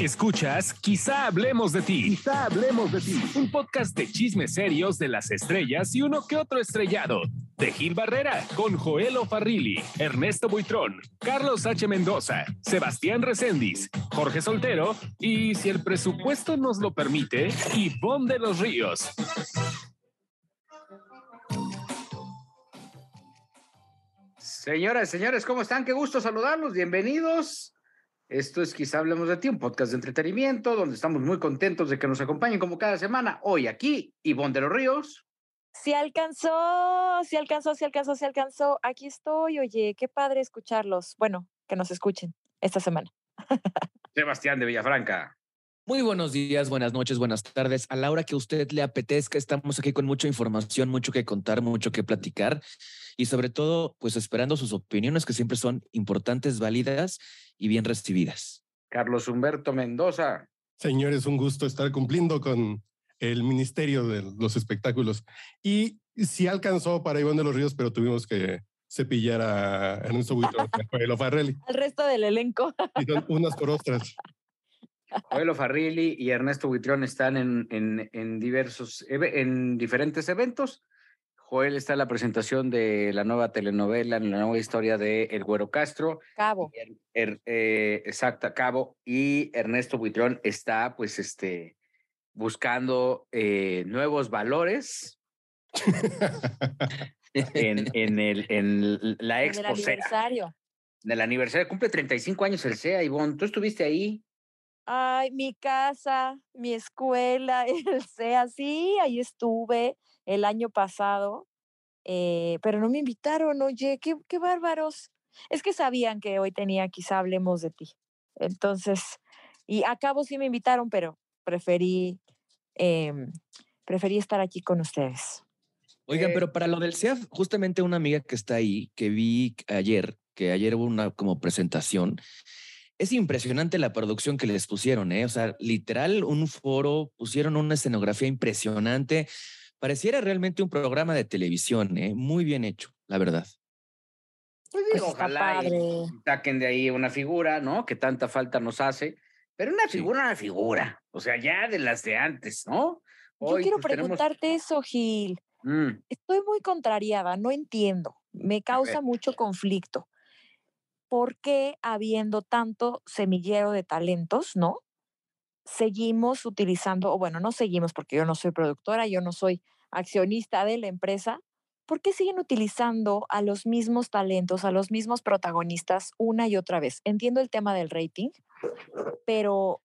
Escuchas Quizá hablemos de ti. Quizá hablemos de ti. Un podcast de chismes serios de las estrellas y uno que otro estrellado. De Gil Barrera, con Joel Farrilli, Ernesto Buitrón, Carlos H. Mendoza, Sebastián Recendis, Jorge Soltero y, si el presupuesto nos lo permite, Ivonne de los Ríos. Señoras y señores, ¿cómo están? Qué gusto saludarlos. Bienvenidos. Esto es Quizá Hablemos de Ti, un podcast de entretenimiento donde estamos muy contentos de que nos acompañen como cada semana. Hoy aquí, Ivonne de los Ríos. Sí alcanzó, sí alcanzó, sí alcanzó, sí alcanzó. Aquí estoy, oye, qué padre escucharlos. Bueno, que nos escuchen esta semana. Sebastián de Villafranca. Muy buenos días, buenas noches, buenas tardes. A la hora que usted le apetezca, estamos aquí con mucha información, mucho que contar, mucho que platicar y sobre todo, pues esperando sus opiniones que siempre son importantes, válidas y bien recibidas. Carlos Humberto Mendoza. Señores, un gusto estar cumpliendo con el Ministerio de los Espectáculos. Y sí alcanzó para Iván de los Ríos, pero tuvimos que cepillar a Ernesto Buitrón, a Farrelly. Al resto del elenco. Y unas por otras. Joelo Farrilli y Ernesto Buitrón están en, en, en diversos, en diferentes eventos. Joel está en la presentación de la nueva telenovela, en la nueva historia de El Güero Castro. Cabo. Er, er, eh, exacto, Cabo. Y Ernesto Buitrón está, pues, este, buscando eh, nuevos valores en, en, el, en la expo. En el aniversario. En el aniversario. Cumple 35 años el SEA, Ivonne. ¿Tú estuviste ahí? Ay, mi casa, mi escuela, el SEA, sí, ahí estuve el año pasado, eh, pero no me invitaron, oye, qué, qué bárbaros. Es que sabían que hoy tenía, quizá hablemos de ti. Entonces, y a cabo sí me invitaron, pero preferí, em, preferí estar aquí con ustedes. Oigan, Eh, pero para lo del CEAF, justamente una amiga que está ahí, que vi ayer, que ayer hubo una como presentación, es impresionante la producción que les pusieron, ¿eh? O sea, literal, un foro, pusieron una escenografía impresionante. Pareciera realmente un programa de televisión, ¿eh? Muy bien hecho, la verdad. Pues Pues ojalá y saquen de ahí una figura, ¿no? Que tanta falta nos hace. Pero una Sí. figura, una figura. O sea, ya de las de antes, ¿no? Yo quiero pues, tenemos- preguntarte eso, Gil. Mm, Estoy muy contrariada, no entiendo. Me causa mucho conflicto. ¿Por qué, habiendo tanto semillero de talentos, no? Seguimos utilizando, o bueno, no seguimos porque yo no soy productora, yo no soy accionista de la empresa. ¿Por qué siguen utilizando a los mismos talentos, a los mismos protagonistas una y otra vez? Entiendo el tema del rating, pero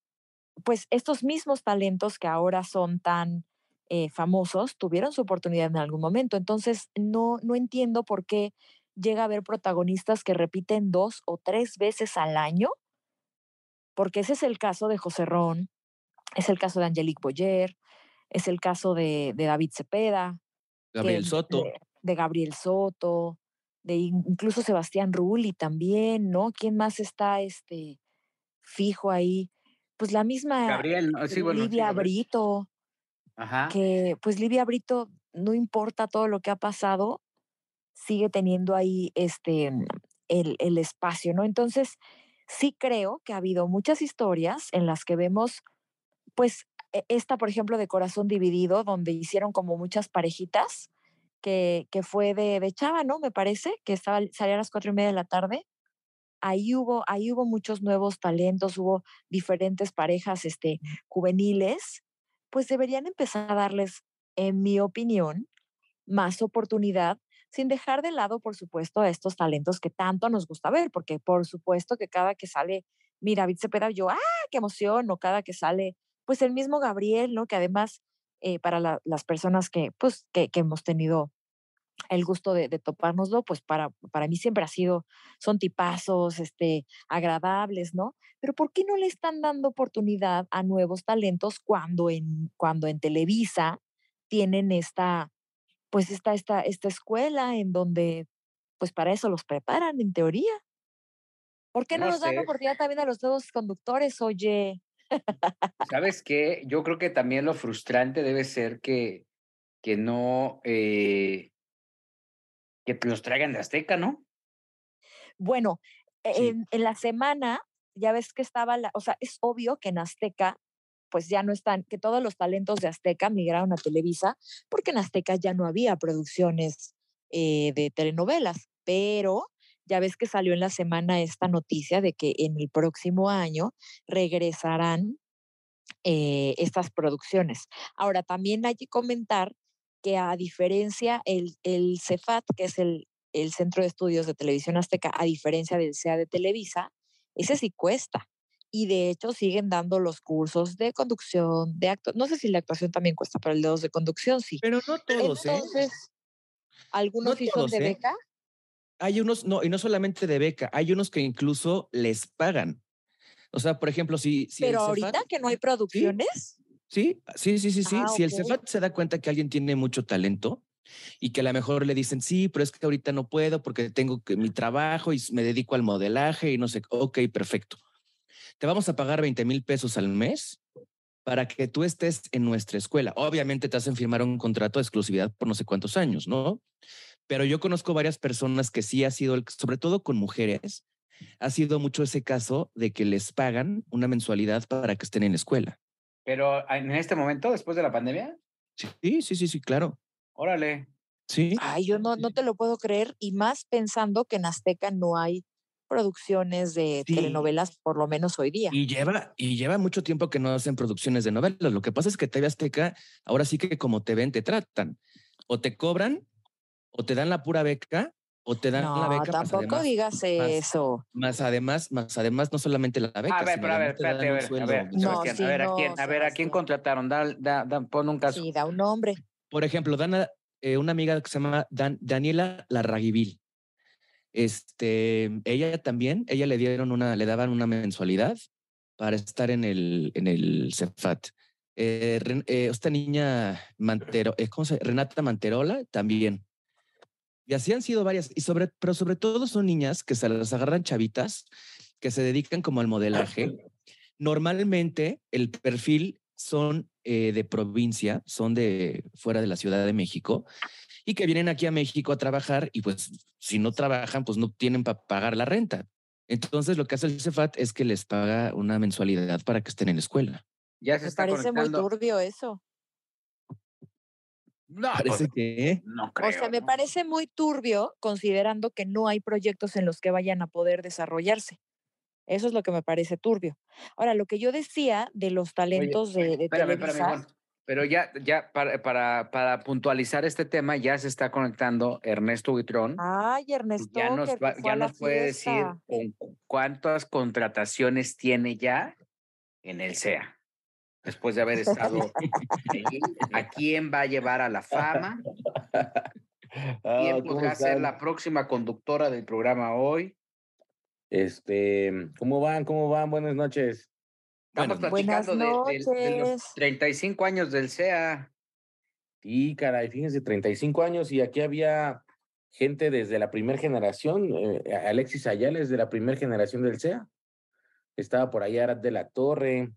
pues estos mismos talentos que ahora son tan eh, famosos tuvieron su oportunidad en algún momento. Entonces, no, no entiendo por qué llega a haber protagonistas que repiten dos o tres veces al año, porque ese es el caso de José Ron, es el caso de Angelique Boyer, es el caso de, de David Cepeda, que- Gabriel Soto. De, de Gabriel Soto, de in- incluso Sebastián Rulli también, ¿no? ¿Quién más está este fijo ahí? Pues la misma Gabriel, ¿no? sí, bueno. sí, Livia. Brito, Ajá. que pues Livia Brito, no importa todo lo que ha pasado, sigue teniendo ahí este el, el espacio, ¿no? Entonces, sí creo que ha habido muchas historias en las que vemos, pues, e- esta, por ejemplo, de Corazón Dividido, donde hicieron como muchas parejitas, que, que fue de, de Chava, ¿no? Me parece, que estaba, salía a las cuatro y media de la tarde. Ahí hubo, ahí hubo muchos nuevos talentos, hubo diferentes parejas este, juveniles, pues deberían empezar a darles, en mi opinión, más oportunidad, sin dejar de lado, por supuesto, estos talentos que tanto nos gusta ver, porque por supuesto que cada que sale, mira, David yo, ¡ah, qué emoción! O cada que sale, pues el mismo Gabriel, ¿no? Que además, eh, para la- las personas que, pues, que, que hemos tenido el gusto de, de topárnoslo, pues para, para mí siempre ha sido, son tipazos, este, agradables, ¿no? Pero ¿por qué no le están dando oportunidad a nuevos talentos cuando en, cuando en Televisa tienen esta, pues esta, esta, esta escuela en donde, pues para eso los preparan en teoría? ¿Por qué no, No nos dan oportunidad también a los nuevos conductores? Oye, ¿Sabes qué? Yo creo que también lo frustrante debe ser que, que no, eh, que los traigan de Azteca, ¿no? bueno, Sí. en, en la semana ya ves que estaba, la, o sea, es obvio que en Azteca, pues ya no están, que todos los talentos de Azteca migraron a Televisa, porque en Azteca ya no había producciones eh, de telenovelas, pero ya ves que salió en la semana esta noticia de que en el próximo año regresarán eh, estas producciones. Ahora, también hay que comentar que a diferencia el, el CEFAT, que es el, el Centro de Estudios de Televisión Azteca, a diferencia del CEA de Televisa, ese sí cuesta. Y de hecho siguen dando los cursos de conducción, de acto. No sé si la actuación también cuesta, pero el de dos de conducción sí. Pero no todos, ¿eh? Entonces, ¿algunos No sí son todos, de ¿eh? beca? Hay unos, no, y no solamente de beca, hay unos que incluso les pagan. O sea, por ejemplo, si, si el pero Cefat- ahorita que no hay producciones, Sí, sí, sí, sí, sí. Ah, Si el. Cefat se da cuenta que alguien tiene mucho talento y que a lo mejor le dicen, sí, pero es que ahorita no puedo porque tengo que, mi trabajo y me dedico al modelaje y no sé, ok, perfecto. Te vamos a pagar 20 mil pesos al mes para que tú estés en nuestra escuela. Obviamente te hacen firmar un contrato de exclusividad por no sé cuántos años, ¿no? Pero yo conozco varias personas que sí ha sido, el- sobre todo con mujeres, ha sido mucho ese caso de que les pagan una mensualidad para que estén en la escuela. Pero en este momento, después de la pandemia, Sí, sí, sí, sí, claro. órale. Sí. ay, yo no, no te lo puedo creer. Y más pensando que en Azteca no hay producciones de Sí. telenovelas, por lo menos hoy día. Y lleva, y lleva mucho tiempo que no hacen producciones de novelas. Lo que pasa es que TV Azteca, ahora sí que como te ven, te tratan. O te cobran, o te dan la pura beca, o te dan la No, beca. más tampoco además- digas eso. Más además, más además, no solamente la beca. A ver, pero a ver, dan espérate, a ver, a ver. No, sí, a ver, ¿a no, quién, a ver, ¿a quién Sebastián. contrataron? Da, da, da- pon un caso. Sí, da un nombre. Por ejemplo, Dana, eh, una amiga que se llama Dan- Daniela Larraguivil. Este, ella también, ella le dieron una, le daban una mensualidad para estar en el, en el Cefat. Eh, eh, esta niña Mantero, eh, ¿cómo Renata Manterola también. Y así han sido varias, y sobre, pero sobre todo son niñas que se las agarran chavitas, que se dedican como al modelaje. Normalmente el perfil son de provincia, son de fuera de la Ciudad de México y que vienen aquí a México a trabajar y pues si no trabajan, pues no tienen para pagar la renta. Entonces lo que hace el Cefat es que les paga una mensualidad para que estén en la escuela. Ya se Me está parece muy turbio eso. No, Parece pues, que no creo. o sea, me ¿no? parece muy turbio considerando que no hay proyectos en los que vayan a poder desarrollarse. Eso es lo que me parece turbio. Ahora, lo que yo decía de los talentos de, de Espérame, espérame, Televisa. Pero ya, ya para, para, para puntualizar este tema, ya se está conectando Ernesto Buitrón. ay, Ernesto, ya nos, va- ya nos puede decir con cu- cuántas contrataciones tiene ya en el SEA. Después de haber estado ahí, ¿a quién va a llevar a la fama? ¿Quién ¿cómo podrá ser la próxima conductora del programa hoy? Este, ¿cómo van? ¿Cómo van? Buenas noches. Estamos Bueno, platicando de, de- de los noches. 35 años del SEA. Sí, caray, fíjense, 35 años y aquí había gente desde la primera generación, eh, Alexis Ayala es de la primera generación del CEA. Estaba por ahí Arad de la Torre,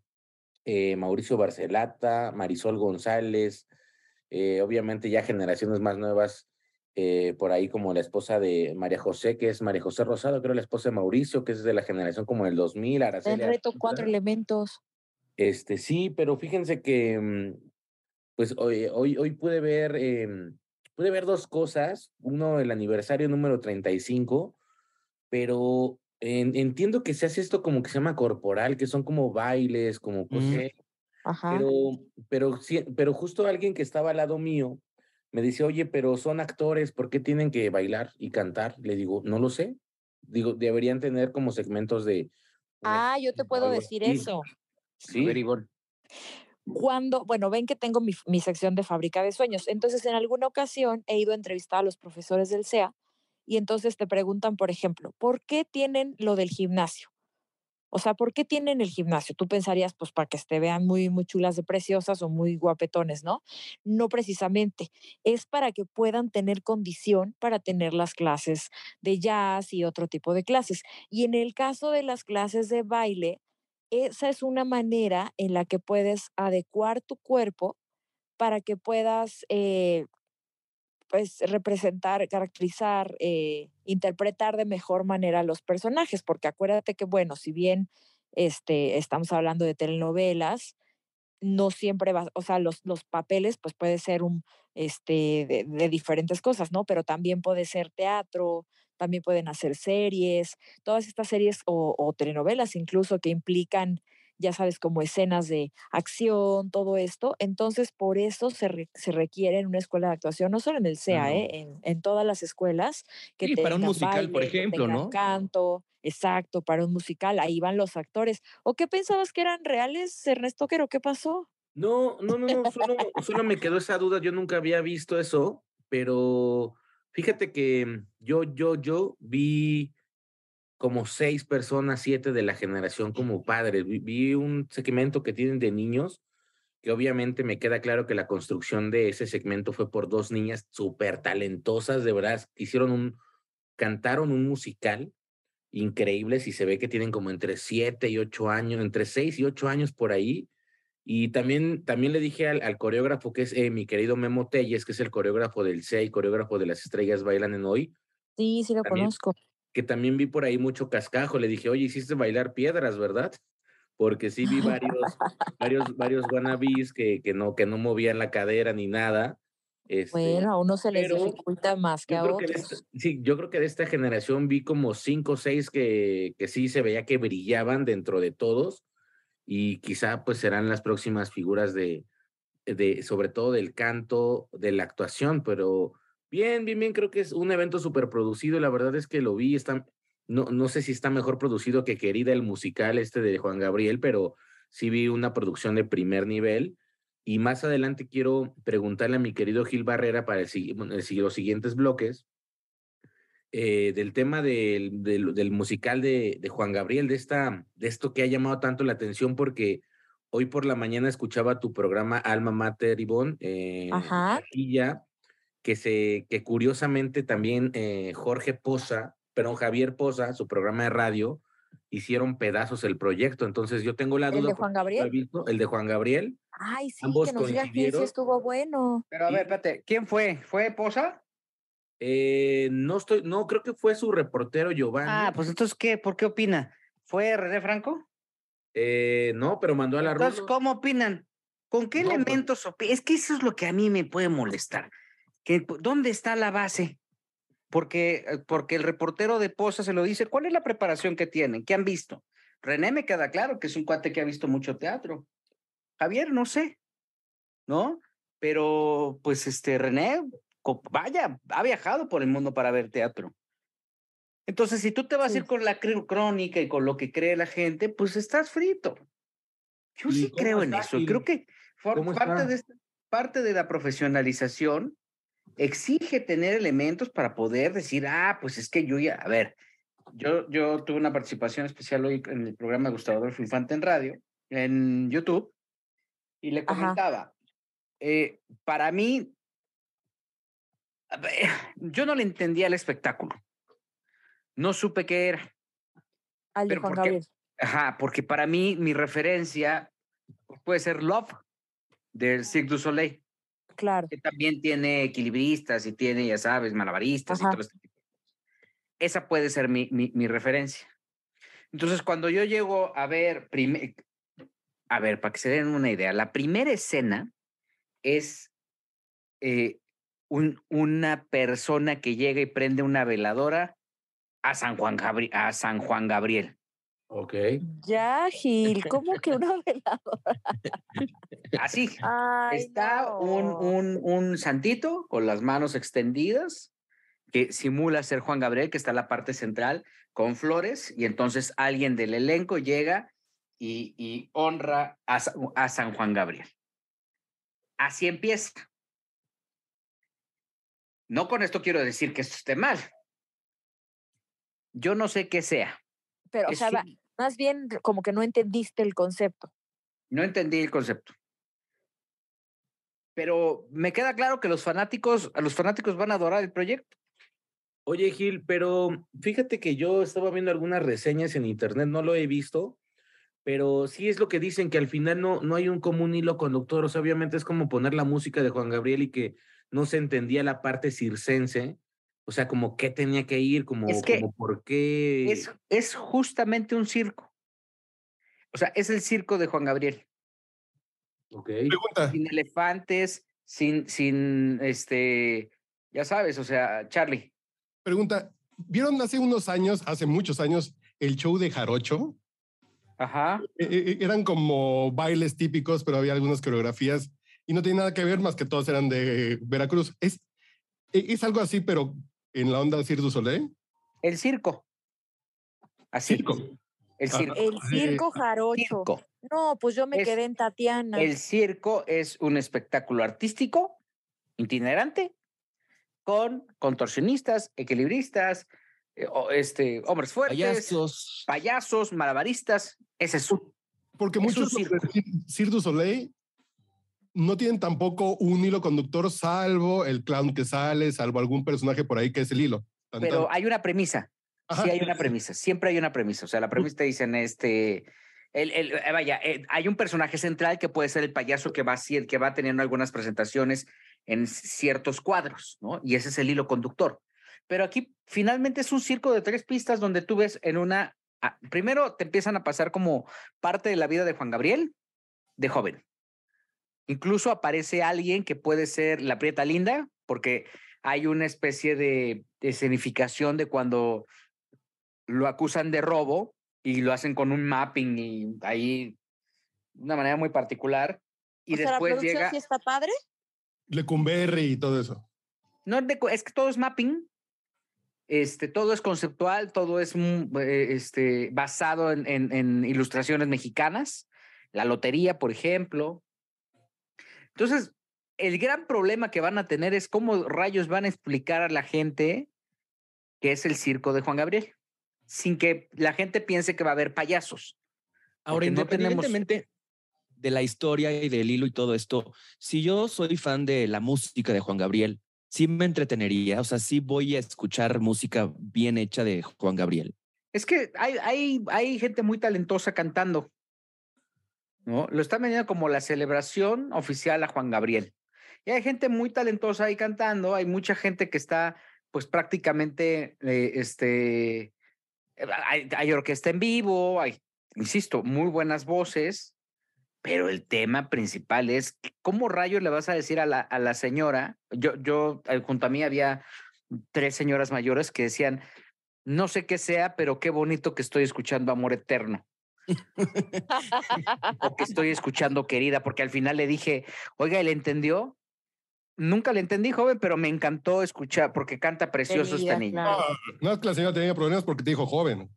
eh, Mauricio Barcelata, Marisol González, eh, obviamente ya generaciones más nuevas, eh, por ahí como la esposa de María José, que es María José Rosado, creo la esposa de Mauricio, que es de la generación como del 2000, En Araceli reto Arjona. cuatro elementos. Este, sí, pero fíjense que, mm, pues hoy, hoy, hoy pude ver, em, pude ver dos cosas. Uno, el aniversario número 35, pero en- entiendo que se hace esto como que se llama corporal, que son como bailes, como cosas, Mm. Ajá. pero, pero, pero justo alguien que estaba al lado mío me dice, oye, pero son actores, ¿por qué tienen que bailar y cantar? Le digo, no lo sé. Digo, deberían tener como segmentos de... un Ah, yo te puedo algo decir así". eso. Sí. Cuando, bueno, ven que tengo mi, mi sección de fábrica de sueños. Entonces, en alguna ocasión he ido a entrevistar a los profesores del SEA y entonces te preguntan, por ejemplo, ¿por qué tienen lo del gimnasio? O sea, ¿por qué tienen el gimnasio? Tú pensarías, pues, para que te vean muy, muy chulas de preciosas o muy guapetones, ¿no? No precisamente. Es para que puedan tener condición para tener las clases de jazz y otro tipo de clases. Y en el caso de las clases de baile, esa es una manera en la que puedes adecuar tu cuerpo para que puedas eh, pues representar, caracterizar, eh, interpretar de mejor manera a los personajes, porque acuérdate que, bueno, si bien este, estamos hablando de telenovelas, no siempre va, o sea, los, los papeles, pues puede ser un, este, de, diferentes cosas, ¿no? Pero también puede ser teatro, también pueden hacer series, todas estas series o telenovelas incluso que implican ya sabes, como escenas de acción, todo esto. Entonces, por eso se, se requiere en una escuela de actuación, no solo en el CEA, ¿eh? en, en, todas las escuelas. Que sí, para un musical, baile, por ejemplo, ¿no? Canto, exacto, para un musical, ahí van los actores. ¿O qué pensabas que eran reales, Ernesto Quero? ¿Qué pasó? No, no, no, no solo, solo me quedó esa duda. Yo nunca había visto eso, pero fíjate que yo, yo, yo vi como seis personas, siete de la generación como padres. Vi, vi, un segmento que tienen de niños, que obviamente me queda claro que la construcción de ese segmento fue por dos niñas súper talentosas, de verdad, hicieron un, cantaron un musical increíble, y se ve que tienen como entre siete y ocho años, entre seis y ocho años por ahí. Y también, también le dije al, al coreógrafo, que es eh, mi querido Memo Telles, que es el coreógrafo del CEI, coreógrafo de Las Estrellas Bailan en Hoy. Sí, sí lo también, conozco que también vi por ahí mucho cascajo. Le dije, oye, hiciste bailar piedras, ¿verdad? Porque sí vi varios, varios, varios wannabes que, que, no, que no movían la cadera ni nada. Este, bueno, a uno se les dificulta más que a otros. Que esta, sí, yo creo que de esta generación vi como cinco o seis que, que sí se veía que brillaban dentro de todos y quizá pues serán las próximas figuras de, de sobre todo del canto, de la actuación, pero Bien, bien, bien, creo que es un evento súper producido, la verdad es que lo vi, está, no, no sé si está mejor producido que Querida el musical este de Juan Gabriel, pero sí vi una producción de primer nivel. Y más adelante quiero preguntarle a mi querido Gil Barrera para el, el, los siguientes bloques eh, del tema del, del, del musical de, de, Juan Gabriel, de, esta, de esto que ha llamado tanto la atención porque hoy por la mañana escuchaba tu programa Alma Mater, Ivonne, eh, Ajá. y ya que, se, que curiosamente también eh, Jorge Poza, perdón, Javier Poza, su programa de radio, hicieron pedazos el proyecto. Entonces yo tengo la duda. ¿El de Juan Gabriel? Visto, el de Juan Gabriel. Ay, sí, Ambos que nos digan quién sí estuvo bueno. Pero a ver, espérate, ¿quién fue? ¿Fue Poza? Eh, no estoy, no, creo que fue su reportero Giovanni. Ah, pues entonces, ¿qué? ¿Por qué opina? ¿Fue René Franco? Eh, no, pero mandó a la Entonces, ¿cómo opinan? ¿Con qué no, elementos pues... opinan? Es que eso es lo que a mí me puede molestar. Que, ¿Dónde está la base? Porque, porque el reportero de Poza se lo dice, ¿cuál es la preparación que tienen? ¿Qué han visto? René me queda claro que es un cuate que ha visto mucho teatro. Javier, no sé, ¿no? Pero pues este René, vaya, ha viajado por el mundo para ver teatro. Entonces, si tú te vas sí. a ir con la crónica y con lo que cree la gente, pues estás frito. Yo sí creo en eso. Creo que parte de, parte de la profesionalización exige tener elementos para poder decir, ah, pues es que yo ya, a ver, yo, yo tuve una participación especial hoy en el programa de Gustavo Adolfo Infante en radio, en YouTube, y le comentaba, eh, para mí, yo no le entendía el espectáculo, no supe qué era. Al Juan Gabriel. Ajá, porque para mí mi referencia puede ser Love del Cirque du Soleil. Claro. Que también tiene equilibristas y tiene, ya sabes, malabaristas Ajá. y todo este tipo. Esa puede ser mi, mi, mi, referencia. Entonces, cuando yo llego a ver, a ver, para que se den una idea, la primera escena es eh, un, una persona que llega y prende una veladora a San Juan, Gabri a San Juan Gabriel. Ok. Ya, Gil, ¿cómo que una veladora? Así. Ay, Está no. un, un, un santito con las manos extendidas que simula ser Juan Gabriel, que está en la parte central, con flores, y entonces alguien del elenco llega y, y honra a, a San Juan Gabriel. Así empieza. No con esto quiero decir que esto esté mal. Yo no sé qué sea. Pero, o sea. Más bien como que no entendiste el concepto. No entendí el concepto. Pero me queda claro que los fanáticos, a los fanáticos van a adorar el proyecto. Oye, Gil, pero fíjate que yo estaba viendo algunas reseñas en internet, no lo he visto, pero sí es lo que dicen que al final no, no hay un común hilo conductor. O sea, obviamente es como poner la música de Juan Gabriel y que no se entendía la parte circense. O sea, como qué tenía que ir, como, es que como por qué. Es, es justamente un circo. O sea, es el circo de Juan Gabriel. Ok. Pregunta. Sin elefantes, sin, sin, este, ya sabes, o sea, Charlie. Pregunta. ¿Vieron hace unos años, hace muchos años, el show de Jarocho? Ajá. E- e- eran como bailes típicos, pero había algunas coreografías y no tiene nada que ver más que todos eran de Veracruz. Es, e- es algo así, pero en la onda Cirque du Soleil. El circo. Así. Circo. El circo. El circo jarocho. Circo. No, pues yo me Es- quedé en Tatiana. El circo es un espectáculo artístico, itinerante, con contorsionistas, equilibristas, eh, este, hombres fuertes, Payasos. payasos, malabaristas. Ese es un Porque Es muchos Cirque du Soleil no tienen tampoco un hilo conductor, salvo el clown que sale, salvo algún personaje por ahí que es el hilo. Tan, Pero tan. hay una premisa. Ajá, Sí hay una premisa. Siempre hay una premisa. O sea, la premisa te dicen, este, el, el- eh, vaya, eh, hay un personaje central que puede ser el payaso que va, así- que va teniendo algunas presentaciones en ciertos cuadros, ¿no? Y ese es el hilo conductor. Pero aquí finalmente es un circo de tres pistas donde tú ves en una, ah, primero te empiezan a pasar como parte de la vida de Juan Gabriel de joven. Incluso aparece alguien que puede ser la Prieta Linda, porque hay una especie de escenificación de cuando lo acusan de robo y lo hacen con un mapping y ahí de una manera muy particular. Y o sea, la después llega. sí está padre. Lecumberri y todo eso. No, es que todo es mapping. Este, todo es conceptual, todo es eh, este, basado en, en- en ilustraciones mexicanas. La lotería, por ejemplo. Entonces, el gran problema que van a tener es cómo rayos van a explicar a la gente qué es el circo de Juan Gabriel, sin que la gente piense que va a haber payasos. Ahora, porque no tenemos- independientemente de la historia y del hilo y todo esto, si yo soy fan de la música de Juan Gabriel, sí me entretenería, o sea, sí voy a escuchar música bien hecha de Juan Gabriel. Es que hay, hay, hay gente muy talentosa cantando. Lo están vendiendo como la celebración oficial a Juan Gabriel. Y hay gente muy talentosa ahí cantando, hay mucha gente que está, pues prácticamente, eh, este, eh, hay, hay orquesta en vivo, hay, insisto, muy buenas voces, pero el tema principal es cómo rayos le vas a decir a la, a la señora, yo, yo, eh, junto a mí había tres señoras mayores que decían, no sé qué sea, pero qué bonito que estoy escuchando Amor Eterno. O que estoy escuchando Querida, porque al final le dije, oiga, ¿le entendió? Nunca le entendí, joven, pero me encantó escuchar porque canta precioso esta Querida, niña. claro. No es que la señora tenía problemas porque te dijo joven.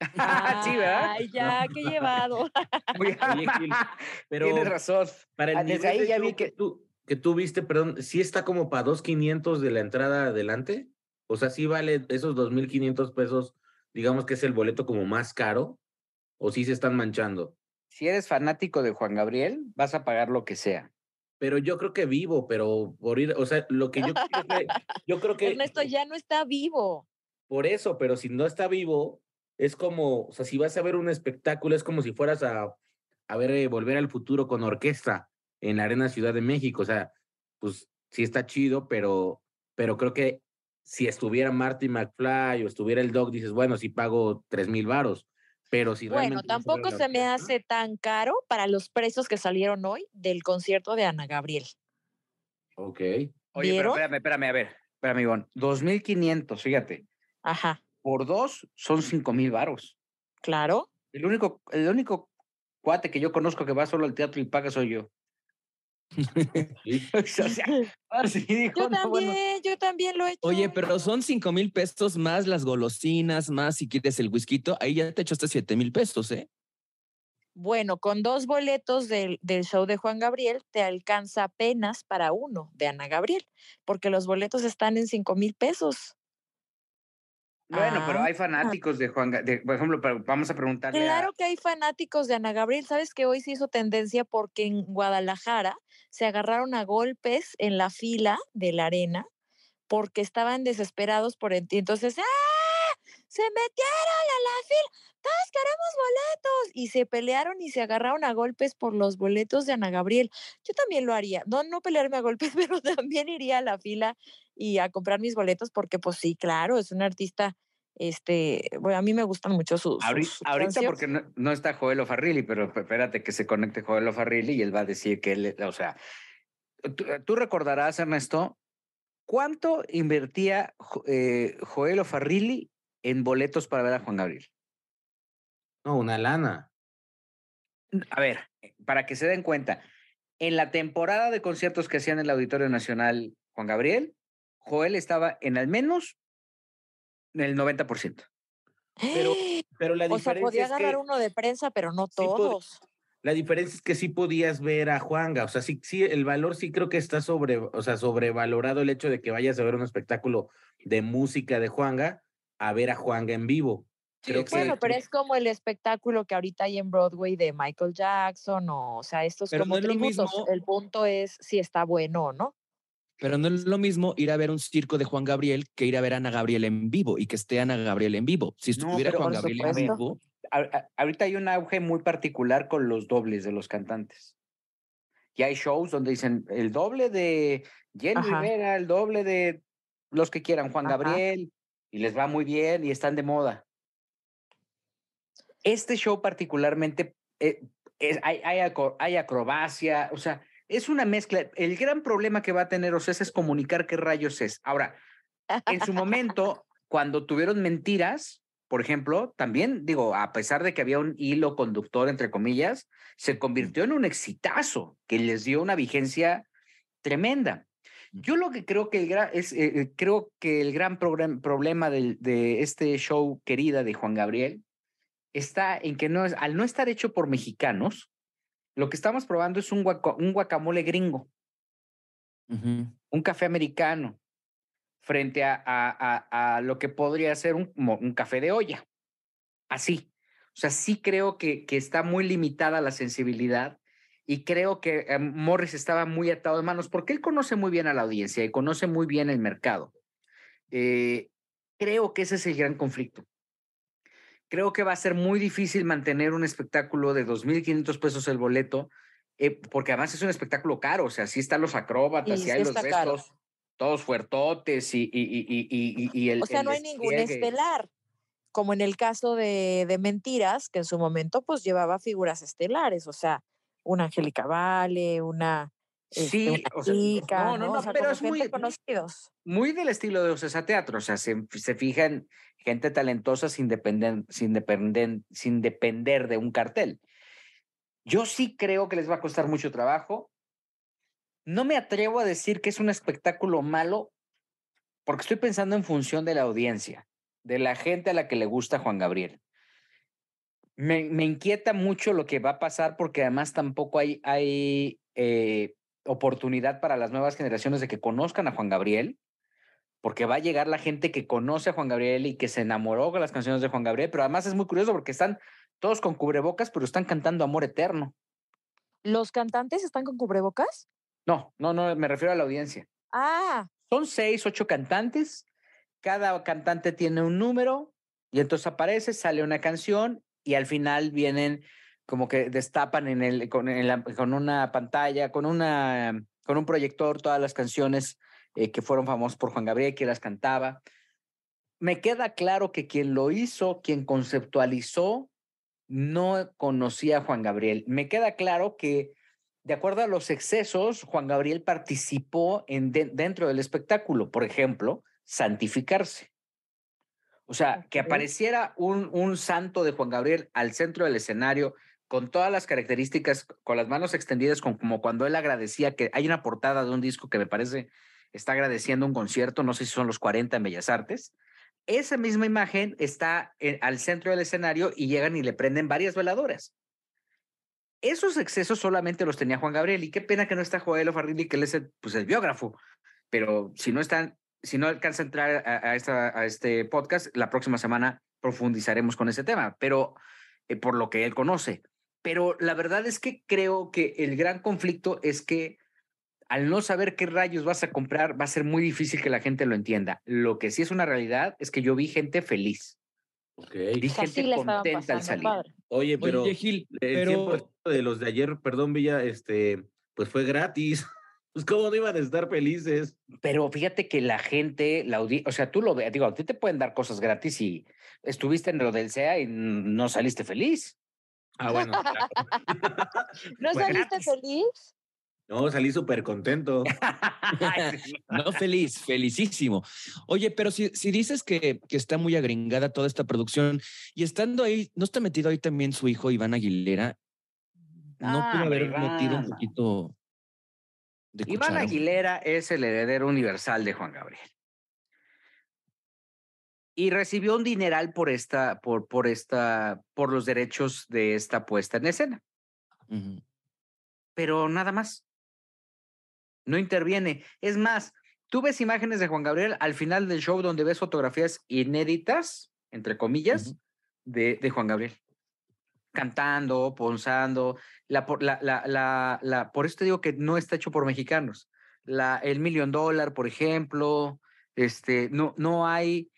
sí, ¿verdad? Ay, ya, qué llevado. Muy- Oye, Gil, pero Tienes razón. para el Ah, desde ahí ya vi que- tú, que tú viste, perdón, ¿sí está como para 2.500 de la entrada adelante? O sea, ¿sí vale esos 2.500 pesos, digamos que es el boleto como más caro? ¿O sí se están manchando? Si eres fanático de Juan Gabriel, vas a pagar lo que sea. Pero yo creo que vivo, pero por ir, o sea, lo que yo creo que, yo creo que Ernesto ya no está vivo. por eso, pero si no está vivo, es como, o sea, si vas a ver un espectáculo, es como si fueras a, a ver eh, Volver al Futuro con orquesta en la Arena Ciudad de México. O sea, pues sí está chido, pero, pero creo que si estuviera Marty McFly o estuviera el Dog, dices, bueno, sí pago tres mil varos. Pero si Bueno, tampoco se me hace tan caro para los precios que salieron hoy del concierto de Ana Gabriel. Ok. Oye, pero ¿Vieron? espérame, espérame, a ver. Espérame, Ivonne. 2.500, fíjate. Ajá, Por dos son 5,000 varos. claro. El único, el único cuate que yo conozco que va solo al teatro y paga soy yo. Sí. o sea, ahora sí dijo, Yo no, bueno, también, yo también lo he hecho. Oye, pero son cinco mil pesos más las golosinas, más si quieres el whisky, ahí ya te echaste siete mil pesos, ¿eh? Bueno, con dos boletos del, del show de Juan Gabriel te alcanza apenas para uno de Ana Gabriel, porque los boletos están en cinco mil pesos. Bueno, pero Ah. hay fanáticos de Juan, de, por ejemplo, pero vamos a preguntarle a- Claro que hay fanáticos de Ana Gabriel. Sabes que hoy se hizo tendencia porque en Guadalajara se agarraron a golpes en la fila de la arena porque estaban desesperados por el- entonces ¡ah! se metieron a la fila, todos queremos boletos y se pelearon y se agarraron a golpes por los boletos de Ana Gabriel. Yo también lo haría, no no pelearme a golpes, pero también iría a la fila y a comprar mis boletos porque pues sí, claro, es una artista Este, bueno, a mí me gustan mucho sus. Ahorita, sus ahorita porque no, no está Joel Farrilli, pero espérate que se conecte Joel Farrilli y él va a decir que él, o sea, tú, tú recordarás, Ernesto, ¿cuánto invertía eh, Joel Farrilli en boletos para ver a Juan Gabriel? No, una lana. A ver, eh, para que se den cuenta, en la temporada de conciertos que hacían en el Auditorio Nacional Juan Gabriel, Joel estaba en al menos el 90%. Pero, pero la o sea, diferencia podía es agarrar que, uno de prensa, pero no Sí todos. la diferencia es que sí podías ver a Juanga. O sea, sí, sí, el valor sí creo que está sobre, o sea, sobrevalorado el hecho de que vayas a ver un espectáculo de música de Juanga a ver a Juanga en vivo. Creo que Bueno, pero es como el espectáculo que ahorita hay en Broadway de Michael Jackson, o, o sea, estos Pero como no tributos. El punto es si está bueno o no. Pero no es lo mismo ir a ver un circo de Juan Gabriel que ir a ver a Ana Gabriel en vivo y que esté Ana Gabriel en vivo. Si No, estuviera pero Juan Gabriel en vivo, a- a- ahorita hay un auge muy particular con los dobles de los cantantes. Y hay shows donde dicen el doble de Jenny Ajá. Rivera, el doble de los que quieran, Juan Ajá. Gabriel, y les va muy bien y están de moda. Este show particularmente, eh, es- hay, hay, acro- hay acrobacia, o sea, es una mezcla. El gran problema que va a tener Ocesa es comunicar qué rayos es. Ahora, en su momento, cuando tuvieron mentiras, por ejemplo, también digo, a pesar de que había un hilo conductor, entre comillas, se convirtió en un exitazo que les dio una vigencia tremenda. Yo lo que creo que el gran, es, eh, eh, creo que el gran problema del- de este show querida de Juan Gabriel está en que no es, al no estar hecho por mexicanos, lo que estamos probando es un, guaca- un guacamole gringo un café americano frente a, a- a- a lo que podría ser un, café de olla. Así. O sea, sí creo que, que está muy limitada la sensibilidad y creo que eh, Morris estaba muy atado de manos porque él conoce muy bien a la audiencia y conoce muy bien el mercado. Eh, creo que ese es el gran conflicto. Creo que va a ser muy difícil mantener un espectáculo de 2.500 pesos el boleto, eh, porque además es un espectáculo caro, o sea, sí están los acróbatas Sí, y hay los caro. restos, todos fuertotes y, y, y, y, y- y el O sea, el no hay ningún estelar, como en el caso de, de Mentiras, que en su momento pues llevaba figuras estelares, o sea, una Angélica Vale, una, Sí, o sea, chica, no, no, ¿no? no, O sea, pero es muy- conocidos. muy del estilo de Ocesa Teatro, o sea, se, se fijan gente talentosa sin, depender, sin, depender, sin depender de un cartel. Yo sí creo que les va a costar mucho trabajo. No me atrevo a decir que es un espectáculo malo, porque estoy pensando en función de la audiencia, de la gente a la que le gusta Juan Gabriel. Me, me inquieta mucho lo que va a pasar porque además tampoco hay, hay eh, oportunidad para las nuevas generaciones de que conozcan a Juan Gabriel, porque va a llegar la gente que conoce a Juan Gabriel y que se enamoró con las canciones de Juan Gabriel, pero además es muy curioso porque están todos con cubrebocas, pero están cantando Amor Eterno. ¿Los cantantes están con cubrebocas? No, no, no, me refiero a la audiencia. Ah, Son seis, ocho cantantes, cada cantante tiene un número y entonces aparece, sale una canción y al final vienen como que destapan en el, con, en la- con una pantalla, con, una, con un proyector todas las canciones eh, que fueron famosas por Juan Gabriel, que las cantaba. Me queda claro que quien lo hizo, quien conceptualizó, no conocía a Juan Gabriel. Me queda claro que, de acuerdo a los excesos, Juan Gabriel participó en de- dentro del espectáculo. Por ejemplo, santificarse. O sea, que apareciera un, un santo de Juan Gabriel al centro del escenario con todas las características, con las manos extendidas, con, como cuando él agradecía que hay una portada de un disco que me parece está agradeciendo un concierto, no sé si son los 40 en Bellas Artes. Esa misma imagen está en- al centro del escenario y llegan y le prenden varias veladoras. Esos excesos solamente los tenía Juan Gabriel y qué pena que no está Joel Farrilli, que él es el, pues, el biógrafo. Pero si no están, si no alcanza a entrar a, a esta, a este podcast, la próxima semana profundizaremos con ese tema, pero eh, por lo que él conoce. Pero la verdad es que creo que el gran conflicto es que al no saber qué rayos vas a comprar, va a ser muy difícil que la gente lo entienda. Lo que sí es una realidad es que yo vi gente feliz, Ok. vi o sea, gente sí contenta al salir. padre. Oye, pero Oye, Gil, el pero 100% de los de ayer, perdón, Villa, este, pues fue gratis. Pues cómo no iban a estar felices. Pero fíjate que la gente, la audiencia, o sea, tú lo ves, digo, a ti te pueden dar cosas gratis y estuviste en lo del SEA y no saliste feliz. Ah, bueno. ¿No Pues saliste gratis. feliz? No, salí súper contento. No feliz, felicísimo. Oye, pero si, si dices que, que está muy agringada toda esta producción y estando ahí, ¿no está metido ahí también su hijo Iván Aguilera? ¿No Ah, pudo haber metido un poquito de Iván? Aguilera es el heredero universal de Juan Gabriel. Y recibió un dineral por esta, por, por esta, por los derechos de esta puesta en escena. Ujú. Pero nada más. No interviene. Es más, tú ves imágenes de Juan Gabriel al final del show donde ves fotografías inéditas, entre comillas, Ujú. de, de Juan Gabriel. Cantando, ponzando. La, la, la, la- por eso te digo que no está hecho por mexicanos. La, el Million Dollar, por ejemplo. Este, no, no hay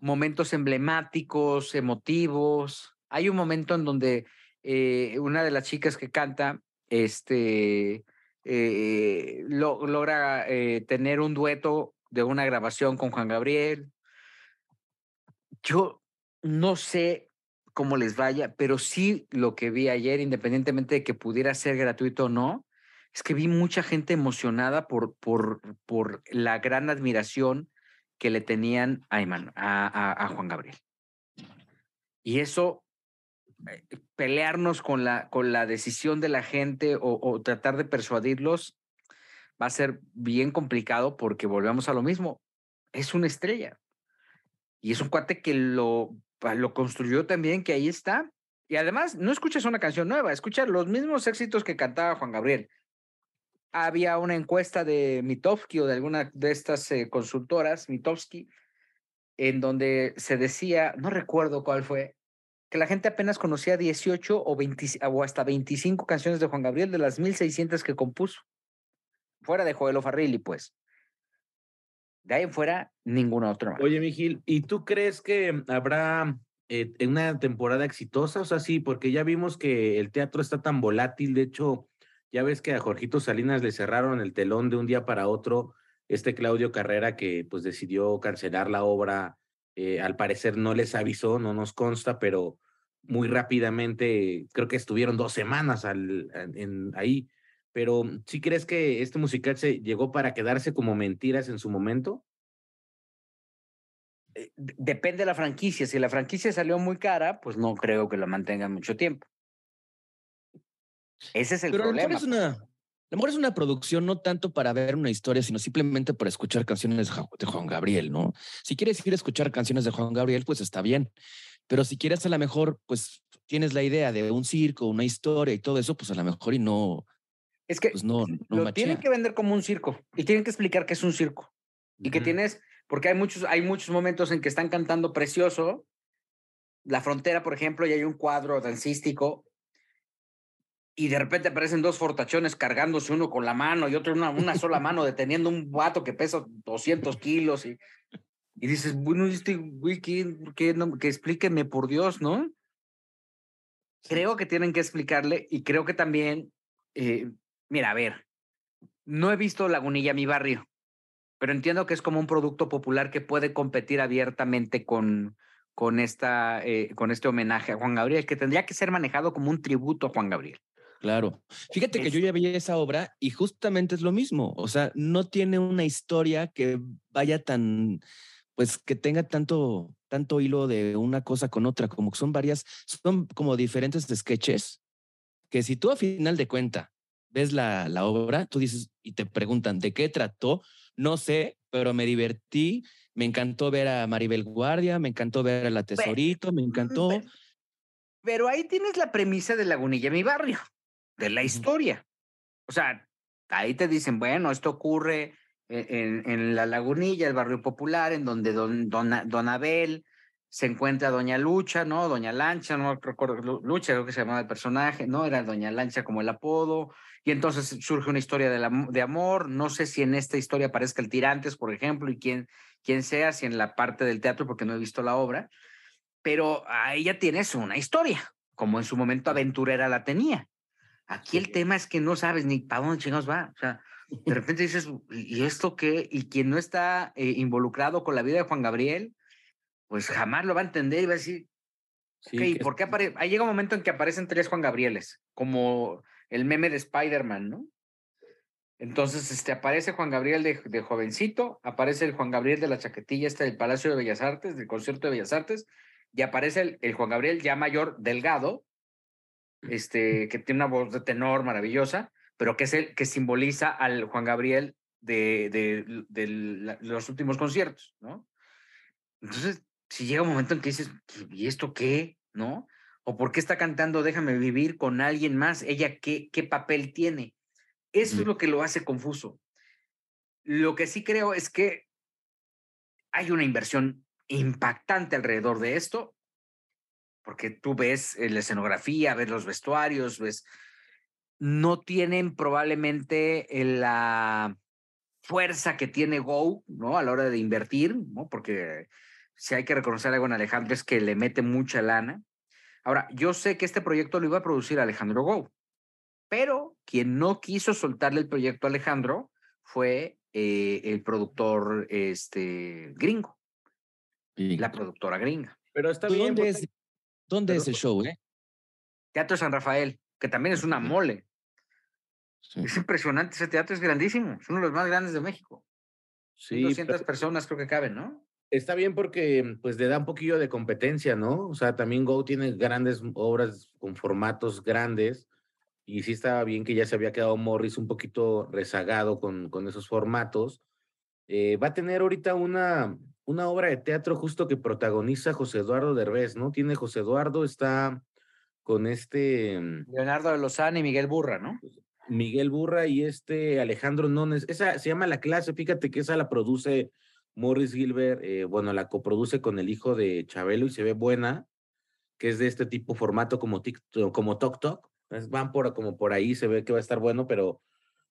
momentos emblemáticos, emotivos. Hay un momento en donde eh, una de las chicas que canta, este, eh, lo- logra eh, tener un dueto de una grabación con Juan Gabriel. Yo no sé cómo les vaya, pero sí lo que vi ayer, independientemente de que pudiera ser gratuito o no, es que vi mucha gente emocionada por, por, por la gran admiración que le tenían a, Eman- a, a- a Juan Gabriel. Y eso, eh, pelearnos con la, con la decisión de la gente o, o tratar de persuadirlos, va a ser bien complicado porque volvemos a lo mismo. Es una estrella. Y es un cuate que lo, lo construyó también, que ahí está. Y además, no escuchas una canción nueva, escuchas los mismos éxitos que cantaba Juan Gabriel. Había una encuesta de Mitofsky o de alguna de estas eh, consultoras, Mitofsky, en donde se decía, no recuerdo cuál fue, que la gente apenas conocía 18 o, 20 o hasta 25 canciones de Juan Gabriel de las 1600 que compuso. Fuera de Joel Farrilli, pues. De ahí en fuera, ninguna otra. Oye, Miguel, ¿y tú crees que habrá eh, una temporada exitosa? O sea, sí, porque ya vimos que el teatro está tan volátil. De hecho, ya ves que a Jorgito Salinas le cerraron el telón de un día para otro. Este Claudio Carrera que pues decidió cancelar la obra, eh, al parecer no les avisó, no nos consta, pero muy rápidamente, creo que estuvieron dos semanas en- ahí. Pero ¿sí crees que este musical se llegó para quedarse como mentiras en su momento? Eh, Depende de la franquicia. Si la franquicia salió muy cara, pues no creo que la mantengan mucho tiempo. Ese es el Pero a lo mejor problema. es una, a lo mejor es una producción no tanto para ver una historia, sino simplemente para escuchar canciones de Juan Gabriel, ¿no? Si quieres ir a escuchar canciones de Juan Gabriel, pues está bien. Pero si quieres a lo mejor, pues tienes la idea de un circo, una historia y todo eso, pues a lo mejor y no, Es que pues no, no lo tienen que vender como un circo y tienen que explicar que es un circo y que tienes, porque hay muchos, hay muchos momentos en que están cantando precioso, la frontera, por ejemplo, y hay un cuadro dancístico y de repente aparecen dos fortachones cargándose uno con la mano y otro una, una sola mano deteniendo un vato que pesa 200 kilos y, y dices, bueno, ¿y este güey, ¿qué, qué no? que explíquenme por Dios, ¿no? Creo que tienen que explicarle y creo que también, eh, mira, a ver, no he visto Lagunilla, mi barrio, pero entiendo que es como un producto popular que puede competir abiertamente con, con, esta, eh, con este homenaje a Juan Gabriel, que tendría que ser manejado como un tributo a Juan Gabriel. Claro. Fíjate que yo ya vi esa obra y justamente es lo mismo. O sea, no tiene una historia que vaya tan, pues que tenga tanto, tanto hilo de una cosa con otra, como que son varias, son como diferentes sketches que si tú a final de cuenta ves la, la obra, tú dices y te preguntan de qué trató, no sé, pero me divertí, me encantó ver a Maribel Guardia, me encantó ver a la Tesorito, me encantó. Pe- Pero ahí tienes la premisa de Lagunilla, mi barrio, de la historia. O sea, ahí te dicen, bueno, esto ocurre en, en la Lagunilla, el barrio popular, en donde don, don, don Abel se encuentra Doña Lucha, ¿no? Doña Lancha, no recuerdo, Lu- Lucha creo que se llamaba el personaje, ¿no? Era Doña Lancha como el apodo, y entonces surge una historia de, la, de amor, no sé si en esta historia aparezca el Tirantes, por ejemplo, y quién, quién sea, si en la parte del teatro, porque no he visto la obra, pero ahí ya tienes una historia, como en su momento Aventurera la tenía. Aquí el tema es que no sabes ni para dónde chingados va. O sea, de repente dices, ¿y esto qué? Y quien no está eh, involucrado con la vida de Juan Gabriel, pues jamás lo va a entender y va a decir, Sí, ¿por qué aparece? Ahí llega un momento en que aparecen tres Juan Gabrieles, como el meme de Spider-Man, ¿no? Entonces, este, aparece Juan Gabriel de, de, jovencito, aparece el Juan Gabriel de la chaquetilla este del Palacio de Bellas Artes, del concierto de Bellas Artes, y aparece el, el Juan Gabriel ya mayor, delgado, este, que tiene una voz de tenor maravillosa, pero que es el que simboliza al Juan Gabriel de, de, los últimos conciertos, ¿no? Entonces, si llega un momento en que dices, ¿y esto qué? ¿No? ¿O por qué está cantando Déjame vivir con alguien más? ¿Ella qué, qué papel tiene? Eso mm. es lo que lo hace confuso. Lo que sí creo es que hay una inversión impactante alrededor de esto, porque tú ves la escenografía, ves los vestuarios, ves, no tienen probablemente la fuerza que tiene Go, ¿no? A la hora de invertir, ¿no? Porque si hay que reconocer algo en Alejandro es que le mete mucha lana. Ahora, yo sé que este proyecto lo iba a producir Alejandro Go, pero quien no quiso soltarle el proyecto a Alejandro fue eh, el productor este, gringo, sí. la productora gringa. Pero está bien. ¿Dónde, es, ¿dónde pero, es el show? Eh? Teatro San Rafael, que también es una mole. Sí. Es impresionante, ese teatro es grandísimo, es uno de los más grandes de México. Sí, 200 pero... personas creo que caben, ¿no? Está bien porque pues le da un poquillo de competencia, ¿no? O sea, también Go tiene grandes obras con formatos grandes y sí estaba bien que ya se había quedado Morris un poquito rezagado con, con esos formatos. Eh, va a tener ahorita una, una obra de teatro justo que protagoniza José Eduardo Derbez, ¿no? Tiene José Eduardo, está con este... Leonardo de Lozano y Miguel Burra, ¿no? Miguel Burra y este Alejandro Nones. Esa se llama La Clase, fíjate que esa la produce Morris Gilbert, eh, bueno, la coproduce con el hijo de Chabelo y se ve buena, que es de este tipo formato como TikTok, como Tok Tok. Van por, como por ahí, se ve que va a estar bueno, pero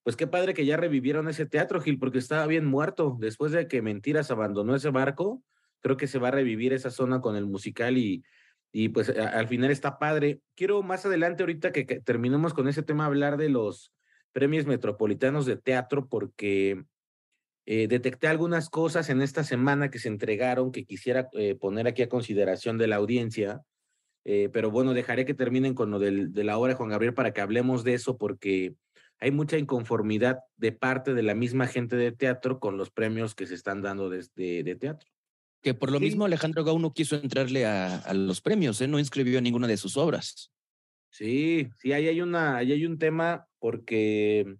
pues qué padre que ya revivieron ese teatro, Gil, porque estaba bien muerto. Después de que Mentiras abandonó ese barco, creo que se va a revivir esa zona con el musical y, y pues al final está padre. Quiero más adelante, ahorita que, que terminemos con ese tema, hablar de los premios metropolitanos de teatro, porque eh, detecté algunas cosas en esta semana que se entregaron que quisiera eh, poner aquí a consideración de la audiencia, eh, pero bueno, dejaré que terminen con lo del, de la obra de Juan Gabriel para que hablemos de eso porque hay mucha inconformidad de parte de la misma gente de teatro con los premios que se están dando de, de, de teatro. Que por lo sí. mismo Alejandro Gau no quiso entrarle a, a los premios, ¿eh? no inscribió ninguna de sus obras. Sí, sí, ahí hay, una, ahí hay un tema porque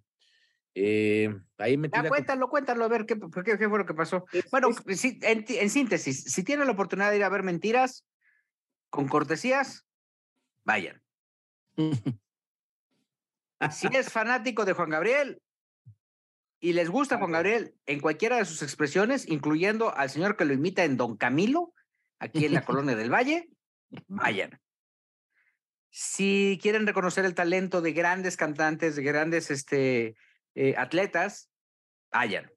eh, ahí me ah, cuéntalo, cuéntalo, a ver qué, qué, qué fue lo que pasó. Es, bueno, es... En, en, síntesis, si tienen la oportunidad de ir a ver mentiras con cortesías, vayan. si es fanático de Juan Gabriel y les gusta Juan Gabriel en cualquiera de sus expresiones, incluyendo al señor que lo imita en Don Camilo, aquí en la Colonia del Valle, vayan. Si quieren reconocer el talento de grandes cantantes, de grandes este, eh, atletas, vayan.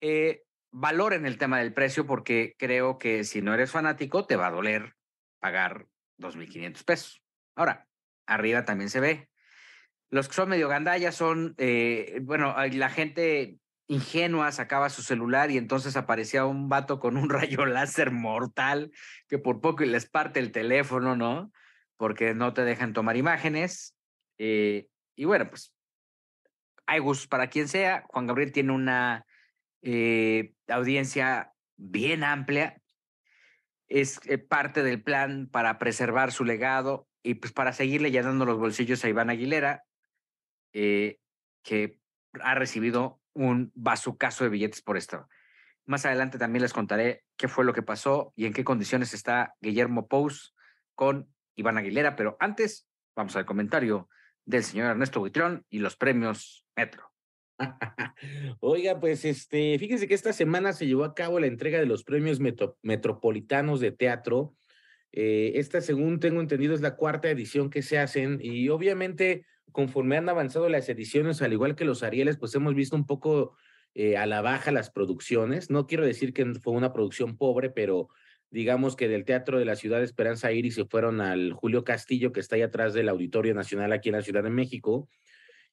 Eh, valoren el tema del precio porque creo que si no eres fanático te va a doler pagar 2.500 pesos. Ahora, arriba también se ve. Los que son medio gandallas son, eh, bueno, la gente ingenua sacaba su celular y entonces aparecía un vato con un rayo láser mortal que por poco les parte el teléfono, ¿no? Porque no te dejan tomar imágenes. Eh, y bueno, pues hay gustos para quien sea. Juan Gabriel tiene una eh, audiencia bien amplia. Es parte del plan para preservar su legado y pues para seguirle llenando los bolsillos a Iván Aguilera, eh, que ha recibido un bazucazo de billetes por esto. Más adelante también les contaré qué fue lo que pasó y en qué condiciones está Guillermo Pous con Iván Aguilera, pero antes vamos al comentario del señor Ernesto Buitrón y los premios Metro. Oiga, pues este, fíjense que esta semana se llevó a cabo la entrega de los premios metro, metropolitanos de teatro. Eh, esta, según tengo entendido, es la cuarta edición que se hacen y obviamente conforme han avanzado las ediciones, al igual que los Arieles, pues hemos visto un poco eh, a la baja las producciones. No quiero decir que fue una producción pobre, pero digamos que del Teatro de la Ciudad de Esperanza ir y se fueron al Julio Castillo, que está ahí atrás del Auditorio Nacional aquí en la Ciudad de México.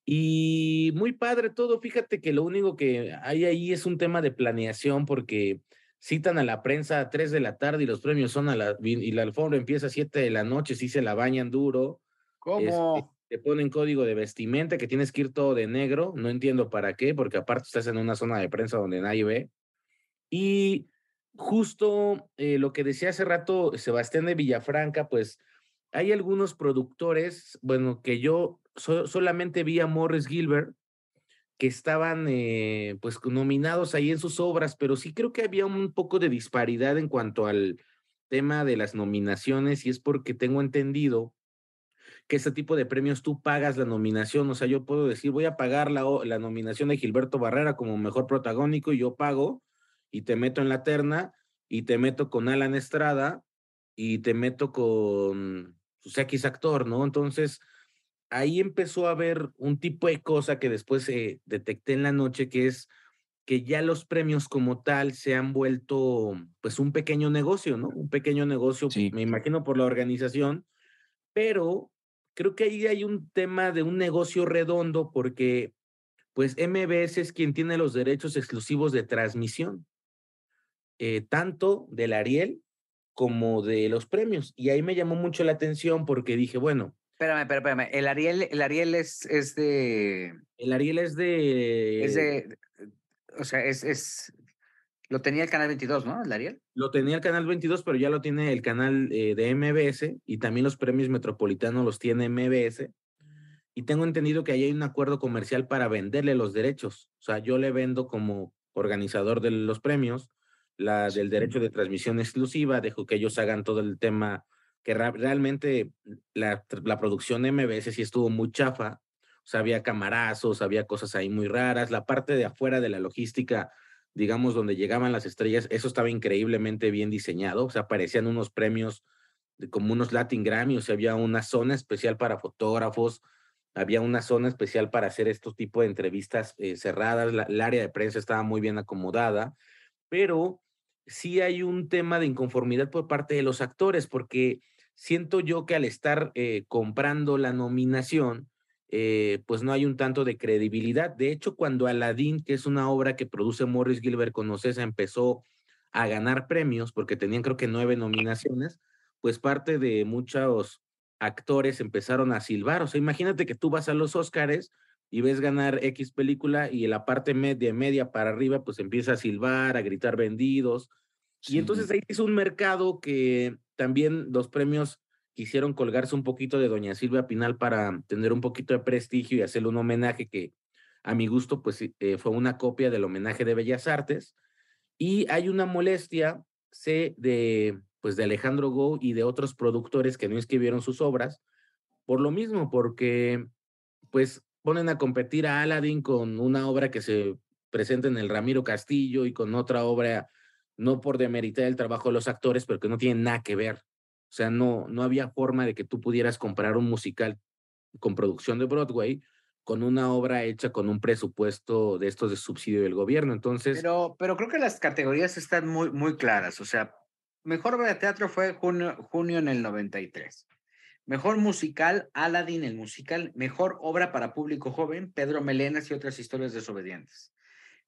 Y muy padre todo, fíjate que lo único que hay ahí es un tema de planeación porque citan a la prensa a 3 de la tarde y los premios son a la, y la alfombra empieza a 7 de la noche, sí se la bañan duro. ¿Cómo? Te ponen código de vestimenta que tienes que ir todo de negro, no entiendo para qué, porque aparte estás en una zona de prensa donde nadie ve. Y justo eh, lo que decía hace rato Sebastián de Villafranca, pues hay algunos productores, bueno, que yo solamente vi a Morris Gilbert, que estaban eh, pues nominados ahí en sus obras, pero sí creo que había un poco de disparidad en cuanto al tema de las nominaciones y es porque tengo entendido que este tipo de premios tú pagas la nominación, o sea, yo puedo decir, voy a pagar la, la nominación de Gilberto Barrera como mejor protagónico y yo pago y te meto en la terna y te meto con Alan Estrada y te meto con pues, X actor, ¿no? Entonces, ahí empezó a haber un tipo de cosa que después eh, detecté en la noche, que es que ya los premios como tal se han vuelto pues un pequeño negocio, ¿no? Un pequeño negocio, me imagino por la organización, pero creo que ahí hay un tema de un negocio redondo porque pues MBS es quien tiene los derechos exclusivos de transmisión, eh, tanto del Ariel como de los premios. Y ahí me llamó mucho la atención porque dije, bueno. Espérame, espérame, El Ariel, el Ariel es, es de. El Ariel es de. Es de. O sea, es, es. Lo tenía el canal 22, ¿no? El Ariel. Lo tenía el canal 22, pero ya lo tiene el canal eh, de MBS y también los premios metropolitanos los tiene MBS. Y tengo entendido que ahí hay un acuerdo comercial para venderle los derechos. O sea, yo le vendo como organizador de los premios la del derecho de transmisión exclusiva, dejo que ellos hagan todo el tema, que realmente la, la producción de MBS sí estuvo muy chafa, o sea, había camarazos, había cosas ahí muy raras, la parte de afuera de la logística, digamos, donde llegaban las estrellas, eso estaba increíblemente bien diseñado, o sea, aparecían unos premios como unos Latin Grammy, o sea, había una zona especial para fotógrafos, había una zona especial para hacer estos tipos de entrevistas eh, cerradas, la, el área de prensa estaba muy bien acomodada, pero sí hay un tema de inconformidad por parte de los actores, porque siento yo que al estar eh, comprando la nominación, eh, pues no hay un tanto de credibilidad. De hecho, cuando Aladdin, que es una obra que produce Morris Gilbert con Ocesa, empezó a ganar premios, porque tenían creo que nueve nominaciones, pues parte de muchos actores empezaron a silbar. O sea, imagínate que tú vas a los Óscares y ves ganar X película y en la parte media, media para arriba, pues empieza a silbar, a gritar vendidos. Y entonces ahí es un mercado que también los premios quisieron colgarse un poquito de Doña Silvia Pinal para tener un poquito de prestigio y hacerle un homenaje que a mi gusto pues eh, fue una copia del homenaje de Bellas Artes. Y hay una molestia, sé, de, pues, de Alejandro Go y de otros productores que no escribieron sus obras, por lo mismo, porque pues ponen a competir a Aladdin con una obra que se presenta en el Ramiro Castillo y con otra obra, no por demeritar el trabajo de los actores, pero que no tienen nada que ver. O sea, no, no había forma de que tú pudieras comprar un musical con producción de Broadway con una obra hecha con un presupuesto de estos de subsidio del gobierno. Entonces. Pero, pero creo que las categorías están muy, muy claras. O sea, mejor obra de teatro fue junio, junio en el 93. Mejor musical, Aladdin el musical. Mejor obra para público joven, Pedro Melenas y otras historias desobedientes.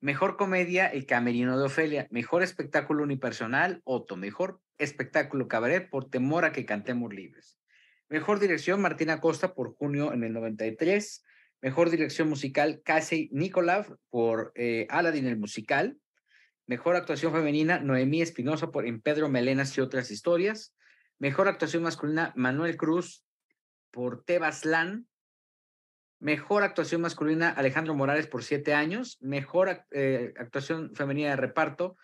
Mejor comedia, El Camerino de Ofelia. Mejor espectáculo unipersonal, Otto. Mejor espectáculo cabaret, Por temor a que cantemos libres. Mejor dirección, Martina Costa por junio en el 93. Mejor dirección musical, Casey Nikolav por eh, Aladdin el musical. Mejor actuación femenina, Noemí Espinosa por En Pedro Melenas y otras historias. Mejor actuación masculina, Manuel Cruz por Tebaslan. Mejor actuación masculina, Alejandro Morales por siete años. Mejor eh, actuación femenina de reparto,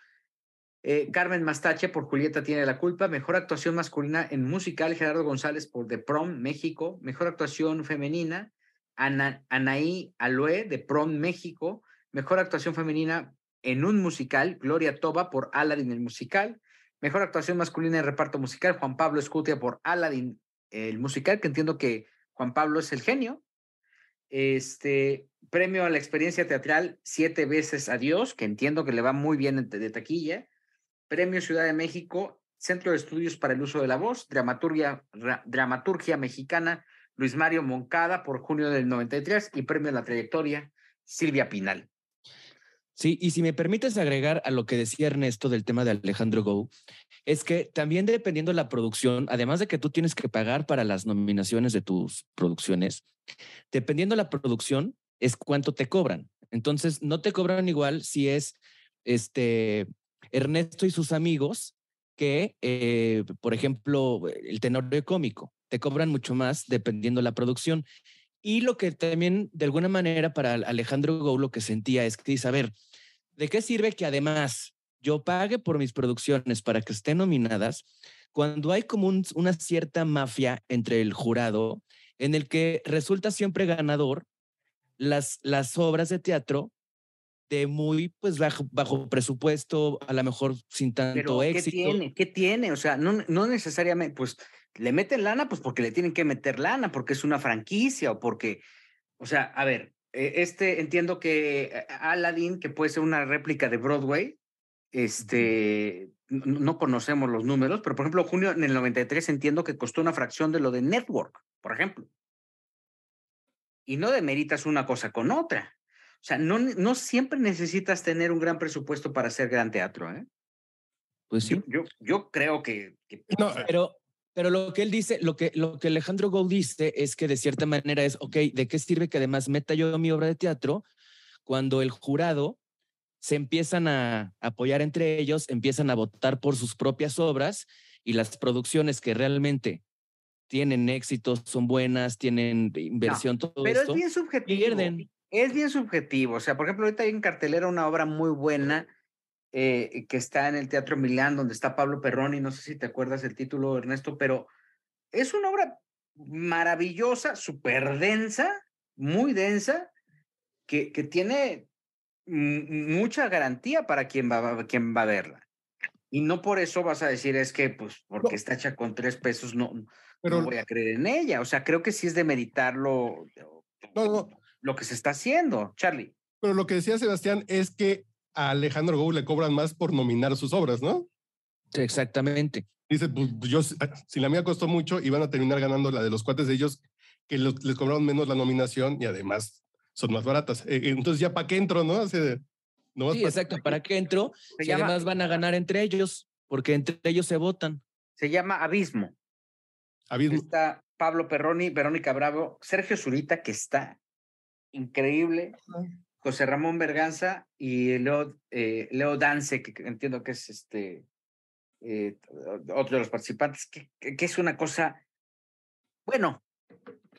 eh, Carmen Mastache por Julieta tiene la culpa. Mejor actuación masculina en musical, Gerardo González por The Prom, México. Mejor actuación femenina, Anaí Aloe de Prom, México. Mejor actuación femenina en un musical, Gloria Toba por Aladdin el musical. Mejor actuación masculina en reparto musical, Juan Pablo Escutia por Aladdin, el musical, que entiendo que Juan Pablo es el genio. Este premio a la experiencia teatral, siete veces adiós, que entiendo que le va muy bien de taquilla. Premio Ciudad de México, Centro de Estudios para el Uso de la Voz, Dramaturgia, Dramaturgia Mexicana, Luis Mario Moncada por junio del 93 y Premio a la Trayectoria, Silvia Pinal. Sí, y si me permites agregar a lo que decía Ernesto del tema de Alejandro Go, es que también dependiendo de la producción, además de que tú tienes que pagar para las nominaciones de tus producciones, dependiendo de la producción, es cuánto te cobran. Entonces, no te cobran igual si es este Ernesto y sus amigos que, eh, por ejemplo, el tenor cómico. Te cobran mucho más dependiendo de la producción. Y lo que también, de alguna manera, para Alejandro Gou lo que sentía es que dice, a ver, ¿de qué sirve que además yo pague por mis producciones para que estén nominadas cuando hay como una cierta mafia entre el jurado en el que resulta siempre ganador las, las obras de teatro de muy pues bajo, bajo presupuesto, a lo mejor sin tanto éxito. ¿Qué tiene? ¿Qué tiene? O sea, no, no necesariamente, pues le meten lana, pues porque le tienen que meter lana, porque es una franquicia o porque, o sea, a ver, este entiendo que eh, Aladdin, que puede ser una réplica de Broadway, este, no conocemos los números, pero por ejemplo, junio en el 93 entiendo que costó una fracción de lo de Network, por ejemplo. Y no demeritas una cosa con otra. O sea, no, no siempre necesitas tener un gran presupuesto para hacer gran teatro, ¿eh? Pues sí. Yo, yo, creo que, No, pero, pero lo que él dice, lo que, lo que Alejandro Gold dice es que de cierta manera es, ok, ¿de qué sirve que además meta yo mi obra de teatro cuando el jurado se empiezan a apoyar entre ellos, empiezan a votar por sus propias obras y las producciones que realmente tienen éxito, son buenas, tienen inversión, todo pero esto. es bien subjetivo. Pierden es bien subjetivo. O sea, por ejemplo, ahorita hay en cartelera una obra muy buena eh, que está en el Teatro Milán, donde está Pablo Perroni. No sé si te acuerdas el título, Ernesto, pero es una obra maravillosa, súper densa, muy densa, que, que tiene mucha garantía para quien va, quien va a verla. Y no por eso vas a decir es que, pues, porque está hecha con tres pesos, no, no voy a creer en ella. O sea, creo que sí es de meditarlo. No, no, lo que se está haciendo, Charlie. Pero lo que decía Sebastián es que a Alejandro Gou le cobran más por nominar sus obras, ¿no? exactamente. Dice, pues, yo, si la mía costó mucho, iban a terminar ganando la de los cuates de ellos, que les cobraron menos la nominación y además son más baratas. E, entonces, ¿ya para qué entro, no? sí, exacto, ¿para qué entro? Si además van a ganar entre ellos, porque entre ellos se votan. Se llama Abismo. Abismo. Está Pablo Perroni, Verónica Bravo, Sergio Zurita, que está increíble. José Ramón Berganza y Leo, eh, Leo Dance, que entiendo que es este eh, otro de los participantes, que, que, es una cosa. Bueno,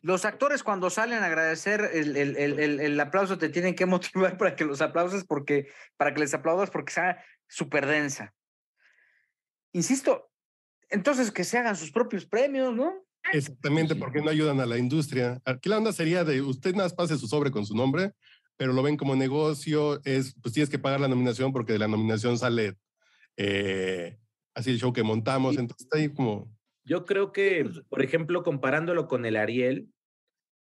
los actores cuando salen a agradecer el, el, el, el, aplauso te tienen que motivar para que los aplauses, porque, para que les aplaudas porque sea súper densa. Insisto, entonces que se hagan sus propios premios, ¿no? Exactamente, porque no ayudan a la industria. Aquí la onda sería de usted nada más pase su sobre con su nombre, pero lo ven como negocio, es, pues tienes que pagar la nominación porque de la nominación sale eh, así el show que montamos, entonces está ahí como... Yo creo que, por ejemplo, comparándolo con el Ariel,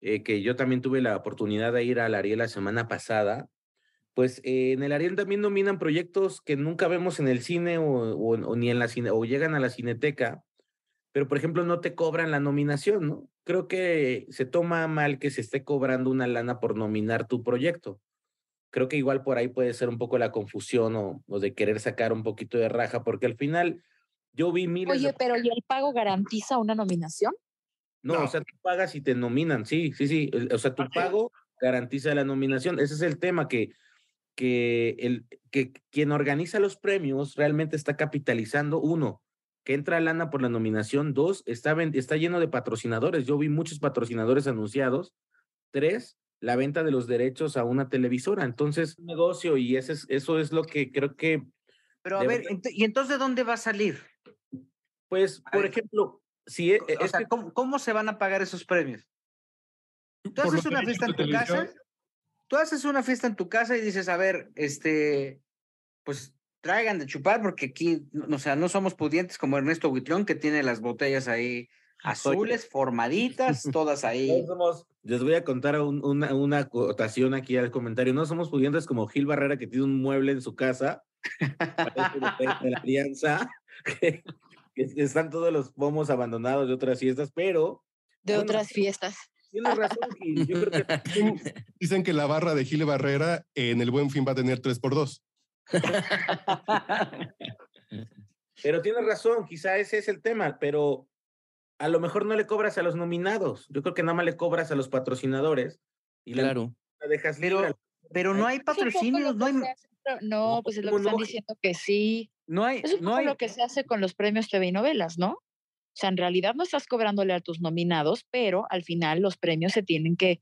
eh, que yo también tuve la oportunidad de ir al Ariel la semana pasada, pues eh, en el Ariel también nominan proyectos que nunca vemos en el cine o, o, ni en la cine, o llegan a la cineteca, pero por ejemplo no te cobran la nominación, ¿no? Creo que se toma mal que se esté cobrando una lana por nominar tu proyecto. Creo que igual por ahí puede ser un poco la confusión o, de querer sacar un poquito de raja, porque al final yo vi miles. Oye, pero ¿y el pago garantiza una nominación? No, o sea, tú pagas y te nominan, sí, sí, sí. O sea, tu pago garantiza la nominación. Ese es el tema que, que, el, que quien organiza los premios realmente está capitalizando, uno, que entra lana por la nominación. Dos, está, está lleno de patrocinadores. Yo vi muchos patrocinadores anunciados. Tres, la venta de los derechos a una televisora. Entonces, un negocio y ese es, eso es lo que creo que... Pero a ver, ¿y entonces de dónde va a salir? Pues, por ejemplo, si... E, es, ¿cómo, se van a pagar esos premios? Tú haces una fiesta en tu casa, tú haces una fiesta en tu casa y dices, a ver, este, pues traigan de chupar, porque aquí, o sea, no somos pudientes como Ernesto Huitrón, que tiene las botellas ahí azules, formaditas, todas ahí. les voy a contar una, una acotación aquí al comentario. No somos pudientes como Gil Barrera, que tiene un mueble en su casa, de la alianza, que, Están todos los pomos abandonados de otras fiestas, pero. De otras fiestas. Tienes razón, Gil. Yo creo que Dicen que la barra de Gil Barrera en el buen fin va a tener 3 por 2 Pero tienes razón, quizá ese es el tema, pero a lo mejor no le cobras a los nominados. Yo creo que nada más le cobras a los patrocinadores y la- Claro. la dejas Pero, libre. pero no hay poco lo patrocinios, no hay, No, pues es lo que ¿cómo están no? diciendo que sí. no hay, Es un no poco hay. lo que se hace con los premios TV y novelas, ¿no? O sea, en realidad no estás cobrándole a tus nominados, pero al final los premios se tienen que,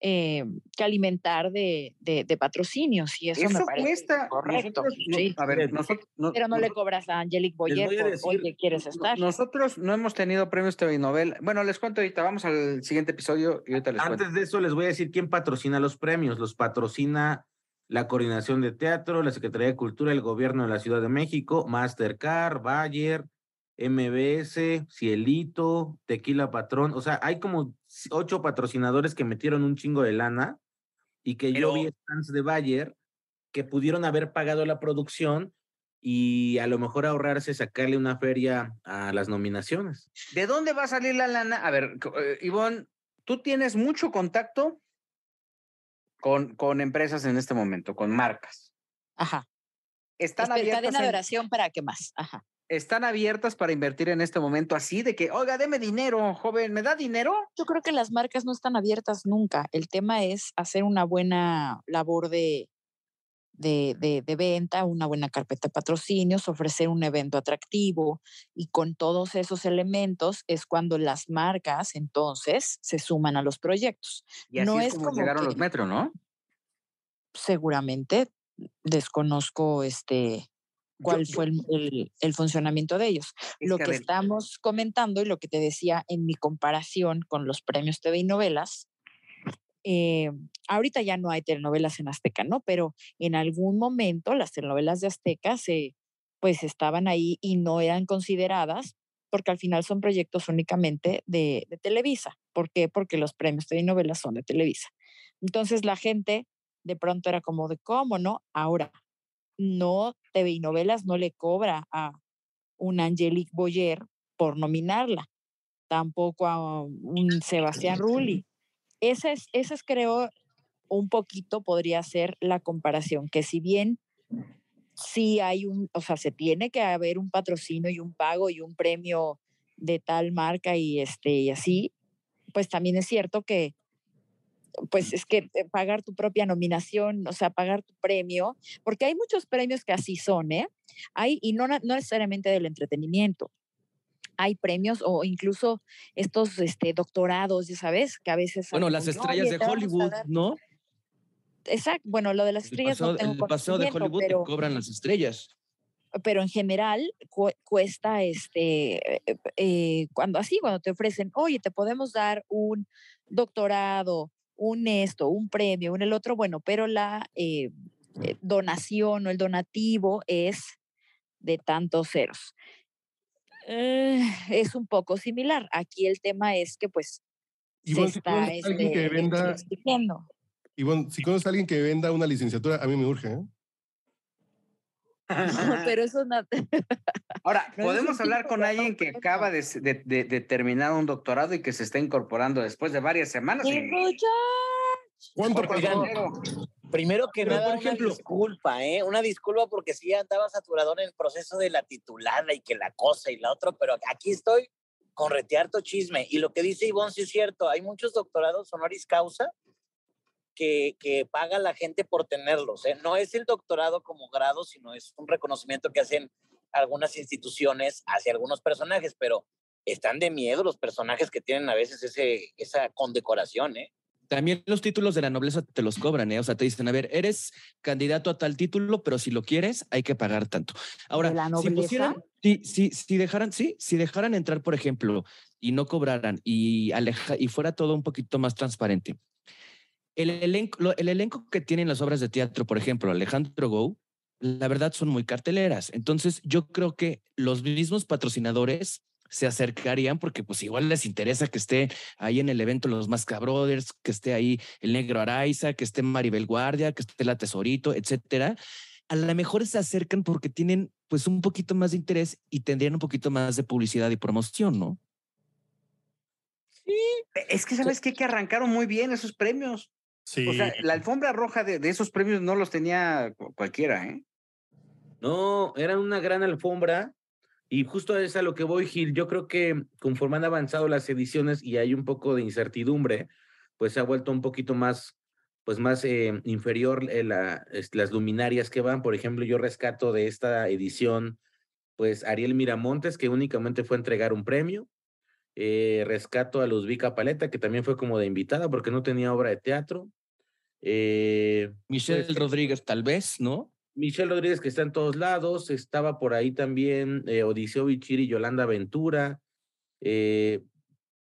eh, que alimentar de, de- de patrocinios y eso, me parece cuesta. correcto. Nosotros, no- sí. a ver, nosotros, no- Pero no le cobras a Angelique Boyer por, decir- oye, ¿quieres estar? Nosotros no hemos tenido premios novela. Bueno, les cuento ahorita, vamos al siguiente episodio y ahorita les cuento. Antes de eso les voy a decir quién patrocina los premios. Los patrocina la Coordinación de Teatro, la Secretaría de Cultura, el Gobierno de la Ciudad de México, Mastercard, Bayer, MBS, Cielito, Tequila Patrón. O sea, hay como ocho patrocinadores que metieron un chingo de lana y que yo vi stands de Bayer que pudieron haber pagado la producción y a lo mejor ahorrarse sacarle una feria a las nominaciones. ¿De dónde va a salir la lana? A ver, eh, Ivonne, tú tienes mucho contacto con, con empresas en este momento, con marcas. Ajá. Están Espera, abiertas, cadena de en- oración para qué más. Ajá. Están abiertas para invertir en este momento así de que, oiga, deme dinero, joven, ¿me da dinero? Yo creo que las marcas no están abiertas nunca. El tema es hacer una buena labor de, de, de- de venta, una buena carpeta de patrocinios, ofrecer un evento atractivo y con todos esos elementos es cuando las marcas entonces se suman a los proyectos. Y así No es como, como llegaron que- los metros, ¿no? Seguramente desconozco este cuál yo- fue el, el- el funcionamiento de ellos. Es lo que, ver, estamos comentando y lo que te decía en mi comparación con los premios TV y novelas, eh, ahorita ya no hay telenovelas en Azteca, ¿no? Pero en algún momento las telenovelas de Azteca se, pues estaban ahí y no eran consideradas porque al final son proyectos únicamente de, de Televisa. ¿Por qué? Porque los premios TV y novelas son de Televisa. Entonces la gente de pronto era como de, ¿cómo no? Ahora, no, TV y novelas no le cobra a un Angelique Boyer por nominarla, tampoco a un Sebastián Rulli. Esa es, esa es, creo, un poquito podría ser la comparación, que si bien sí hay un, o sea, se tiene que haber un patrocinio y un pago y un premio de tal marca y este y así, pues también es cierto que pues es que eh, pagar tu propia nominación, o sea, pagar tu premio, porque hay muchos premios que así son, ¿eh? Hay, y no, no necesariamente del entretenimiento. Hay premios o incluso estos este, doctorados, ya sabes, que a veces... Bueno, las estrellas "Oye, de te Hollywood, dar-". ¿no? Exacto, bueno, lo de las El estrellas paseo, no tengo el paseo de Hollywood te pero, cobran las estrellas. pero en general cu- cuesta este eh, eh, cuando así cuando te ofrecen oye te podemos dar un doctorado un esto un premio un el otro bueno pero la eh, eh, donación o el donativo es de tantos ceros Eh, es un poco similar aquí el tema es que pues se está alguien que este, venda. Ivonne, si conoces a alguien que venda una licenciatura, a mí me urge. ¿eh? Pero eso no Ahora, podemos hablar con alguien que acaba de, s- de- de- de terminar un doctorado y que se está incorporando después de varias semanas. Primero que Pero, nada, por una disculpa, ¿eh? Una disculpa porque sí andaba saturado en el proceso de la titulada y que la cosa y la otra, pero aquí estoy con retearto chisme. Y lo que dice Ivonne sí es cierto, hay muchos doctorados honoris causa que, que paga la gente por tenerlos, ¿eh? No es el doctorado como grado, sino es un reconocimiento que hacen algunas instituciones hacia algunos personajes, pero están de miedo los personajes que tienen a veces ese, esa condecoración, ¿eh? También los títulos de la nobleza te los cobran, ¿eh? O sea, te dicen, a ver, eres candidato a tal título, pero si lo quieres, hay que pagar tanto. Ahora, ¿De la si pusieran, si, si, si dejaran, sí, si dejaran entrar, por ejemplo, y no cobraran y, aleja, y fuera todo un poquito más transparente. El elenco, lo- el elenco que tienen las obras de teatro, por ejemplo, Alejandro Gou, la verdad son muy carteleras. Entonces, yo creo que los mismos patrocinadores se acercarían porque pues igual les interesa que esté ahí en el evento los Masca Brothers, que esté ahí el Negro Araiza, que esté Maribel Guardia, que esté la Tesorito, etcétera. a lo mejor se acercan porque tienen pues un poquito más de interés y tendrían un poquito más de publicidad y promoción, ¿no? Sí, es que sabes qué? que arrancaron muy bien esos premios. Sí. O sea, la alfombra roja de, de esos premios no los tenía cu- cualquiera, ¿eh? No, eran una gran alfombra y justo es a lo que voy, Gil. Yo creo que conforme han avanzado las ediciones y hay un poco de incertidumbre, pues se ha vuelto un poquito más, pues más eh, inferior eh, la- es- las luminarias que van. Por ejemplo, yo rescato de esta edición, pues Ariel Miramontes, que únicamente fue a entregar un premio. Eh, rescato a Luzvica Paleta, que también fue como de invitada porque no tenía obra de teatro. Eh, Michelle pues, Rodríguez, tal vez, ¿no? Michelle Rodríguez, que está en todos lados, estaba por ahí también eh, Odiseo Bichiri y Yolanda Ventura, eh,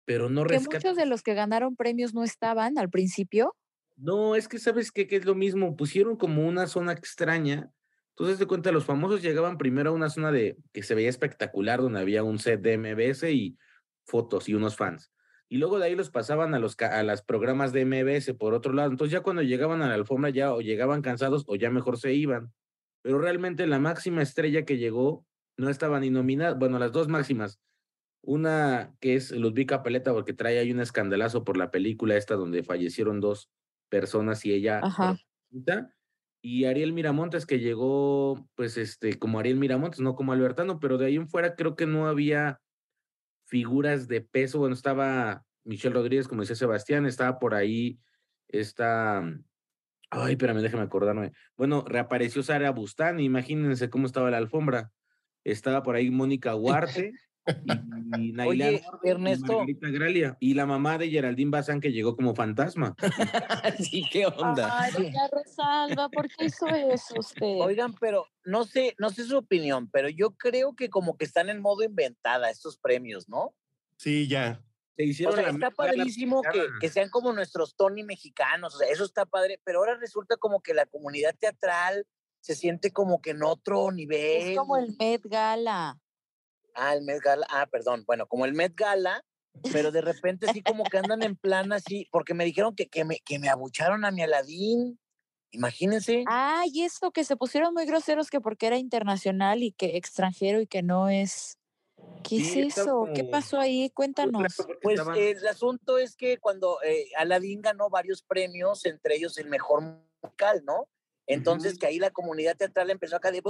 pero no Que muchos de los que ganaron premios no estaban al principio. No, es que sabes qué, que es lo mismo, pusieron como una zona extraña. Entonces, de cuenta, los famosos llegaban primero a una zona de que se veía espectacular, donde había un set de MBS y fotos y unos fans. Y luego de ahí los pasaban a los a las programas de MBS por otro lado. Entonces, ya cuando llegaban a la alfombra, ya o llegaban cansados o ya mejor se iban. Pero realmente la máxima estrella que llegó no estaba ni nominada. Bueno, las dos máximas. Una que es Ludvika Paleta, porque trae ahí un escandalazo por la película esta donde fallecieron dos personas y ella Ajá. y Ariel Miramontes que llegó pues este como Ariel Miramontes, no como Albertano, pero de ahí en fuera creo que no había figuras de peso, bueno, estaba Michelle Rodríguez, como decía Sebastián, estaba por ahí esta ay, espérame, déjame acordarme. Bueno, reapareció Sara Bustani, imagínense cómo estaba la alfombra. Estaba por ahí Mónica Huarte y, y Nailán Oye, y Ernesto. Margarita Gralia y la mamá de Geraldine Bazán que llegó como fantasma. sí, qué onda. Ay, doña Rosalba, ¿por qué hizo eso usted? Oigan, pero no sé, no sé su opinión, pero yo creo que como que están en modo inventada estos premios, ¿no? Sí, ya. Se O hicieron sea, la está padrísimo que, que sean como nuestros Tony mexicanos, o sea, eso está padre, pero ahora resulta como que la comunidad teatral se siente como que en otro nivel. Es como el Met Gala. Ah, el Met Gala, ah, perdón, bueno, como el Met Gala, pero de repente sí como que andan en plan así, porque me dijeron que, que, me, que me abucharon a mi Aladín, imagínense. Ah, y esto que se pusieron muy groseros que porque era internacional y que extranjero y que no es. ¿Qué Sí, es eso? ¿Qué pasó ahí? Cuéntanos. Pues estaban- eh, el asunto es que cuando eh, Aladdin ganó varios premios, entre ellos el mejor musical, ¿no? Entonces que ahí la comunidad teatral empezó acá de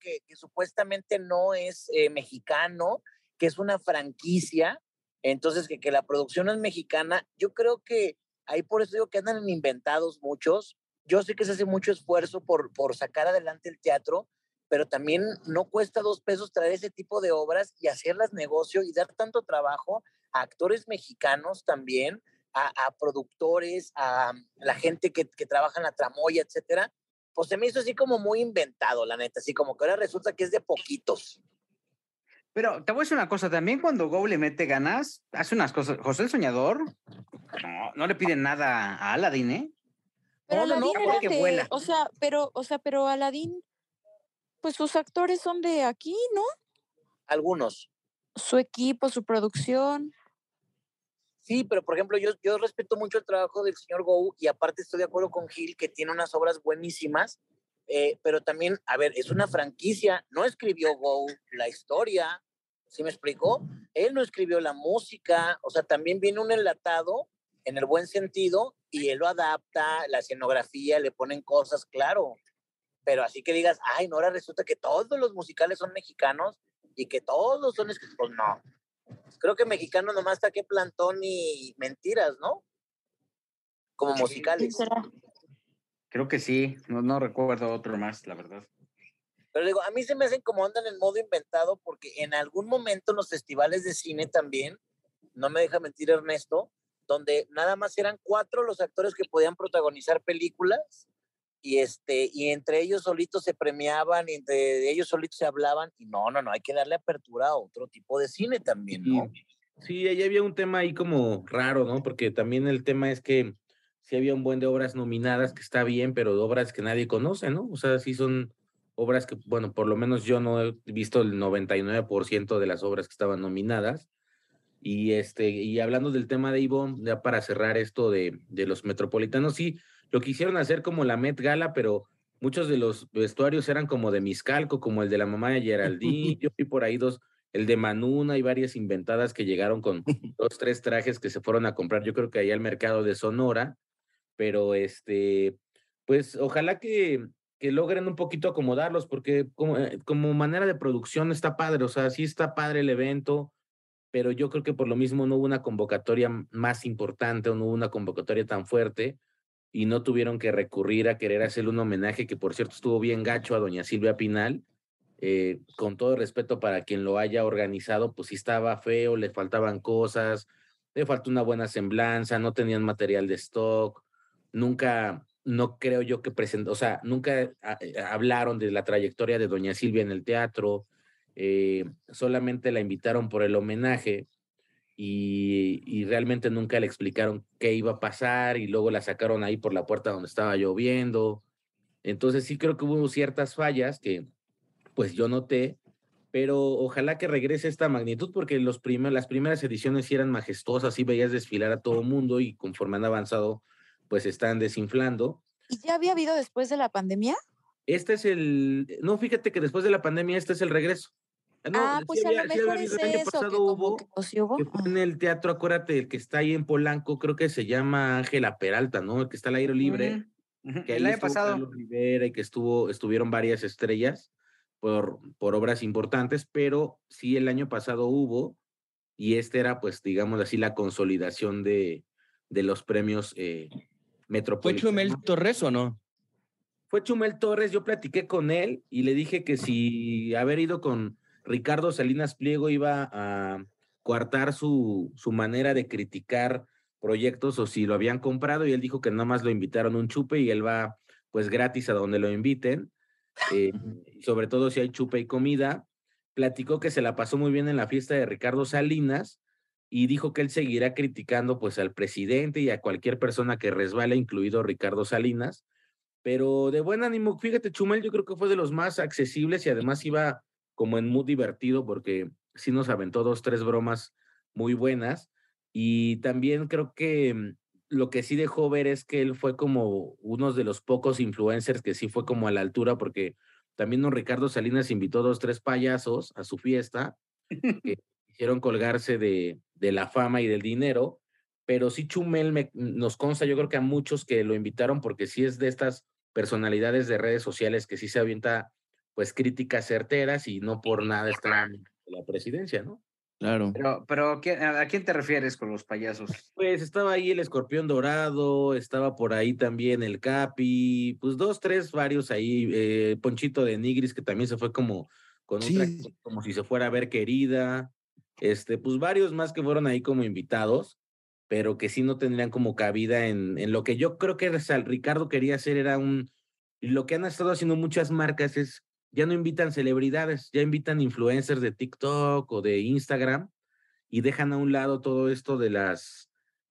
que, supuestamente no es eh, mexicano, que es una franquicia, entonces que, la producción es mexicana. Yo creo que ahí por eso digo que andan en inventados muchos. Yo sé que se hace mucho esfuerzo por, por sacar adelante el teatro, pero también no cuesta dos pesos traer ese tipo de obras y hacerlas negocio y dar tanto trabajo a actores mexicanos también, a, a productores, a la gente que, que trabaja en la tramoya, etcétera. Pues se me hizo así como muy inventado, la neta, así como que ahora resulta que es de poquitos. Pero te voy a decir una cosa, también cuando Go le mete ganas, hace unas cosas. José el Soñador, no, no le piden nada a Aladdin, ¿eh? Pero No, no, no, Aladín era porque de- vuela. o sea, pero, o sea, pero Aladín, pues sus actores son de aquí, ¿no? Algunos. Su equipo, su producción. Sí, pero por ejemplo, yo, yo respeto mucho el trabajo del señor Gou y aparte estoy de acuerdo con Gil que tiene unas obras buenísimas, eh, pero también, a ver, es una franquicia, no escribió Gou la historia, ¿sí me explicó? Él no escribió la música, o sea, también viene un enlatado en el buen sentido y él lo adapta, la escenografía, le ponen cosas, claro, pero así que digas, ay, no, ahora resulta que todos los musicales son mexicanos y que todos son, escri-". pues no, creo que mexicano nomás está que plantón y mentiras, ¿no? Como musicales. será? Creo que sí, no, no recuerdo otro más, la verdad. Pero digo, a mí se me hacen como andan en modo inventado porque en algún momento en los festivales de cine también, no me deja mentir Ernesto, donde nada más eran cuatro los actores que podían protagonizar películas y este y entre ellos solitos se premiaban y entre ellos solitos se hablaban y no, no, no, hay que darle apertura a otro tipo de cine también, ¿no? Sí, ahí había un tema ahí como raro, ¿no? Porque también el tema es que sí había un buen de obras nominadas, que está bien, pero de obras que nadie conoce, ¿no? O sea, sí son obras que, bueno, por lo menos yo no he visto el 99% de las obras que estaban nominadas. Y este, y hablando del tema de Ivonne, ya para cerrar esto de, de los metropolitanos, sí, lo quisieron hacer como la Met Gala, pero muchos de los vestuarios eran como de Miscalco, como el de la mamá de Geraldine. Yo vi por ahí dos, el de Manuna y varias inventadas que llegaron con dos, tres trajes que se fueron a comprar, yo creo que ahí al mercado de Sonora, pero este, pues ojalá que, que logren un poquito acomodarlos, porque como, eh, como manera de producción está padre, o sea, sí está padre el evento, pero yo creo que por lo mismo no hubo una convocatoria más importante o no hubo una convocatoria tan fuerte y no tuvieron que recurrir a querer hacerle un homenaje que por cierto estuvo bien gacho a doña Silvia Pinal. Eh, con todo respeto para quien lo haya organizado, pues sí estaba feo, le faltaban cosas, le faltó una buena semblanza, no tenían material de stock, nunca, no creo yo que presentó, o sea, nunca ah, eh, hablaron de la trayectoria de doña Silvia en el teatro, eh, solamente la invitaron por el homenaje y, realmente nunca le explicaron qué iba a pasar y luego la sacaron ahí por la puerta donde estaba lloviendo. Entonces sí creo que hubo ciertas fallas que pues yo noté, pero ojalá que regrese esta magnitud porque los primer, las primeras ediciones sí eran majestuosas y veías desfilar a todo mundo y conforme han avanzado pues están desinflando. ¿Y ya había habido después de la pandemia? Este es el, no, fíjate que después de la pandemia este es el regreso. Ah, ah pues a lo mejor es el año pasado hubo, en el teatro, acuérdate, el que está ahí en Polanco, creo que se llama Ángela Peralta, ¿no? El que está al aire libre. Que el año pasado. y que estuvo, estuvieron varias estrellas por, por obras importantes, pero sí el año pasado hubo, y este era, pues, digamos así, la consolidación de, de los premios eh, metropolitanos. ¿Fue Chumel Torres o no? Fue Chumel Torres, yo platiqué con él y le dije que si haber ido con Ricardo Salinas Pliego iba a coartar su, su manera de criticar proyectos o si lo habían comprado y él dijo que nada más lo invitaron un chupe y él va pues gratis a donde lo inviten, eh, sobre todo si hay chupe y comida. Platicó que se la pasó muy bien en la fiesta de Ricardo Salinas y dijo que él seguirá criticando pues al presidente y a cualquier persona que resbala, incluido Ricardo Salinas, pero de buen ánimo, fíjate, Chumel yo creo que fue de los más accesibles y además iba como en muy divertido porque sí nos aventó dos, tres bromas muy buenas. Y también creo que mm, lo que sí dejó ver es que él fue como uno de los pocos influencers que sí fue como a la altura porque también don Ricardo Salinas invitó dos, tres payasos a su fiesta que hicieron colgarse de, de la fama y del dinero. Pero sí Chumel me, nos consta, yo creo que a muchos que lo invitaron porque sí es de estas personalidades de redes sociales que sí se avienta pues críticas certeras y no por nada está en la presidencia, ¿no? Claro. Pero, pero ¿a quién te refieres con los payasos? Pues estaba ahí el escorpión dorado, estaba por ahí también el Capi, pues dos, tres, varios ahí, eh, Ponchito de Nigris, que también se fue como con como si se fuera a ver querida, este, pues varios más que fueron ahí como invitados, pero que sí no tendrían como cabida en, en lo que yo creo que Ricardo quería hacer era un, lo que han estado haciendo muchas marcas es ya no invitan celebridades, ya invitan influencers de TikTok o de Instagram y dejan a un lado todo esto de las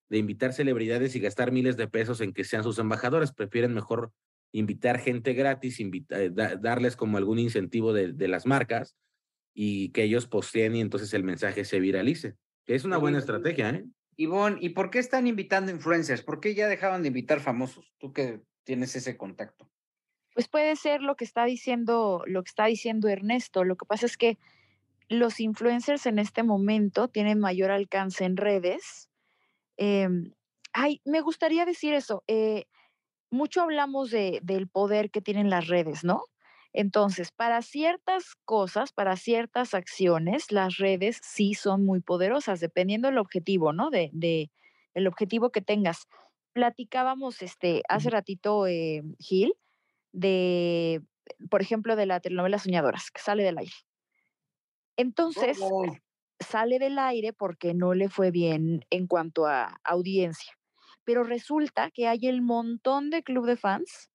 de invitar celebridades y gastar miles de pesos en que sean sus embajadores, prefieren mejor invitar gente gratis, eh, darles como algún incentivo de, de, las marcas y que ellos posteen y entonces el mensaje se viralice. Es una buena estrategia, ¿eh? Ivonne, ¿y por qué están invitando influencers? ¿Por qué ya dejaban de invitar famosos? Tú que tienes ese contacto pues puede ser lo que está diciendo, lo que está diciendo Ernesto. Lo que pasa es que los influencers en este momento tienen mayor alcance en redes. Em, ay, me gustaría decir eso. Eh, mucho hablamos de, del poder que tienen las redes, ¿no? Entonces, para ciertas cosas, para ciertas acciones, las redes sí son muy poderosas, dependiendo del objetivo, ¿no? De, de el objetivo que tengas. Platicábamos este, hace ratito, eh, Gil, de, por ejemplo, de la telenovela Soñadoras, que sale del aire. Entonces, sale del aire porque no le fue bien en cuanto a audiencia. Pero resulta que hay el montón de club de fans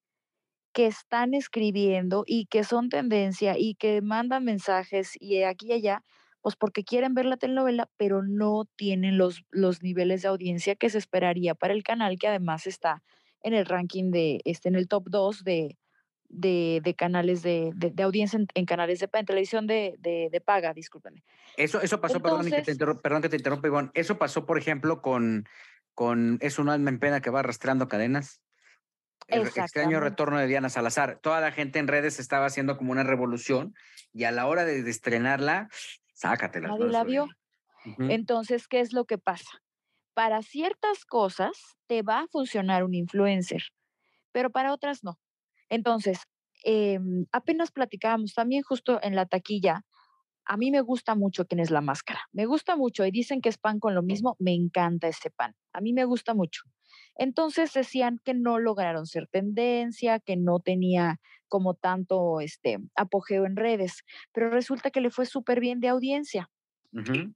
que están escribiendo y que son tendencia y que mandan mensajes y aquí y allá, pues porque quieren ver la telenovela, pero no tienen los, los niveles de audiencia que se esperaría para el canal, que además está en el ranking de, este, en el top 2 de, de, canales de, de, audiencia en, canales de, televisión de, de, paga, discúlpame. Eso, eso pasó, perdón, que te perdón que te interrumpa, Ivonne. Eso pasó, por ejemplo, con, con Es un alma en pena que va arrastrando cadenas. el extraño retorno de Diana Salazar. Toda la gente en redes estaba haciendo como una revolución y a la hora de, estrenarla, sácatela. Nadie la vio. Entonces, ¿qué es lo que pasa? Para ciertas cosas te va a funcionar un influencer, pero para otras no. Entonces, em, apenas platicábamos también justo en la taquilla, a mí me gusta mucho quién es la máscara. Me gusta mucho y dicen que es pan con lo mismo. Me encanta ese pan. A mí me gusta mucho. Entonces decían que no lograron ser tendencia, que no tenía como tanto este apogeo en redes, pero resulta que le fue súper bien de audiencia.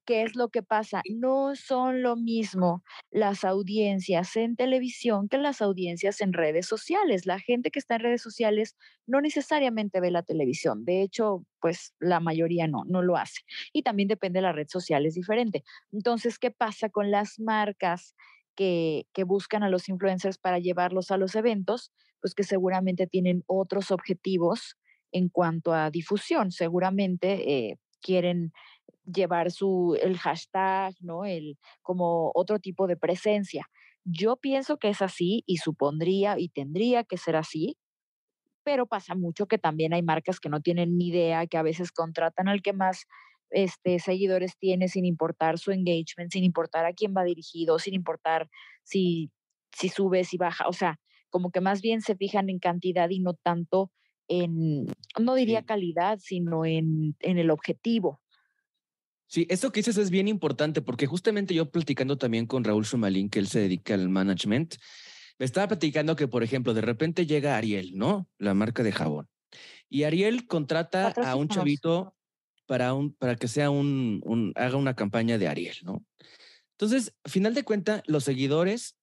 ¿Qué es lo que pasa? No son lo mismo las audiencias en televisión que las audiencias en redes sociales. La gente que está en redes sociales no necesariamente ve la televisión. De hecho, pues la mayoría no, no lo hace. Y también depende de la red social, es diferente. Entonces, ¿qué pasa con las marcas que, que buscan a los influencers para llevarlos a los eventos? Pues que seguramente tienen otros objetivos en cuanto a difusión. Seguramente eh, quieren llevar su, el hashtag, ¿no? El, como otro tipo de presencia. Yo pienso que es así y supondría y tendría que ser así, pero pasa mucho que también hay marcas que no tienen ni idea, que a veces contratan al que más este, seguidores tiene sin importar su engagement, sin importar a quién va dirigido, sin importar si, si sube, si baja, o sea, como que más bien se fijan en cantidad y no tanto en, no diría calidad, sino en, en el objetivo. Sí, eso que dices es bien importante porque justamente yo platicando también con Raúl Sumalín, que él se dedica al management, me estaba platicando que, por ejemplo, de repente llega Ariel, ¿no? La marca de jabón. Y Ariel contrata a un chavito para, un, para que sea un, un, haga una campaña de Ariel, ¿no? Entonces, final de cuentas, los seguidores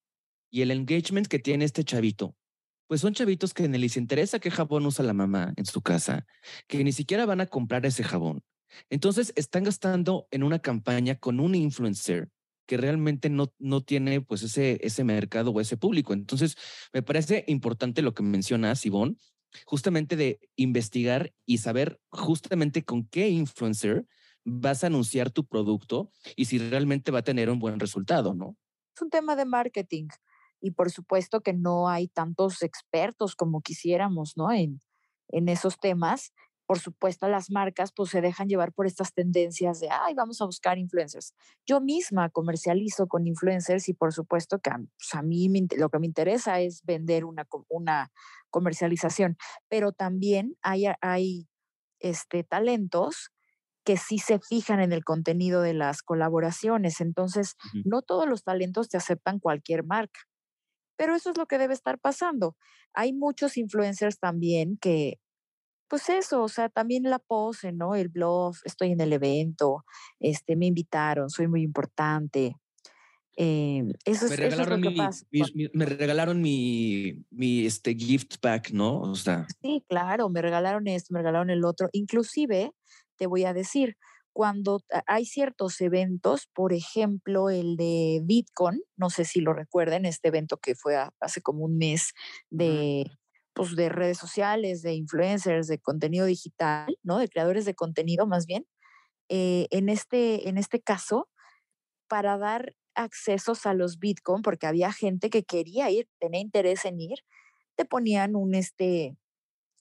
y el engagement que tiene este chavito, pues son chavitos que ni les interesa qué jabón usa la mamá en su casa, que ni siquiera van a comprar ese jabón entonces, están gastando en una campaña con un influencer que realmente no, no tiene pues ese, ese mercado o ese público. Entonces, me parece importante lo que mencionas, Ivonne, justamente de investigar y saber justamente con qué influencer vas a anunciar tu producto y si realmente va a tener un buen resultado, ¿no? Es un tema de marketing y por supuesto que no hay tantos expertos como quisiéramos, ¿no? En, en esos temas por supuesto, las marcas pues se dejan llevar por estas tendencias de, ay, vamos a buscar influencers. Yo misma comercializo con influencers y por supuesto que pues, a mí lo que me interesa es vender una, una comercialización, pero también hay, hay este, talentos que sí se fijan en el contenido de las colaboraciones. Entonces, no todos los talentos te aceptan cualquier marca. Pero eso es lo que debe estar pasando. Hay muchos influencers también que pues eso, o sea, también la pose, ¿no? El blog, estoy en el evento, este, me invitaron, soy muy importante. Eh, eso, me es, lo que mi, pasa. me regalaron mi, mi este, gift pack, ¿no? O sea. Sí, claro, me regalaron esto, me regalaron el otro. Inclusive, te voy a decir, cuando hay ciertos eventos, por ejemplo, el de Bitcoin, no sé si lo recuerden, este evento que fue hace como un mes de pues, de redes sociales, de influencers, de contenido digital, ¿no? De creadores de contenido más bien. Eh, en, este, en este caso, para dar accesos a los Bitcoin, porque había gente que quería ir, tenía interés en ir, te ponían un, este,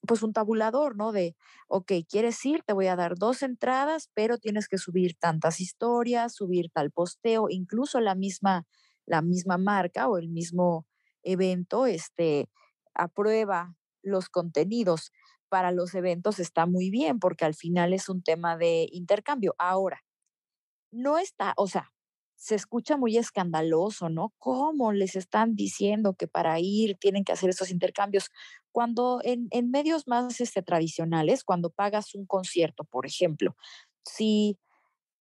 pues un tabulador, ¿no? De, ok, quieres ir, te voy a dar dos entradas, pero tienes que subir tantas historias, subir tal posteo, incluso la misma, la misma marca o el mismo evento, este, aprueba los contenidos para los eventos está muy bien porque al final es un tema de intercambio. Ahora, no está, o sea, se escucha muy escandaloso, ¿no? ¿Cómo les están diciendo que para ir tienen que hacer esos intercambios? Cuando en, medios más este, tradicionales, cuando pagas un concierto, por ejemplo, si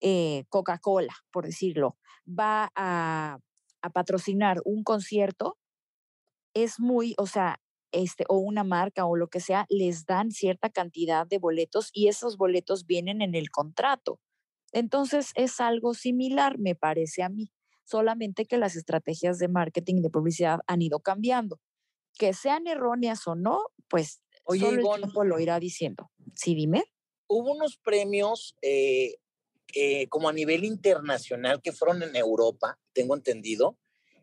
eh, Coca-Cola, por decirlo, va a, a patrocinar un concierto, es muy, o sea, este, o una marca o lo que sea, les dan cierta cantidad de boletos y esos boletos vienen en el contrato. Entonces es algo similar, me parece a mí, solamente que las estrategias de marketing y de publicidad han ido cambiando. Que sean erróneas o no, pues solo el tiempo lo irá diciendo. Sí, dime. Hubo unos premios eh, eh, como a nivel internacional que fueron en Europa, tengo entendido,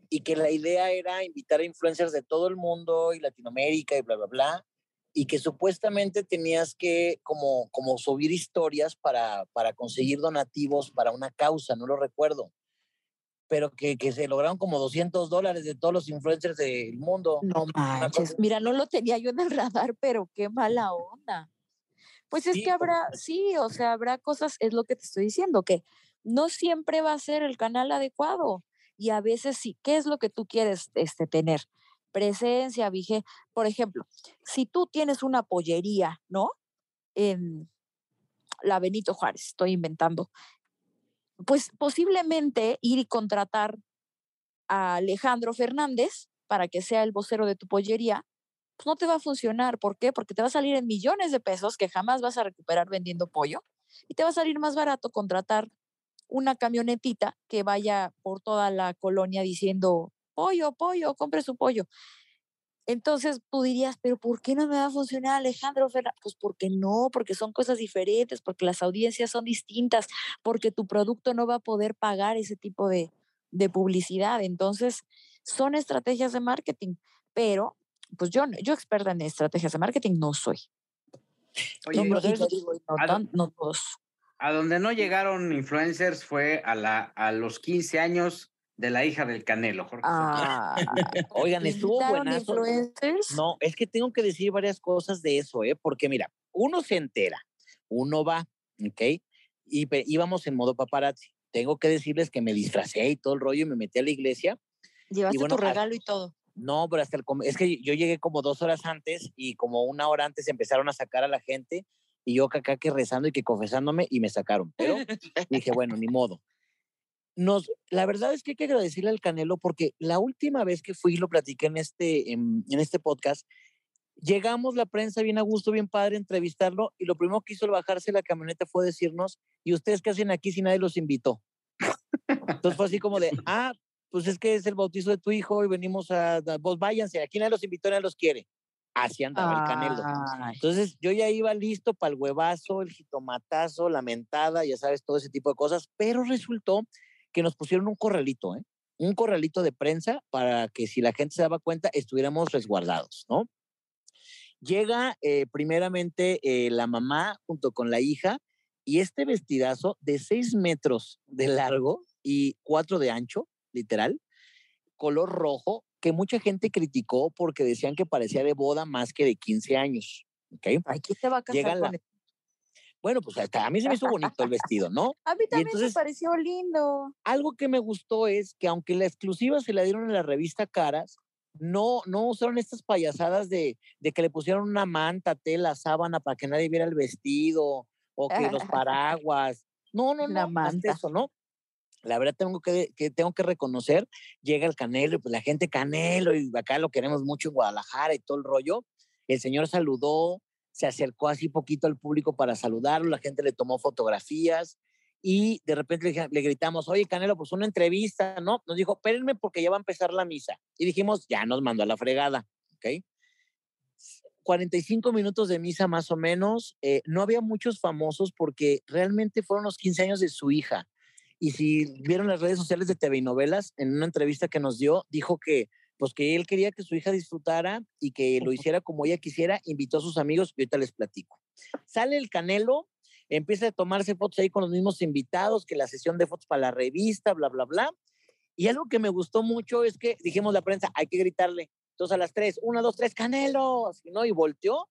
y que la idea era invitar a influencers de todo el mundo y Latinoamérica y bla, bla, bla, y que supuestamente tenías que como, como subir historias para, para conseguir donativos para una causa, no lo recuerdo, pero que, que se lograron como 200 dólares de todos los influencers del mundo. No manches, mira, no lo tenía yo en el radar, pero qué mala onda. Pues es Sí, que habrá, sí, o sea, habrá cosas, es lo que te estoy diciendo, que no siempre va a ser el canal adecuado y a veces sí, ¿qué es lo que tú quieres este, tener? Presencia, vige, por ejemplo, si tú tienes una pollería, ¿no? En la Benito Juárez, estoy inventando, pues posiblemente ir y contratar a Alejandro Fernández para que sea el vocero de tu pollería, pues no te va a funcionar. ¿Por qué? Porque te va a salir en millones de pesos que jamás vas a recuperar vendiendo pollo y te va a salir más barato contratar una camionetita que vaya por toda la colonia diciendo pollo, pollo, compre su pollo. Entonces tú dirías, pero ¿por qué no me va a funcionar Alejandro Fernández? Pues porque no, porque son cosas diferentes, porque las audiencias son distintas, porque tu producto no va a poder pagar ese tipo de, de publicidad. Entonces, son estrategias de marketing, pero pues yo, yo experta en estrategias de marketing no soy. Oye, no, digo, no a- tan- no todos. a donde no llegaron influencers fue a, la, a los 15 años de la hija del Canelo, Jorge. Ah, Oigan, estuvo ¿invitaron buenazo. No, es que tengo que decir varias cosas de eso, ¿eh? Porque mira, uno se entera, uno va, ¿ok? Y íbamos en modo paparazzi. Tengo que decirles que me disfracé y todo el rollo y me metí a la iglesia. Llevaste bueno, tu regalo y todo. No, pero hasta el... Es que yo llegué como dos horas antes y como una hora antes empezaron a sacar a la gente y yo acá que rezando y que confesándome y me sacaron. Pero dije, bueno, ni modo. Nos, la verdad es que hay que agradecerle al Canelo porque la última vez que fui, lo platiqué en este, en, en este podcast, llegamos la prensa bien a gusto, bien padre, entrevistarlo y lo primero que hizo al bajarse la camioneta fue decirnos, ¿y ustedes qué hacen aquí si nadie los invitó? Entonces fue así como de, ah, pues es que es el bautizo de tu hijo y venimos a, a- vos váyanse, aquí nadie los invitó, nadie los quiere. Así andaba el Canelo. Entonces yo ya iba listo para el huevazo, el jitomatazo, la mentada, ya sabes, todo ese tipo de cosas, pero resultó que nos pusieron un corralito, ¿eh? Un corralito de prensa para que si la gente se daba cuenta estuviéramos resguardados, ¿no? Llega eh, primeramente eh, la mamá junto con la hija y este vestidazo de seis metros de largo y cuatro de ancho, literal, color rojo, que mucha gente criticó porque decían que parecía de boda más que de 15 años. ¿ok? ay, ¿quién te va a casar Llega con la- él? Bueno, pues hasta a mí se me hizo bonito el vestido, ¿no? A mí también entonces- me pareció lindo. Algo que me gustó es que aunque la exclusiva se la dieron en la revista Caras, no, no usaron estas payasadas de, de que le pusieron una manta, tela, sábana para que nadie viera el vestido o que los paraguas. No, no, no, manta. eso, ¿no? La verdad tengo que, que tengo que reconocer, llega el Canelo y pues la gente Canelo y acá lo queremos mucho en Guadalajara y todo el rollo. El señor saludó, se acercó así poquito al público para saludarlo, la gente le tomó fotografías y de repente le, le gritamos, oye Canelo, pues una entrevista, ¿no? Nos dijo, espérenme porque ya va a empezar la misa. Y dijimos, ya nos mandó a la fregada, ¿ok? 45 minutos de misa más o menos. eh, no había muchos famosos porque realmente fueron los 15 años de su hija. Y si vieron las redes sociales de TV y Novelas, en una entrevista que nos dio, dijo que pues que él quería que su hija disfrutara y que lo hiciera como ella quisiera, invitó a sus amigos y ahorita les platico. Sale el Canelo, empieza a tomarse fotos ahí con los mismos invitados, que la sesión de fotos para la revista, bla, bla, bla. Y algo que me gustó mucho es que dijimos la prensa, hay que gritarle. Entonces a las tres, una, dos, tres, Canelo, ¿no? Y volteó,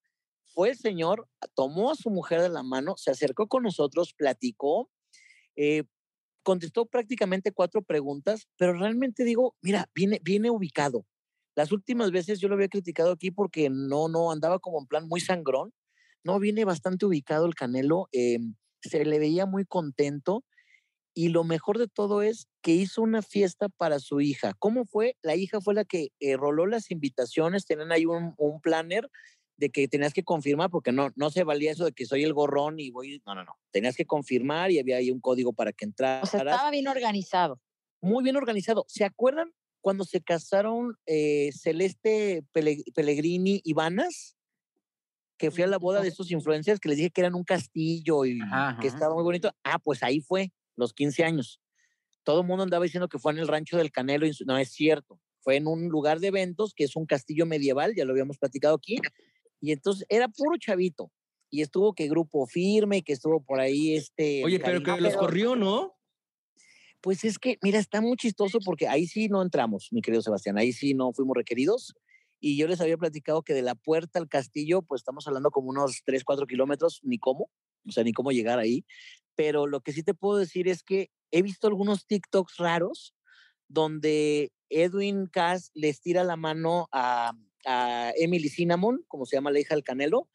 fue el señor, tomó a su mujer de la mano, se acercó con nosotros, platicó, eh, contestó prácticamente cuatro preguntas, pero realmente digo, mira, viene, viene ubicado. Las últimas veces yo lo había criticado aquí porque no, no andaba como en plan muy sangrón. No, viene bastante ubicado el Canelo, eh, se le veía muy contento y lo mejor de todo es que hizo una fiesta para su hija. ¿Cómo fue? La hija fue la que eh, roló las invitaciones, tenían ahí un, un planner de que tenías que confirmar, porque no, no se valía eso de que soy el gorrón y voy, no, no, no, tenías que confirmar y había ahí un código para que O entraras. sea, estaba bien organizado. Muy bien organizado. ¿Se acuerdan cuando se casaron eh, Celeste Pele- Pellegrini y Vanas? Que fui a la boda de estos influencers que les dije que eran un castillo y Ajá, que ajá. estaba muy bonito. Ah, pues ahí fue, los 15 años. todo el mundo andaba diciendo que fue en el rancho del Canelo, y no es cierto. Fue en un lugar de eventos que es un castillo medieval, ya lo habíamos platicado aquí. Y entonces era puro chavito. Y estuvo que grupo firme, que estuvo por ahí este. Oye, pero que los corrió, ¿no? Pues es que, mira, está muy chistoso porque ahí sí no entramos, mi querido Sebastián, ahí sí no fuimos requeridos. Y yo les había platicado que de la puerta al castillo, pues estamos hablando como unos 3, 4 kilómetros, ni cómo, o sea, ni cómo llegar ahí. Pero lo que sí te puedo decir es que he visto algunos TikToks raros donde Edwin Cass les tira la mano a, a Emily Cinnamon, como se llama la hija del Canelo,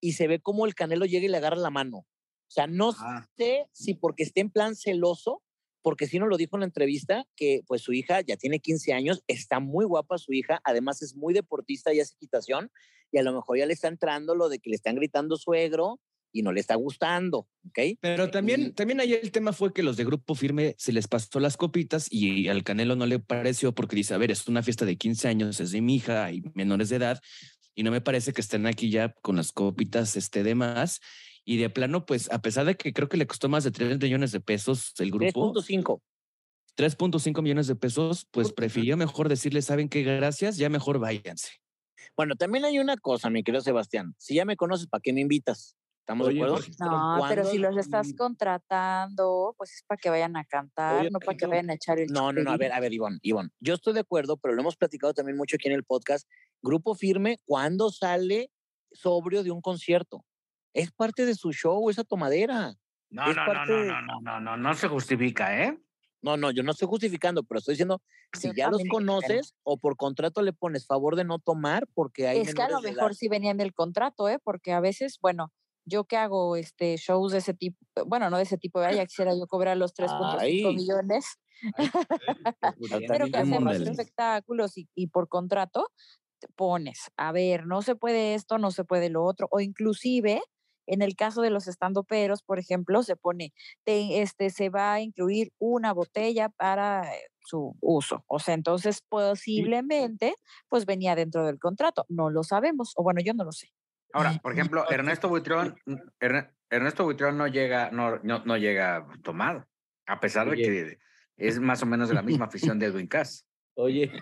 y se ve como el Canelo llega y le agarra la mano. O sea, no Ah. sé si porque esté en plan celoso, porque sí nos lo dijo en la entrevista, que pues su hija ya tiene 15 años, está muy guapa su hija, además es muy deportista y hace equitación, y a lo mejor ya le está entrando lo de que le están gritando suegro y no le está gustando, ¿ok? Pero también, también ahí el tema fue que los de Grupo Firme se les pasó las copitas y al Canelo no le pareció porque dice, a ver, es una fiesta de 15 años, es de mi hija y menores de edad y no me parece que estén aquí ya con las copitas este, de más. Y de plano, pues a pesar de que creo que le costó más de 3 millones de pesos el grupo, 3.5. 3.5 millones de pesos, pues prefirió mejor decirle, ¿saben qué? Gracias, ya mejor váyanse. Bueno, también hay una cosa, mi querido Sebastián. Si ya me conoces, ¿para qué me invitas? ¿Estamos Oye, de acuerdo? Jorge, No, pero si los estás contratando, pues es para que vayan a cantar, Oye, no para que vayan a echar el No, no, no, a ver, a ver, Ivonne, Ivonne, yo estoy de acuerdo, pero lo hemos platicado también mucho aquí en el podcast. Grupo Firme, ¿cuándo sale sobrio de un concierto? Es parte de su show, esa tomadera. No, Es no, no, parte no, de- no, no, no, no, no se justifica, ¿eh? No, no, yo no estoy justificando, pero estoy diciendo, si Yo ya los conoces o por contrato le pones favor de no tomar porque hay Es que a lo mejor sí venían del contrato, ¿eh? Porque a veces, bueno, yo que hago este shows de ese tipo, bueno, no de ese tipo, ya quisiera yo cobrar los 3.5 Ay. millones, pero que hacemos espectáculos y, y por contrato te pones, a ver, no se puede esto, no se puede lo otro, o inclusive en el caso de los estandoperos, por ejemplo, se pone, te- este, se va a incluir una botella para su uso. O sea, entonces posiblemente, pues venía dentro del contrato. No lo sabemos, o bueno, yo no lo sé. Ahora, por ejemplo, Ernesto Buitrón, Erne- Ernesto Buitrón no llega, no, no, no llega tomado, a pesar de que es más o menos de la misma afición de Edwin Cass. Oye,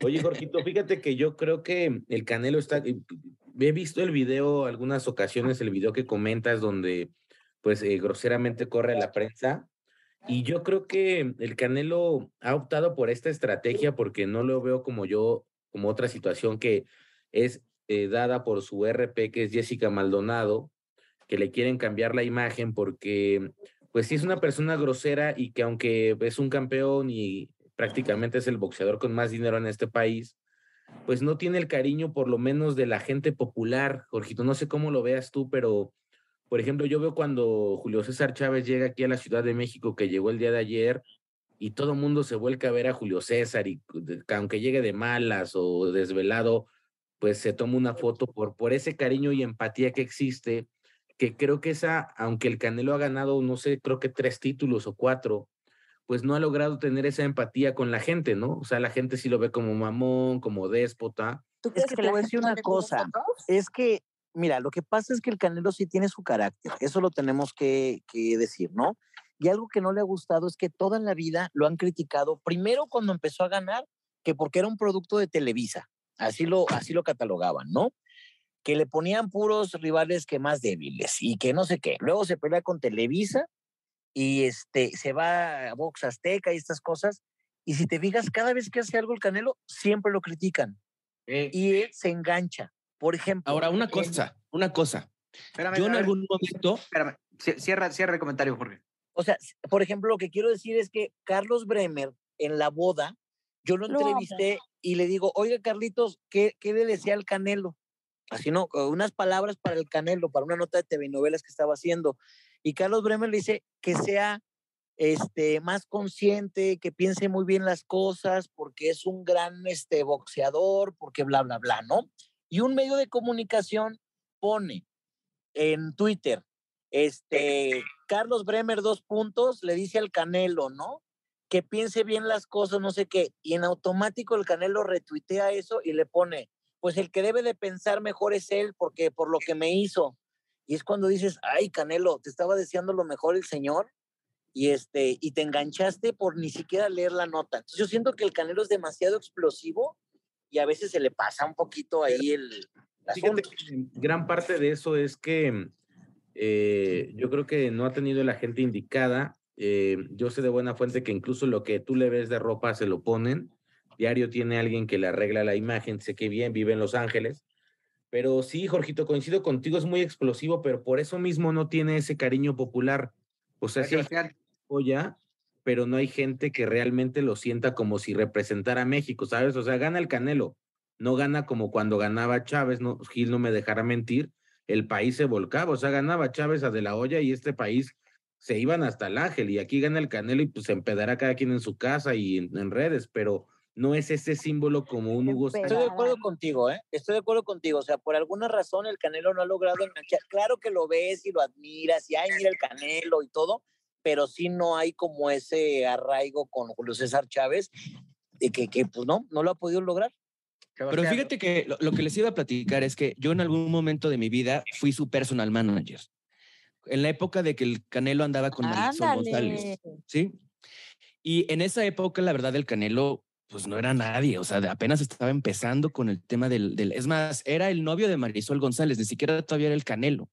oye, Jorgito, fíjate que yo creo que el Canelo está. He visto el video algunas ocasiones, el video que comentas, donde pues eh, groseramente corre la prensa. Y yo creo que el Canelo ha optado por esta estrategia porque no lo veo como yo, como otra situación que es eh, dada por su RP, que es Jessica Maldonado, que le quieren cambiar la imagen porque, pues sí es una persona grosera y que aunque es un campeón y prácticamente es el boxeador con más dinero en este país, pues no tiene el cariño por lo menos de la gente popular. Jorgito, no sé cómo lo veas tú, pero por ejemplo, yo veo cuando Julio César Chávez llega aquí a la Ciudad de México, que llegó el día de ayer, y todo mundo se vuelca a ver a Julio César, y aunque llegue de malas o desvelado, pues se toma una foto por, por ese cariño y empatía que existe, que creo que esa, aunque el Canelo ha ganado, no sé, creo que tres títulos o cuatro, pues no ha logrado tener esa empatía con la gente, ¿no? O sea, la gente sí lo ve como mamón, como déspota. ¿Tú Es que que te voy a decir una cosa. Es que, mira, lo que pasa es que el Canelo sí tiene su carácter, eso lo tenemos que, que decir, ¿no? Y algo que no le ha gustado es que toda la vida lo han criticado, primero cuando empezó a ganar, que porque era un producto de Televisa, así lo, así lo catalogaban, ¿no? Que le ponían puros rivales que más débiles y que no sé qué. Luego se pelea con Televisa y este, se va a Box Azteca y estas cosas. Y si te fijas, cada vez que hace algo el Canelo, siempre lo critican Eh, y él se engancha. Por ejemplo, Ahora, una en- cosa, una cosa. espérame, Yo en algún momento, espérame, ci- cierra, cierra el comentario, Jorge. o sea, por ejemplo, lo que quiero decir es que Carlos Bremer en la boda, yo lo Lo amo. entrevisté y le digo, oiga, Carlitos, ¿qué, qué le decía al Canelo? Así no, unas palabras para el Canelo, para una nota de TV novelas que estaba haciendo. Y Carlos Bremer le dice que sea este, más consciente, que piense muy bien las cosas, porque es un gran este, boxeador, porque bla, bla, bla, ¿no? Y un medio de comunicación pone en Twitter, este, Carlos Bremer, dos puntos, le dice al Canelo, ¿no? Que piense bien las cosas, no sé qué. Y en automático el Canelo retuitea eso y le pone, pues el que debe de pensar mejor es él, porque por lo que me hizo. Y es cuando dices, ay, Canelo, te estaba deseando lo mejor el Señor. y, este, y te enganchaste por ni siquiera leer la nota. Entonces yo siento que el Canelo es demasiado explosivo y a veces se le pasa un poquito ahí el... Fíjate que gran parte de eso es que eh, yo creo que no ha tenido la gente indicada. Eh, yo sé de buena fuente que incluso lo que tú le ves de ropa se lo ponen. Diario tiene alguien que le arregla la imagen, sé que bien, vive en Los Ángeles. Pero sí, Jorgito, coincido contigo, es muy explosivo, pero por eso mismo no tiene ese cariño popular. O sea, sí, pero no hay gente que realmente lo sienta como si representara a México, ¿sabes? O sea, gana el Canelo, no gana como cuando ganaba Chávez, no, Gil no me dejará mentir, el país se volcaba, o sea, ganaba Chávez a De La Hoya y este país se iban hasta el Ángel y aquí gana el Canelo y pues se empedará cada quien en su casa y en, redes, pero no es ese símbolo como un Hugo. Estoy de acuerdo contigo, ¿eh? Estoy de acuerdo contigo. O sea, por alguna razón el Canelo no ha logrado enganchar. Claro que lo ves y lo admiras y ay, mira el Canelo y todo, pero sí no hay como ese arraigo con Julio César Chávez de que, que pues no, no lo ha podido lograr. Pero fíjate que lo, que les iba a platicar es que yo en algún momento de mi vida fui su personal manager. En la época de que el Canelo andaba con Marisol González. ¿Sí? Y en esa época, la verdad, el Canelo, pues no era nadie. O sea, apenas estaba empezando con el tema del, del. Es más, era el novio de Marisol González, ni siquiera todavía era el Canelo.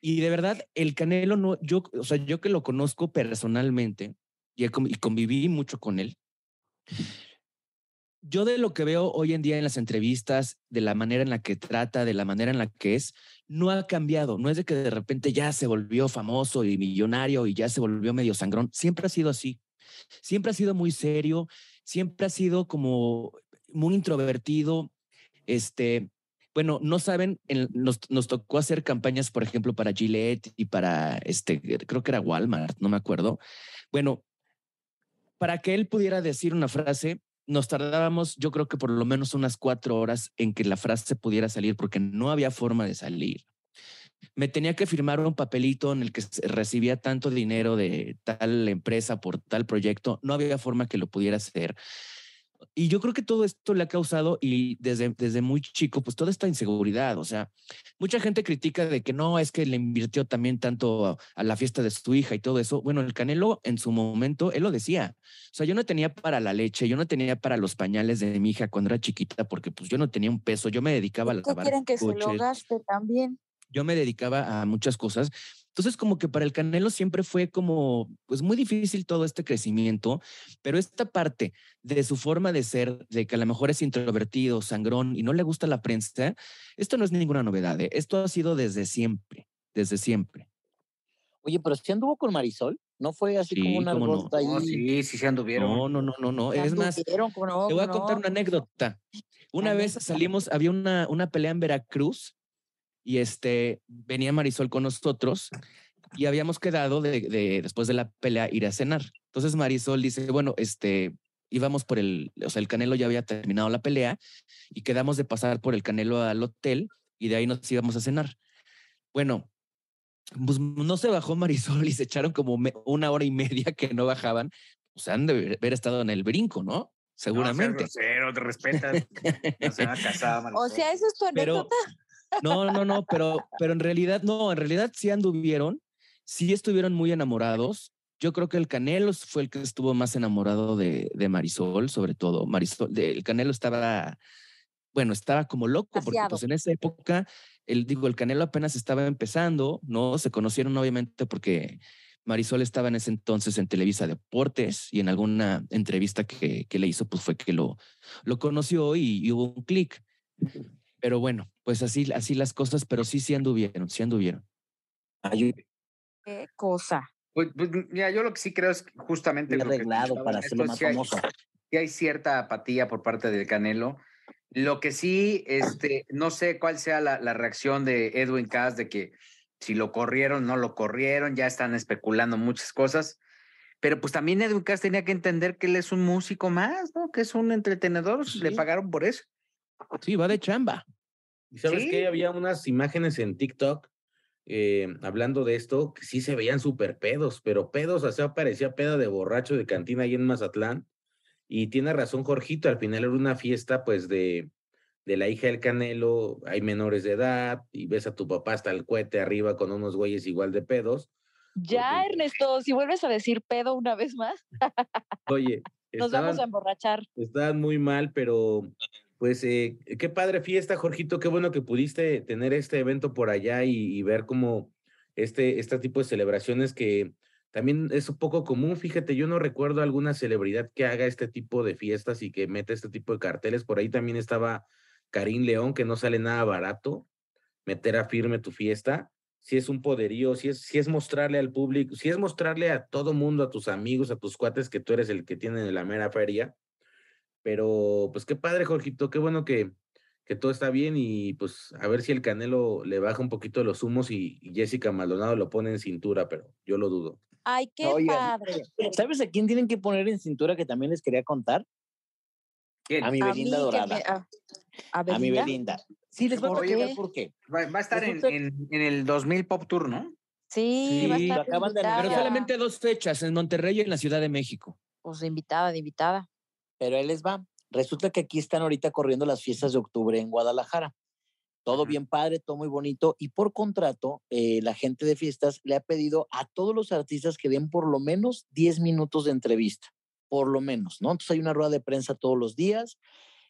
Y de verdad, el Canelo no, yo, o sea, yo que lo conozco personalmente y, y conviví mucho con él, yo de lo que veo hoy en día en las entrevistas, de la manera en la que trata, de la manera en la que es, no ha cambiado. No es de que de repente ya se volvió famoso y millonario y ya se volvió medio sangrón. Siempre ha sido así. Siempre ha sido muy serio, siempre ha sido como muy introvertido. Este, bueno, no saben, nos, nos, tocó hacer campañas, por ejemplo, para Gillette y para, este, creo que era Walmart, no me acuerdo. Bueno, para que él pudiera decir una frase, nos tardábamos, yo creo que por lo menos unas cuatro horas en que la frase pudiera salir, porque no había forma de salir. Me tenía que firmar un papelito en el que recibía tanto dinero de tal empresa por tal proyecto, no había forma que lo pudiera hacer. Y yo creo que todo esto le ha causado, y desde, desde muy chico, pues toda esta inseguridad. O sea, mucha gente critica de que no, es que le invirtió también tanto a, la fiesta de su hija y todo eso. Bueno, el Canelo en su momento, él lo decía. O sea, yo no tenía para la leche, yo no tenía para los pañales de mi hija cuando era chiquita, porque pues yo no tenía un peso, yo me dedicaba a la quieren que se lo gaste también? Yo me dedicaba a muchas cosas entonces, como que para el Canelo siempre fue como, pues muy difícil todo este crecimiento, pero esta parte de su forma de ser, de que a lo mejor es introvertido, sangrón y no le gusta la prensa, esto no es ninguna novedad, ¿eh? esto ha sido desde siempre, desde siempre. Oye, pero si anduvo con Marisol, ¿no fue así como una no. ahí? sí, sí se anduvieron. No, no, no, no, no. Es más, te voy a contar una anécdota. Una vez salimos, había una, una pelea en Veracruz y este, venía Marisol con nosotros y habíamos quedado de, después de la pelea ir a cenar. Entonces Marisol dice, bueno, este, íbamos por el, o sea, el Canelo ya había terminado la pelea y quedamos de pasar por el Canelo al hotel y de ahí nos íbamos a cenar. Bueno, pues no se bajó Marisol y se echaron como una hora y media que no bajaban. O sea, han de haber estado en el brinco, ¿no? Seguramente. No, te respetas. No se va a O sea, eso es tu anécdota. No, no, no, pero, pero en realidad, no, en realidad sí anduvieron, sí estuvieron muy enamorados. Yo creo que el Canelo fue el que estuvo más enamorado de, de Marisol, sobre todo. Marisol, el Canelo estaba, bueno, estaba como loco, porque pues en esa época, el, digo, el Canelo apenas estaba empezando, ¿no? Se conocieron obviamente porque Marisol estaba en ese entonces en Televisa Deportes y en alguna entrevista que, que le hizo, pues fue que lo, lo conoció y, y hubo un clic. Pero bueno, pues así, así las cosas, pero sí, sí anduvieron, sí anduvieron. Qué cosa. Pues, pues, mira, yo lo que sí creo es justamente. arreglado para hacerlo más famoso. Hay, hay cierta apatía por parte del Canelo. Lo que sí, este, no sé cuál sea la, la reacción de Edwin Cass de que si lo corrieron, no lo corrieron, ya están especulando muchas cosas. Pero pues también Edwin Cass tenía que entender que él es un músico más, ¿no? Que es un entretenedor, le pagaron por eso. Sí, va de chamba. ¿Y sabes qué? Había unas imágenes en TikTok eh, hablando de esto que sí se veían súper pedos, pero pedos, o sea, parecía pedo de borracho de cantina ahí en Mazatlán. Y tiene razón Jorgito, al final era una fiesta pues de, de la hija del Canelo, hay menores de edad y ves a tu papá hasta el cohete arriba con unos güeyes igual de pedos. Ya, Ernesto, si vuelves a decir pedo una vez más, Oye, nos vamos a emborrachar. estaban muy mal, pero pues eh, qué padre fiesta, Jorgito. Qué bueno que pudiste tener este evento por allá y, ver cómo este, este tipo de celebraciones que también es un poco común. Fíjate, yo no recuerdo alguna celebridad que haga este tipo de fiestas y que meta este tipo de carteles. Por ahí también estaba Karim León, que no sale nada barato meter a firme tu fiesta. Si es un poderío, si es, si es mostrarle al público, si es mostrarle a todo mundo, a tus amigos, a tus cuates, que tú eres el que tiene la mera feria. Pero pues qué padre, Jorgito, qué bueno que, que todo está bien y pues a ver si el Canelo le baja un poquito los humos y, y Jessica Maldonado lo pone en cintura, pero yo lo dudo. Ay, qué padre. ¿Sabes a quién tienen que poner en cintura que también les quería contar? ¿Quién? A mi A Belinda mí Dorada. me- a, a A mi Belinda. Sí, les voy a ¿Por explicar qué? por qué. Va, va a estar en, en, en el 2000 Pop Tour, ¿no? Sí, va a Sí, estar lo acaban de. Pero solamente dos fechas, en Monterrey y en la Ciudad de México. Pues de invitada, de invitada. Pero ahí les va. Resulta que aquí están ahorita corriendo las fiestas de octubre en Guadalajara. Todo bien padre, todo muy bonito. Y por contrato, eh, la gente de fiestas le ha pedido a todos los artistas que den por lo menos 10 minutos de entrevista. Por lo menos, ¿no? Entonces hay una rueda de prensa todos los días.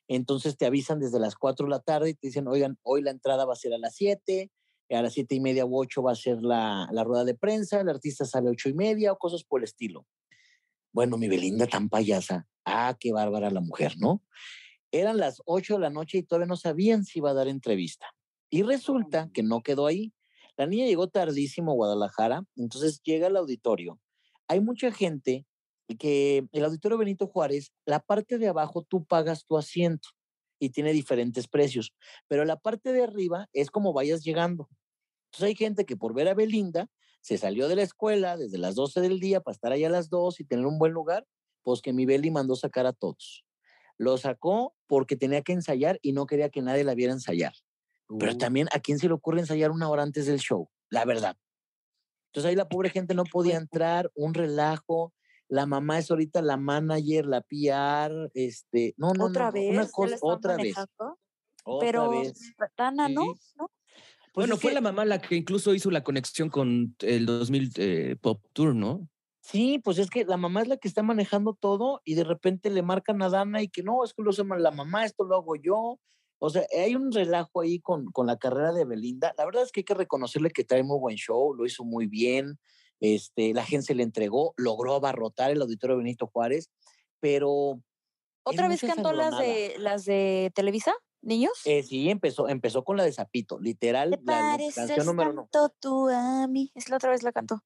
Entonces te avisan desde las 4 de la tarde y te dicen, oigan, hoy la entrada va a ser a las 7, a las 7 y media u 8 va a ser la, la rueda de prensa, el artista sale a 8 y media o cosas por el estilo. Bueno, mi Belinda tan payasa. Ah, qué bárbara la mujer, ¿no? Eran las 8 de la noche y todavía no sabían si iba a dar entrevista. Y resulta que no quedó ahí. La niña llegó tardísimo a Guadalajara, entonces llega al auditorio. Hay mucha gente que el auditorio Benito Juárez, la parte de abajo tú pagas tu asiento y tiene diferentes precios, pero la parte de arriba es como vayas llegando. Entonces hay gente que por ver a Belinda se salió de la escuela desde las 12 del día para estar allá a las 2 y tener un buen lugar, pues que mi Beli mandó sacar a todos. Lo sacó porque tenía que ensayar y no quería que nadie la viera ensayar. Pero Uh, también, ¿a quién se le ocurre ensayar una hora antes del show? La verdad. Entonces ahí la pobre gente no podía entrar, un relajo. La mamá es ahorita la manager, la PR, este, no, no, otra no, vez. una cosa, otra vez, manejando, otra Pero vez. Tana, ¿no? Sí. ¿no? Pues bueno, fue que- la mamá la que incluso hizo la conexión con el 2000 eh, Pop Tour, ¿no? Sí, pues es que la mamá es la que está manejando todo y de repente le marcan a Dana y que no, es que lo mal la mamá, esto lo hago yo. O sea, hay un relajo ahí con, con la carrera de Belinda. La verdad es que hay que reconocerle que trae muy buen show, lo hizo muy bien. Este, la gente se le entregó, logró abarrotar el auditorio Benito Juárez, pero ¿Otra vez cantó las de las de Televisa, niños? eh, sí, empezó, empezó con la de Zapito, literal, ¿Te la pareces canción número uno. tú a mí? Es la otra vez la cantó.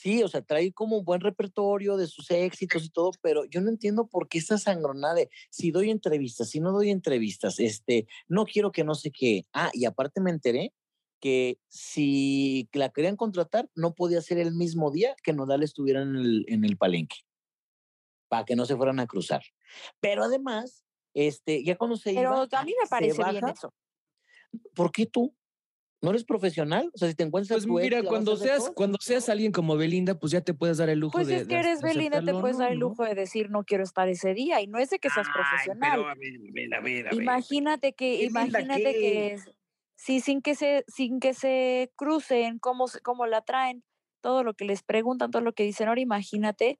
Sí, o sea, trae como un buen repertorio de sus éxitos y todo, pero yo no entiendo por qué esta sangronada de si doy entrevistas, si no doy entrevistas, este, no quiero que no sé qué. Ah, y aparte me enteré que si la querían contratar, no podía ser el mismo día que Nodal estuviera en el, en el palenque, para que no se fueran a cruzar. Pero además, este, ya cuando se Pero iba, a mí me parece bien baja. eso. ¿por qué tú? ¿No eres profesional? O sea, si te encuentras Pues tu ex, mira, ¿la vas a cuando seas, cuando seas alguien como Belinda, pues ya te puedes dar el lujo Pues de. es que eres de Belinda, te puedes dar el ¿no? lujo de decir no quiero estar ese día y no es de que seas ay, profesional. pero a ver, a ver, a ver. Imagínate que, ¿Qué linda imagínate que sí, sin que se, sin que se crucen, cómo, se- cómo la traen, todo lo que les preguntan, todo lo que dicen. Ahora imagínate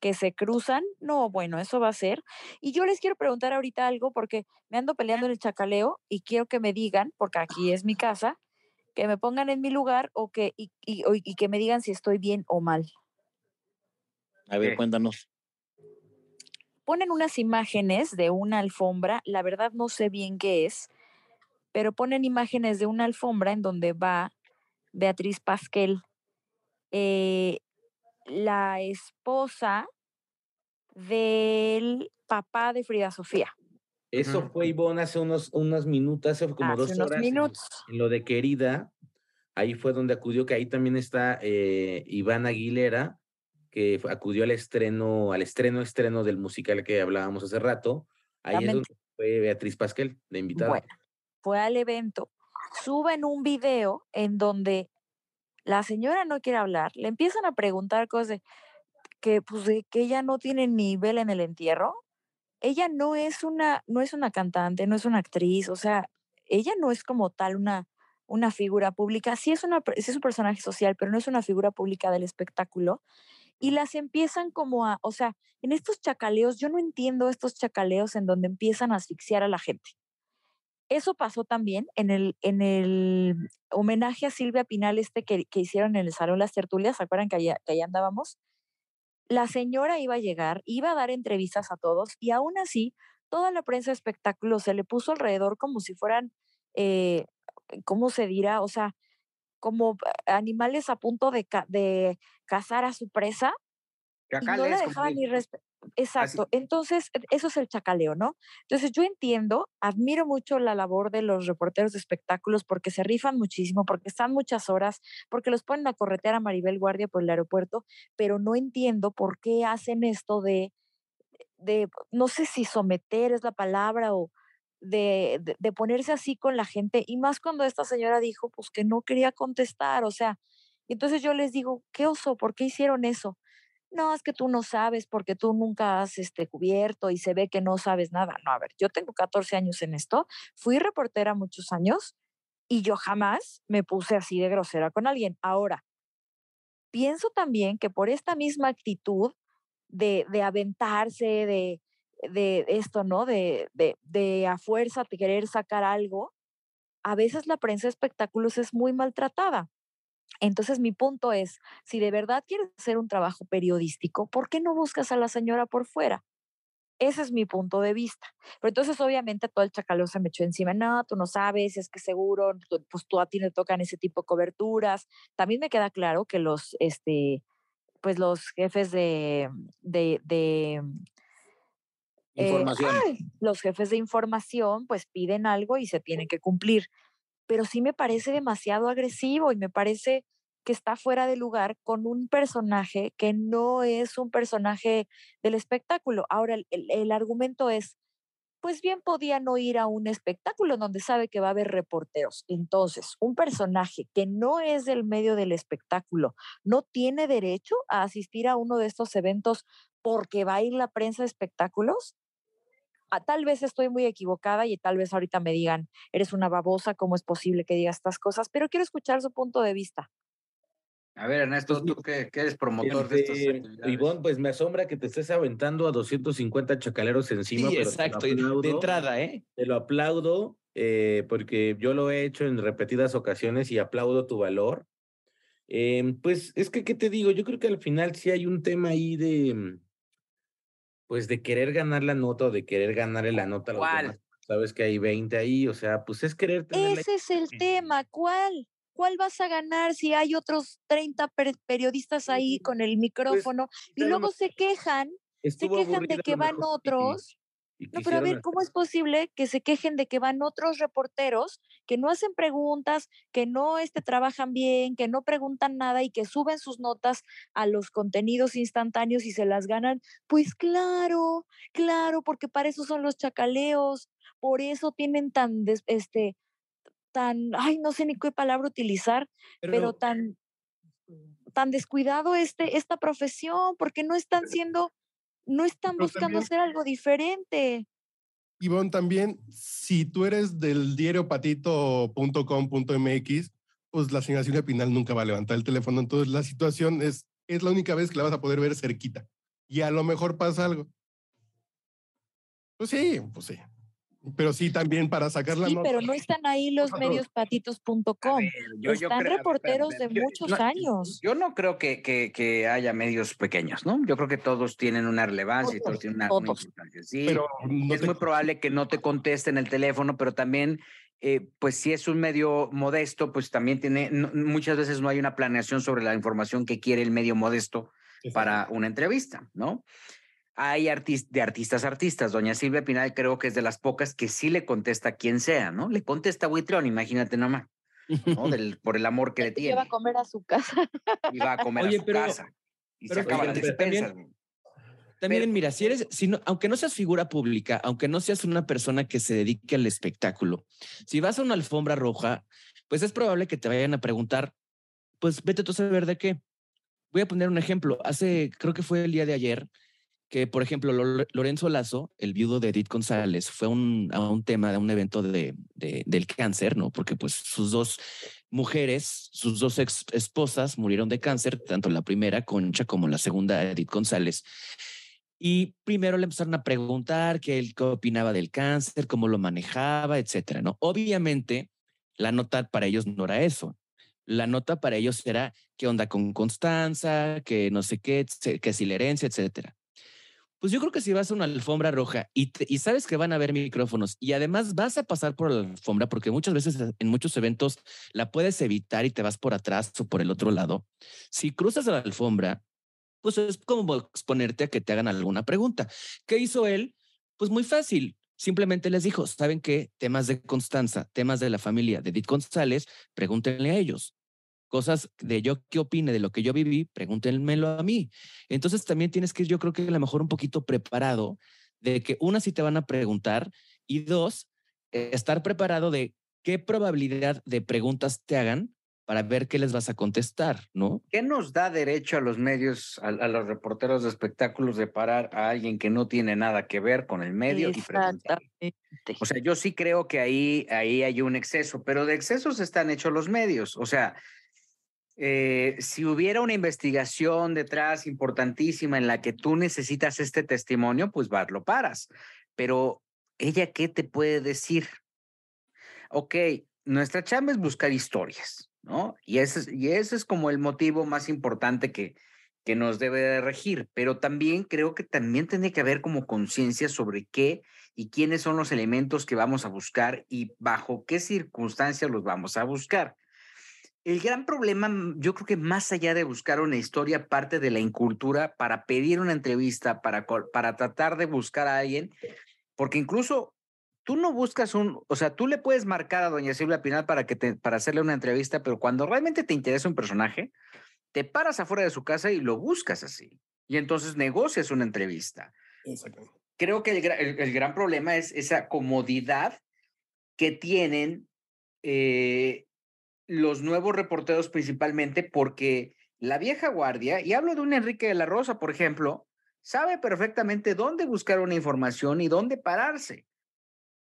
que se cruzan. No, bueno, eso va a ser. Y yo les quiero preguntar ahorita algo porque me ando peleando en el chacaleo y quiero que me digan, porque aquí es mi casa, que me pongan en mi lugar o que, y, y- que me digan si estoy bien o mal. A ver, cuéntanos. ponen unas imágenes de una alfombra, la verdad no sé bien qué es, pero ponen imágenes de una alfombra en donde va Beatriz Pasquel, eh, la esposa del papá de Frida Sofía, Eso fue Ivonne hace unos, unos minutos, hace como hace dos unos horas. minutos. En, lo de Querida, ahí fue donde acudió, que ahí también está eh, Iván Aguilera, que acudió al estreno, al estreno, estreno del musical que hablábamos hace rato. Ahí es donde fue Beatriz Pasquel, de invitada. Bueno, fue al evento, suben un video en donde la señora no quiere hablar, le empiezan a preguntar cosas de que, pues, de que ella no tiene nivel en el entierro. Ella no es una, no es una cantante, no es una actriz, o sea, ella no es como tal una, una figura pública, sí es, una, es un personaje social, pero no es una figura pública del espectáculo, y las empiezan como a, o sea, en estos chacaleos, yo no entiendo estos chacaleos en donde empiezan a asfixiar a la gente. Eso pasó también en el, en el homenaje a Silvia Pinal este que, que hicieron en el Salón Las Tertulias, ¿se acuerdan que allá, que allá andábamos? La señora iba a llegar, iba a dar entrevistas a todos y aún así toda la prensa de espectáculos se le puso alrededor como si fueran, eh, ¿cómo se dirá? O sea, como animales a punto de, de cazar a su presa. Y no le dejaban ni respetar. Exacto. Entonces, e, eso es el chacaleo, ¿no? Entonces, yo entiendo, admiro mucho la labor de los reporteros de espectáculos porque se rifan muchísimo, porque están muchas horas, porque los ponen a corretear a Maribel Guardia por el aeropuerto, pero no entiendo por qué hacen esto de, de no sé si someter es la palabra o de, de, ponerse así con la gente, y más cuando esta señora dijo, pues que no quería contestar, o sea, entonces yo les digo, ¿qué oso? ¿Por qué hicieron eso? No, es que tú no sabes porque tú nunca has este, cubierto y se ve que no sabes nada. No, a ver, yo tengo 14 años en esto, fui reportera muchos años y yo jamás me puse así de grosera con alguien. Ahora, pienso también que por esta misma actitud de, de aventarse, de, de esto, ¿no? De, de, de a fuerza querer sacar algo, a veces la prensa de espectáculos es muy maltratada. Entonces mi punto es, si de verdad quieres hacer un trabajo periodístico, ¿por qué no buscas a la señora por fuera? Ese es mi punto de vista. Pero entonces obviamente todo el chacaleo se me echó encima. No, tú no sabes, es que seguro, pues tú a ti te tocan ese tipo de coberturas. También me queda claro que los, este, pues los jefes de, de, de información. Eh, los jefes de información pues piden algo y se tienen que cumplir pero sí me parece demasiado agresivo y me parece que está fuera de lugar con un personaje que no es un personaje del espectáculo. Ahora, el, argumento es, pues bien podía no ir a un espectáculo donde sabe que va a haber reporteros. Entonces, un personaje que no es del medio del espectáculo no tiene derecho a asistir a uno de estos eventos porque va a ir la prensa de espectáculos. Ah, tal vez estoy muy equivocada y tal vez ahorita me digan, eres una babosa, ¿cómo es posible que digas estas cosas? Pero quiero escuchar su punto de vista. A ver, Ernesto, tú que, eres promotor de estas este, Ivonne, pues me asombra que te estés aventando a 250 chacaleros encima. Sí, exacto, de entrada, ¿eh? Te lo aplaudo, eh, porque yo lo he hecho en repetidas ocasiones y aplaudo tu valor. Eh, pues es que, ¿qué te digo? Yo creo que al final sí hay un tema ahí de mm, pues de querer ganar la nota o de querer ganarle la nota a los demás. Sabes que hay 20 ahí, o sea, pues es querer tener Ese es el tema, ¿cuál? ¿Cuál vas a ganar si hay otros 30 periodistas ahí con el pues, micrófono y luego se quejan, se quejan de que van otros no, pero a ver, ¿cómo es posible que se quejen de que van otros reporteros que no hacen preguntas, que no este, trabajan bien, que no preguntan nada y que suben sus notas a los contenidos instantáneos y se las ganan? Pues claro, claro, porque para eso son los chacaleos, por eso tienen tan, este, tan, ay, no sé ni qué palabra utilizar, pero, tan, tan descuidado este, esta profesión, porque no están siendo no están buscando hacer algo diferente. Ivonne, también, si tú eres del diario patito.com.mx, pues la señora Silvia Pinal nunca va a levantar el teléfono. Entonces la situación es, es la única vez que la vas a poder ver cerquita. Y a lo mejor pasa algo. Pues sí, pues sí. Pero sí, también para sacar la sí, pero no están ahí los medios patitos.com. Están reporteros de muchos años. Yo no creo que, que, que, haya medios pequeños, ¿no? Yo creo que todos tienen una relevancia y todos tienen una, importancia. Sí, pero es muy probable que no te contesten el teléfono, pero también eh, pues si es un medio modesto, pues también tiene, muchas veces no hay una planeación sobre la información que quiere el medio modesto para una entrevista, ¿no? Hay de artistas artistas. Doña Silvia Pinal creo que es de las pocas que sí le contesta a quien sea, ¿no? Le contesta a Buitrón, imagínate nomás, ¿no? Del, por el amor que le tiene. va a comer a su casa. Y va a comer a su casa. Y se acaba la despensa. También, mira, si eres, si no, aunque no seas figura pública, aunque no seas una persona que se dedique al espectáculo, si vas a una alfombra roja, pues es probable que te vayan a preguntar, pues vete tú a saber de qué. Voy a poner un ejemplo. Hace, creo que fue el día de ayer, que, por ejemplo, Lorenzo Lazo, el viudo de Edith González, fue un, a un tema de un evento de, del cáncer, ¿no? Porque pues sus dos mujeres, sus dos ex esposas murieron de cáncer, tanto la primera, Concha, como la segunda, Edith González. Y primero le empezaron a preguntar qué, él, qué opinaba del cáncer, cómo lo manejaba, etcétera, ¿no? Obviamente, la nota para ellos no era eso. La nota para ellos era qué onda con Constanza, que no sé qué, que si la herencia, etcétera. Pues yo creo que si vas a una alfombra roja y, y sabes que van a haber micrófonos y además vas a pasar por la alfombra porque muchas veces en muchos eventos la puedes evitar y te vas por atrás o por el otro lado. Si cruzas la alfombra, pues es como exponerte a que te hagan alguna pregunta. ¿Qué hizo él? Pues muy fácil. Simplemente les dijo, ¿saben qué? Temas de Constanza, temas de la familia de Edith González, pregúntenle a ellos cosas de yo qué opine de lo que yo viví, pregúntenmelo a mí. Entonces también tienes que, yo creo que a lo mejor un poquito preparado de que una sí te van a preguntar y dos, estar preparado de qué probabilidad de preguntas te hagan para ver qué les vas a contestar, ¿no? ¿Qué nos da derecho a los medios, a, los reporteros de espectáculos de parar a alguien que no tiene nada que ver con el medio y preguntar? O sea, yo sí creo que ahí, ahí hay un exceso, pero de excesos están hechos los medios. O sea, eh, si hubiera una investigación detrás importantísima en la que tú necesitas este testimonio, pues vas, lo paras. Pero ella, ¿qué te puede decir? Ok, nuestra chamba es buscar historias, ¿no? Y ese, y ese es como el motivo más importante que, nos debe de regir, pero también creo que también tiene que haber como conciencia sobre qué y quiénes son los elementos que vamos a buscar y bajo qué circunstancias los vamos a buscar. El gran problema, mm, yo creo que más allá de buscar una historia, parte de la incultura para pedir una entrevista, para, para tratar de buscar a alguien, porque incluso tú no buscas un, o sea, tú le puedes marcar a doña Silvia Pinal para, que te, para hacerle una entrevista, pero cuando realmente te interesa un personaje, te paras afuera de su casa y lo buscas así. Y entonces negocias una entrevista. Creo que el, el, gran problema es esa comodidad que tienen eh, los nuevos reporteros principalmente porque la vieja guardia, y hablo de un Enrique de la Rosa, por ejemplo, sabe perfectamente dónde buscar una información y dónde pararse.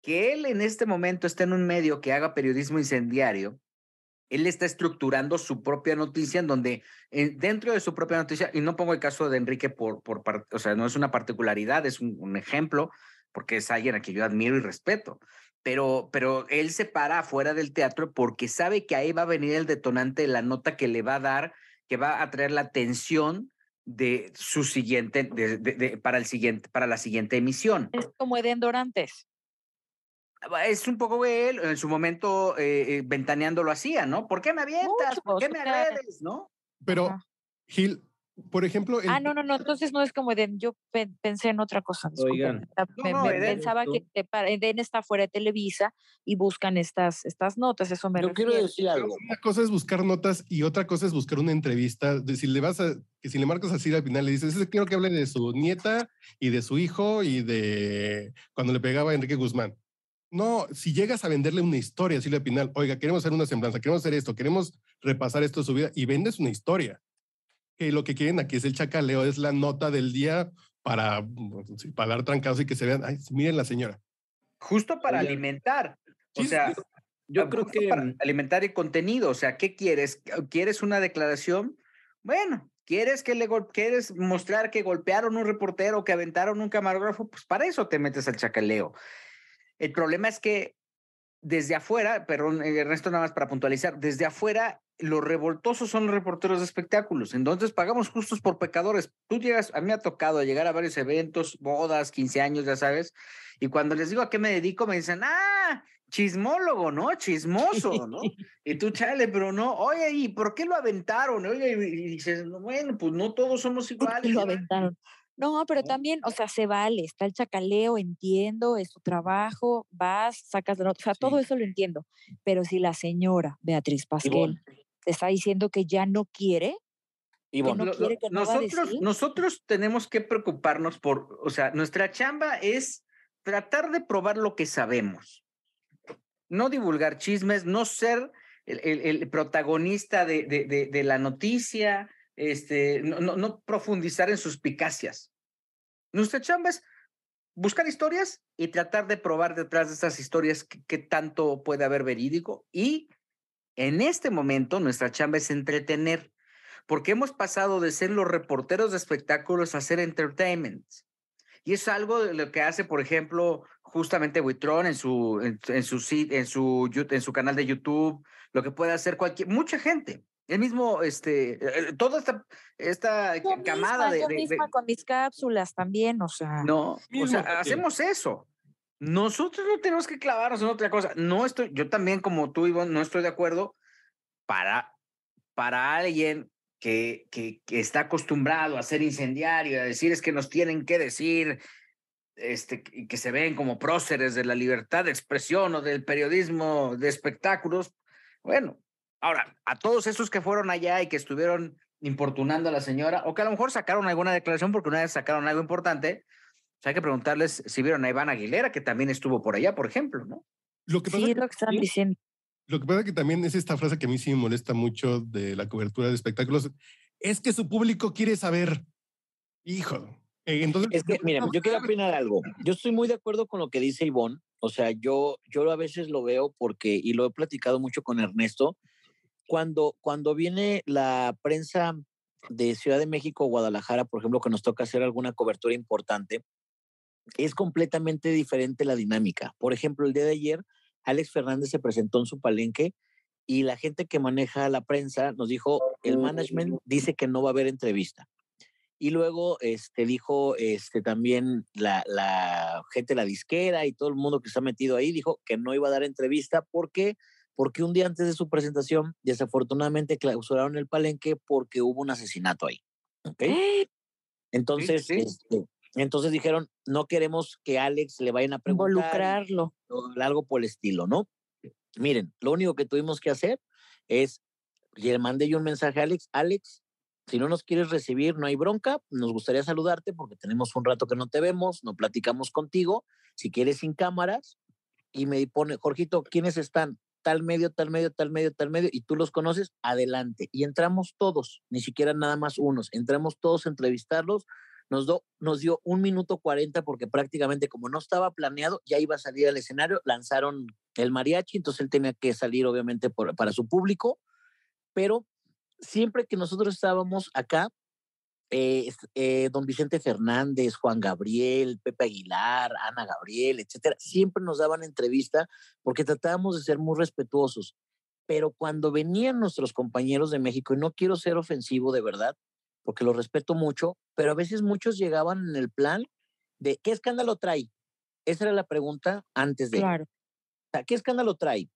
Que él en este momento esté en un medio que haga periodismo incendiario, él está estructurando su propia noticia en donde dentro de su propia noticia, y no pongo el caso de Enrique por, por o sea, no es una particularidad, es un, un ejemplo, porque es alguien a quien yo admiro y respeto, pero, pero él se para afuera del teatro porque sabe que ahí va a venir el detonante de la nota que le va a dar, que va a traer la atención de su siguiente, de, para, el siguiente, para la siguiente emisión. Es como Eden Dorantes. Ah, es un poco él, en su momento eh, eh, ventaneando lo hacía, ¿no? ¿Por qué me avientas? ¿Por qué me agredes? ¿No? Pero, Gil, por ejemplo. Ah, no, no, no. Entonces no es como Eden. Yo pensé en otra cosa. Oigan. pensaba que Eden está fuera de Televisa y buscan estas, estas notas. Eso me Yo quiero decir algo. Una cosa es buscar notas y otra cosa es buscar una entrevista. si le vas a, que si le marcas así al final le dices, quiero que hable de su nieta y de su hijo y de cuando le pegaba a Enrique Guzmán. No, si llegas a venderle una historia, Silvia Pinal, oiga, queremos hacer una semblanza, queremos hacer esto, queremos repasar esto de su vida y vendes una historia que lo que quieren aquí es el chacaleo, es la nota del día para, mm, para dar trancados y que se vean, ay, miren la señora. Justo para alimentar. O sea, yo ah, creo que para alimentar el contenido, o sea, ¿qué quieres? ¿Quieres una declaración? Bueno, ¿quieres que le quieres mostrar que golpearon un reportero, que aventaron un camarógrafo? Pues para eso te metes al chacaleo. El problema es que desde afuera, perdón, Ernesto, nada más para puntualizar, desde afuera los revoltosos son los reporteros de espectáculos, entonces pagamos justos por pecadores. Tú llegas, a mí me ha tocado llegar a varios eventos, bodas, 15 años, ya sabes, y cuando les digo a qué me dedico, me dicen, ah, chismólogo, ¿no? Chismoso, ¿no? y tú, chale, pero no, oye, ¿y por qué lo aventaron? Oye, y dices, bueno, pues no todos somos iguales. lo aventaron? No, pero también, o sea, se vale, está el chacaleo, entiendo, es tu trabajo, vas, sacas la nota, o sea, todo eso lo entiendo. Pero si la señora Beatriz Pasquel te está diciendo que ya no quiere, que no quiere que nosotros, nosotros tenemos que preocuparnos por, o sea, nuestra chamba es tratar de probar lo que sabemos. No divulgar chismes, no ser el, protagonista de, de, de, la noticia, este, no, no, no profundizar en sus picacias. Nuestra chamba es buscar historias y tratar de probar detrás de estas historias qué tanto puede haber verídico. Y en este momento nuestra chamba es entretener, porque hemos pasado de ser los reporteros de espectáculos a ser entertainment. Y es algo de lo que hace, por ejemplo, justamente Witron en su, en, su, en, su, en su canal de YouTube, lo que puede hacer cualquier, mucha gente. El mismo, este, eh, toda esta, esta camada de, yo misma con mis cápsulas también, o sea. No, o sea, hacemos eso. Nosotros no tenemos que clavarnos en otra cosa. No estoy, yo también, como tú, Ivonne, no estoy de acuerdo para, para alguien que, que, que, está acostumbrado a ser incendiario, a decir es que nos tienen que decir, este, que se ven como próceres de la libertad de expresión o del periodismo de espectáculos. Bueno, ahora, a todos esos que fueron allá y que estuvieron importunando a la señora, o que a lo mejor sacaron alguna declaración porque una vez sacaron algo importante, pues hay que preguntarles si vieron a Iván Aguilera, que también estuvo por allá, por ejemplo, ¿no? Lo que pasa sí, lo que están diciendo. Lo que pasa es que también es esta frase que a mí sí me molesta mucho de la cobertura de espectáculos. Es que su público quiere saber. Hijo. Eh, entonces, es que, miren, yo quiero opinar algo. Yo estoy muy de acuerdo con lo que dice Ivonne. O sea, yo, yo a veces lo veo porque, y lo he platicado mucho con Ernesto, cuando, cuando viene la prensa de Ciudad de México o Guadalajara, por ejemplo, que nos toca hacer alguna cobertura importante, es completamente diferente la dinámica. Por ejemplo, el día de ayer Alex Fernández se presentó en su palenque y la gente que maneja la prensa nos dijo, el management dice que no va a haber entrevista. Y luego este, dijo este, también la, la gente de la disquera y todo el mundo que está metido ahí, dijo que no iba a dar entrevista. ¿Por qué? Porque un día antes de su presentación, desafortunadamente clausuraron el palenque porque hubo un asesinato ahí. ¿okay? Entonces, Este, entonces dijeron, no queremos que Alex le vayan a preguntar. Involucrarlo. Algo por el estilo, ¿no? Miren, lo único que tuvimos que hacer es, le mandé yo un mensaje a Alex, Alex, si no nos quieres recibir, no hay bronca, nos gustaría saludarte porque tenemos un rato que no te vemos, no platicamos contigo, si quieres sin cámaras, y me pone, Jorgito, ¿quiénes están? Tal medio, tal medio, tal medio, tal medio, y tú los conoces, adelante. Y entramos todos, ni siquiera nada más unos, entramos todos a entrevistarlos, nos, do, nos dio un minuto cuarenta porque prácticamente como no estaba planeado, ya iba a salir al escenario, lanzaron el mariachi, entonces él tenía que salir obviamente por, para su público, pero siempre que nosotros estábamos acá, eh, eh, don Vicente Fernández, Juan Gabriel, Pepe Aguilar, Ana Gabriel, etcétera, siempre nos daban entrevista porque tratábamos de ser muy respetuosos. Pero cuando venían nuestros compañeros de México, y no quiero ser ofensivo de verdad, porque lo respeto mucho, pero a veces muchos llegaban en el plan de ¿qué escándalo trae? Esa era la pregunta antes de. Claro. ¿Qué escándalo trae?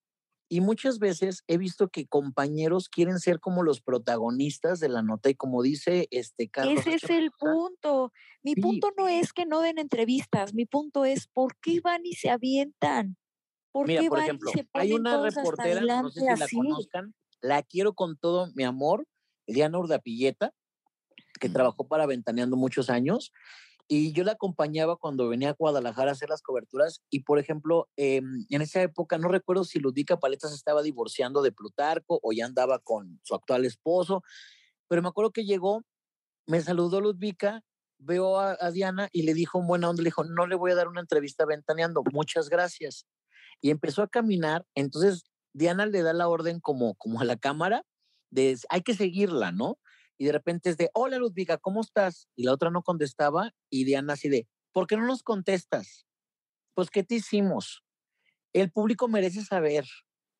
Y muchas veces he visto que compañeros quieren ser como los protagonistas de la nota y como dice este Carlos. Ese es el punto. Mi sí. punto no es que no den entrevistas, mi punto es por qué van y se avientan. ¿Por Mira, qué por van ejemplo, y se hay una reportera, no sé si la así? conozcan, la quiero con todo mi amor, Diana Urdapilleta, que trabajó para Ventaneando muchos años. Y yo la acompañaba cuando venía a Guadalajara a hacer las coberturas. Y, por ejemplo, eh, en esa época, no recuerdo si Ludica Paletas estaba divorciando de Plutarco o ya andaba con su actual esposo, pero me acuerdo que llegó, me saludó Ludvica, veo a, a Diana y le dijo en buena onda, le dijo, no le voy a dar una entrevista a Ventaneando, muchas gracias. Y empezó a caminar, entonces Diana le da la orden como, como a la cámara de, hay que seguirla, ¿no? Y de repente es de, hola Ludviga, ¿cómo estás? Y la otra no contestaba y Diana así de, ¿por qué no nos contestas? Pues, ¿qué te hicimos? El público merece saber.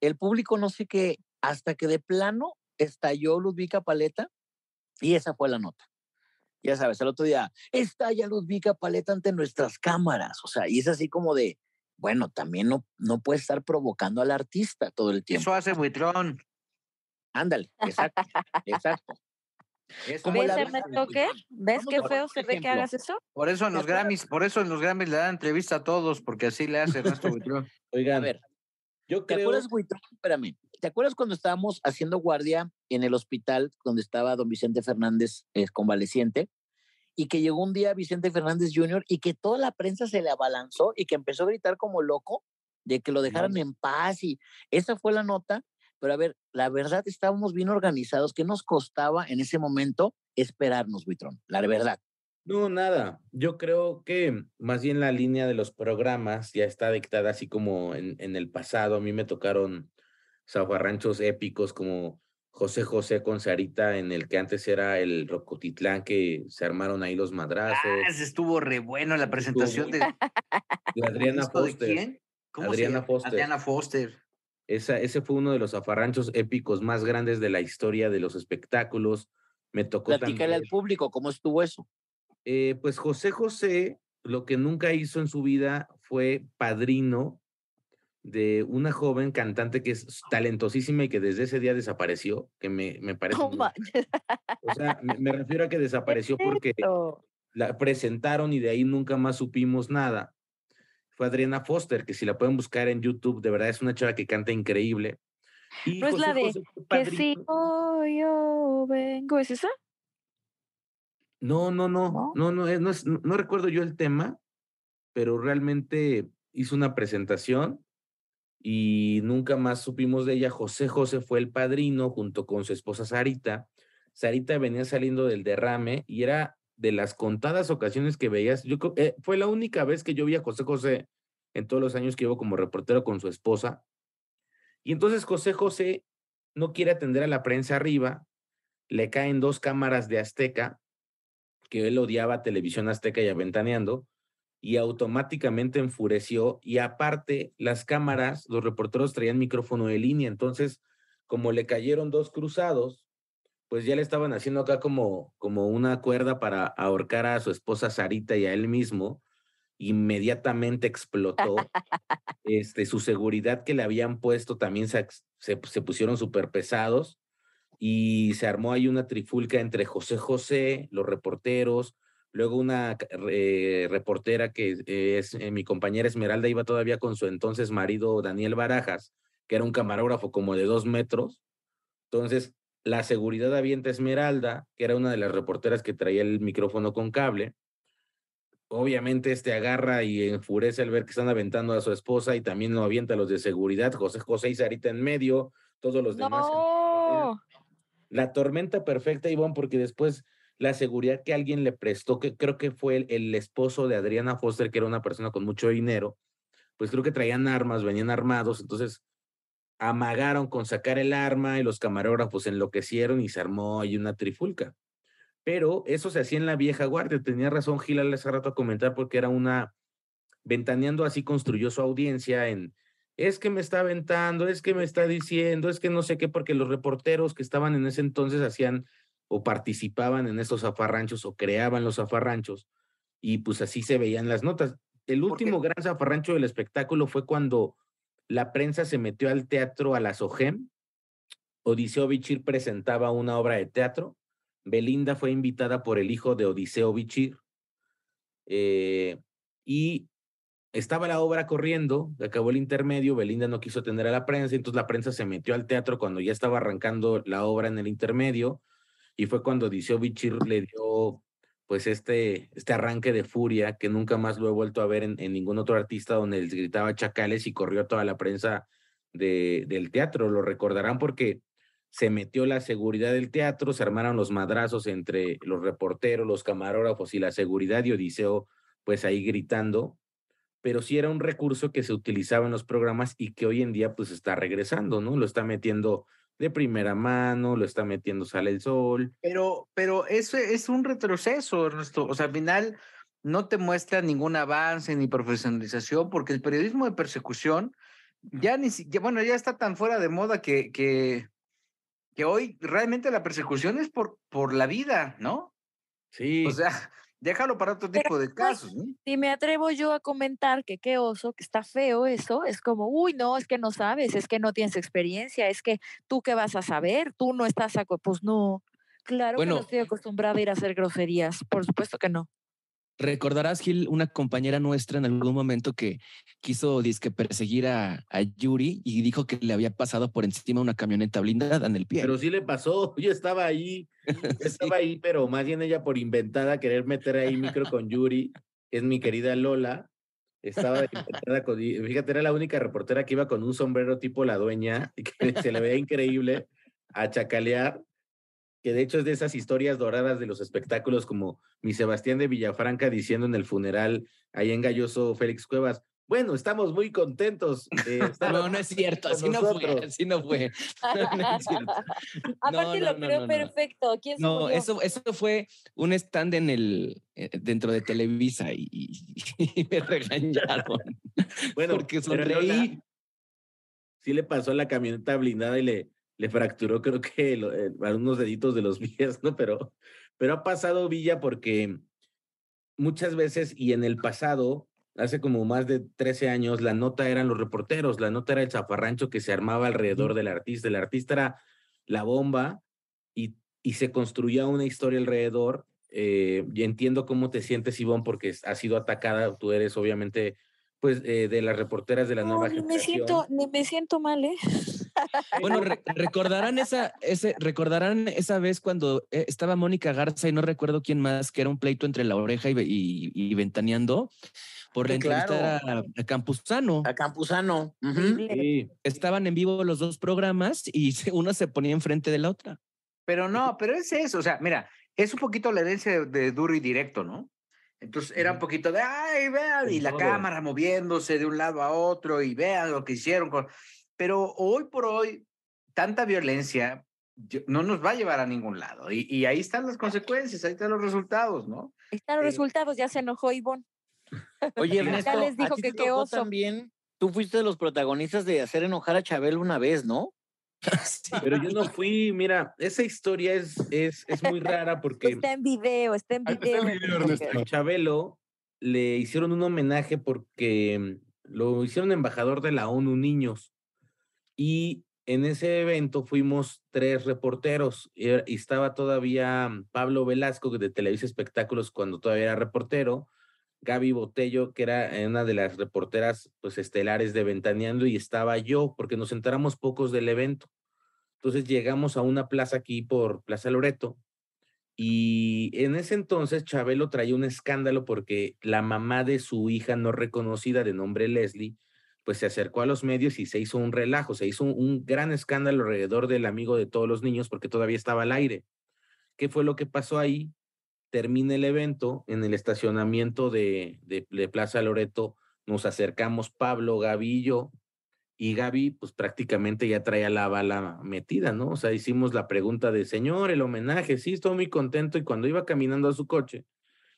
El público no sé qué, hasta que de plano estalló Ludviga Paleta y esa fue la nota. Ya sabes, el otro día, estalla Ludviga Paleta ante nuestras cámaras. O sea, y es así como de, bueno, también no, no puede estar provocando al artista todo el tiempo. Eso hace Buitrón. Ándale, exacto, exacto. Eso ¿Cómo ¿Ves, Ernesto, qué? ¿Ves qué a feo se ve que hagas eso? Por eso en los ¿Te? Grammys, por eso en los Grammys le dan entrevista a todos, porque así le hace Ernesto Buitrón. A Oigan, ver, yo ¿te creo. acuerdas, Buitrón? Espérame. ¿Te acuerdas cuando estábamos haciendo guardia en el hospital donde estaba don Vicente Fernández eh, convaleciente? Y que llegó un día Vicente Fernández Jr. y que toda la prensa se le abalanzó y que empezó a gritar como loco de que lo dejaran en paz. Y esa fue la nota. Pero a ver, la verdad estábamos bien organizados. ¿Qué nos costaba en ese momento esperarnos, Buitrón? La verdad. No, nada. Yo creo que más bien la línea de los programas ya está dictada así como en, en el pasado. A mí me tocaron zafarranchos épicos como José José con Sarita, en el que antes era el Rocotitlán, que se armaron ahí los madrazos. Ah, ese estuvo re bueno la presentación de, de Adriana ¿disco de Foster. quién? ¿Cómo se Adriana llama? Foster. Adriana Foster. Esa, ese fue uno de los zafarranchos épicos más grandes de la historia de los espectáculos. Me tocó Platícale al público cómo estuvo eso. Eh, pues José José lo que nunca hizo en su vida fue padrino de una joven cantante que es talentosísima y que desde ese día desapareció, que me, me parece... Muy- manches, o sea, me, me refiero a que desapareció porque la presentaron y de ahí nunca más supimos nada. Fue Adriana Foster, que si la pueden buscar en YouTube, de verdad es una chava que canta increíble. Y No es la de José Que si hoy yo vengo, ¿es esa? No, no, no, ¿No? es- no, no recuerdo yo el tema, pero realmente hizo una presentación y nunca más supimos de ella. José José fue el padrino junto con su esposa Sarita. Sarita venía saliendo del derrame y era de las contadas ocasiones que veías. Eh, fue la única vez que yo vi a José José en todos los años que llevo como reportero con su esposa. Y entonces José José no quiere atender a la prensa arriba, le caen dos cámaras de Azteca, que él odiaba Televisión Azteca y Aventaneando, y automáticamente enfureció. Y aparte, las cámaras, los reporteros traían micrófono de línea, entonces, como le cayeron dos cruzados, pues ya le estaban haciendo acá como, como una cuerda para ahorcar a su esposa Sarita y a él mismo. Inmediatamente explotó. este, su seguridad que le habían puesto también se, ex- se, se pusieron súper pesados y se armó ahí una trifulca entre José José, los reporteros, luego una eh, reportera que es eh, mi compañera Esmeralda, iba todavía con su entonces marido Daniel Barajas, que era un camarógrafo como de dos metros. Entonces, la seguridad avienta Esmeralda, que era una de las reporteras que traía el micrófono con cable. Obviamente este agarra y enfurece al ver que están aventando a su esposa y también lo avienta a los de seguridad, José José y Sarita en medio, todos los demás. No, la tormenta perfecta, Ivonne, porque después la seguridad que alguien le prestó, que creo que fue el, el esposo de Adriana Foster, que era una persona con mucho dinero, pues creo que traían armas, venían armados, entonces amagaron con sacar el arma y los camarógrafos enloquecieron y se armó ahí una trifulca. Pero eso se hacía en la vieja guardia, tenía razón Gil hace rato a comentar porque era una, ventaneando así construyó su audiencia en, es que me está aventando, es que me está diciendo, es que no sé qué, porque los reporteros que estaban en ese entonces hacían o participaban en estos zafarranchos o creaban los zafarranchos y pues así se veían las notas. El último gran zafarrancho del espectáculo fue cuando la prensa se metió al teatro a la SOGEM. Odiseo Bichir presentaba una obra de teatro. Belinda fue invitada por el hijo de Odiseo Bichir. eh, y estaba la obra corriendo, acabó el intermedio, Belinda no quiso atender a la prensa, entonces la prensa se metió al teatro cuando ya estaba arrancando la obra en el intermedio, y fue cuando Odiseo Bichir le dio pues este, este arranque de furia que nunca más lo he vuelto a ver en, ningún otro artista donde les gritaba chacales y corrió toda la prensa de, del teatro. Lo recordarán porque se metió la seguridad del teatro, se armaron los madrazos entre los reporteros, los camarógrafos y la seguridad y Odiseo pues ahí gritando, pero sí era un recurso que se utilizaba en los programas y que hoy en día pues está regresando, ¿no? Lo está metiendo de primera mano, lo está metiendo Sale el Sol. Pero, pero eso es un retroceso, Ernesto. O sea, al final no te muestra ningún avance ni profesionalización, porque el periodismo de persecución ya ni ya, bueno, ya está tan fuera de moda que, que, que hoy realmente la persecución es por, por la vida, ¿no? Sí. O sea, déjalo para otro Pero, tipo de pues, casos, ¿no? si me atrevo yo a comentar que qué oso, que está feo eso, es como, uy, no, es que no sabes, es que no tienes experiencia, es que tú qué vas a saber, tú no estás, acu- pues no, claro que no estoy acostumbrada a ir a hacer groserías, por supuesto que no. Recordarás, Gil, una compañera nuestra en algún momento que quiso disque perseguir a, a Yuri y dijo que le había pasado por encima una camioneta blindada en el pie. Pero sí le pasó, yo estaba ahí, yo estaba ahí, pero más bien ella por inventada querer meter ahí micro con Yuri, es mi querida Lola, estaba inventada con, fíjate, era la única reportera que iba con un sombrero tipo la dueña, y que se le veía increíble a chacalear, que de hecho es de esas historias doradas de los espectáculos como mi Sebastián de Villafranca diciendo en el funeral ahí en Galloso Félix Cuevas, bueno, estamos muy contentos. de estar No, no es cierto, así no fue, nosotros". así no fue. No, es cierto. Aparte no, lo no, creo no, no. perfecto. ¿Quién No, eso, eso fue un stand en el eh, dentro de Televisa y, y- me regañaron Bueno, porque Lola sonreí. sí le pasó la camioneta blindada y le, le fracturó, creo que lo- eh, algunos deditos de los pies, ¿no? Pero, pero ha pasado Villa porque muchas veces y en el pasado, hace como más de 13 años, la nota eran los reporteros, la nota era el zafarrancho que se armaba alrededor del artista. El artista era la bomba y, y se construía una historia alrededor. Eh, y entiendo cómo te sientes, Ivonne, porque has sido atacada. Tú eres obviamente, pues, eh, de las reporteras de la No, nueva ni me generación. siento, ni me siento mal, ¿eh? Bueno, re- recordarán esa, ese, recordarán esa vez cuando eh, estaba Mónica Garza y no recuerdo quién más, que era un pleito entre la oreja y, y, y ventaneando por la Sí, claro. entrevista a, a Campuzano. A Campuzano. Sí, Estaban en vivo los dos programas y una se ponía enfrente de la otra. Pero no, pero es eso, o sea, mira, es un poquito la herencia de, de duro y directo, ¿no? Entonces era un poquito de, ay, vean, y la cámara moviéndose de un lado a otro y vean lo que hicieron. Con... Pero hoy por hoy, tanta violencia no nos va a llevar a ningún lado. Y, y ahí están las consecuencias, ahí están los resultados, ¿no? Están los Eh, resultados, ya se enojó Ivonne. Oye, Ya Ernesto, les dijo a ti que te qué oso. también, tú fuiste de los protagonistas de hacer enojar a Chabelo una vez, ¿no? Sí. pero yo no fui, mira, esa historia es, es, es muy rara porque Está en video, está en está video. el video, Ernesto. Ernesto. a Chabelo le hicieron un homenaje porque lo hicieron embajador de la ONU Niños. Y en ese evento fuimos tres reporteros y, estaba todavía Pablo Velasco de Televisa Espectáculos cuando todavía era reportero, Gaby Botello, que era una de las reporteras pues estelares de Ventaneando y estaba yo porque nos enteramos pocos del evento. Entonces llegamos a una plaza aquí por Plaza Loreto y en ese entonces Chabelo traía un escándalo porque la mamá de su hija no reconocida de nombre Leslie, pues se acercó a los medios y se hizo un relajo, se hizo un, gran escándalo alrededor del amigo de todos los niños porque todavía estaba al aire. ¿Qué fue lo que pasó ahí? Termina el evento en el estacionamiento de, de, Plaza Loreto, nos acercamos Pablo, yo, y Gaby, pues prácticamente ya traía la bala metida, ¿no? O sea, hicimos la pregunta de, señor, el homenaje, sí, estoy muy contento. Y cuando iba caminando a su coche,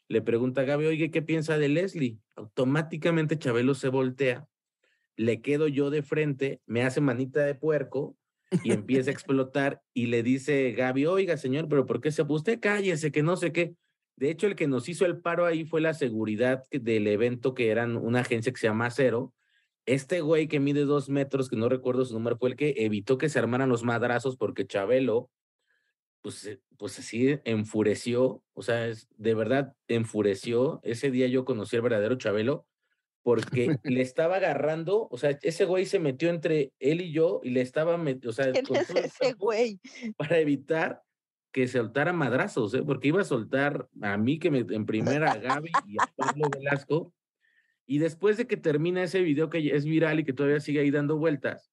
le pregunta a Gaby, oye, ¿qué piensa de Leslie? Automáticamente Chabelo se voltea, le quedo yo de frente, me hace manita de puerco y empieza a explotar y le dice Gaby, oiga, señor, pero ¿por qué se usted cállese, que no sé qué? De hecho, el que nos hizo el paro ahí fue la seguridad del evento, que eran una agencia que se llama Cero, este güey que mide dos metros, que no recuerdo su número, fue el que evitó que se armaran los madrazos porque Chabelo, pues, eh, pues así enfureció, o sea, es, de verdad enfureció. Ese día yo conocí al verdadero Chabelo porque le estaba agarrando, o sea, ese güey se metió entre él y yo y le estaba, met- o sea, ¿Quién con es todo el ese güey? para evitar que soltara madrazos, ¿eh? porque iba a soltar a mí que me en primera a Gaby y a Pablo Velasco. Y después de que termina ese video que es viral y que todavía sigue ahí dando vueltas,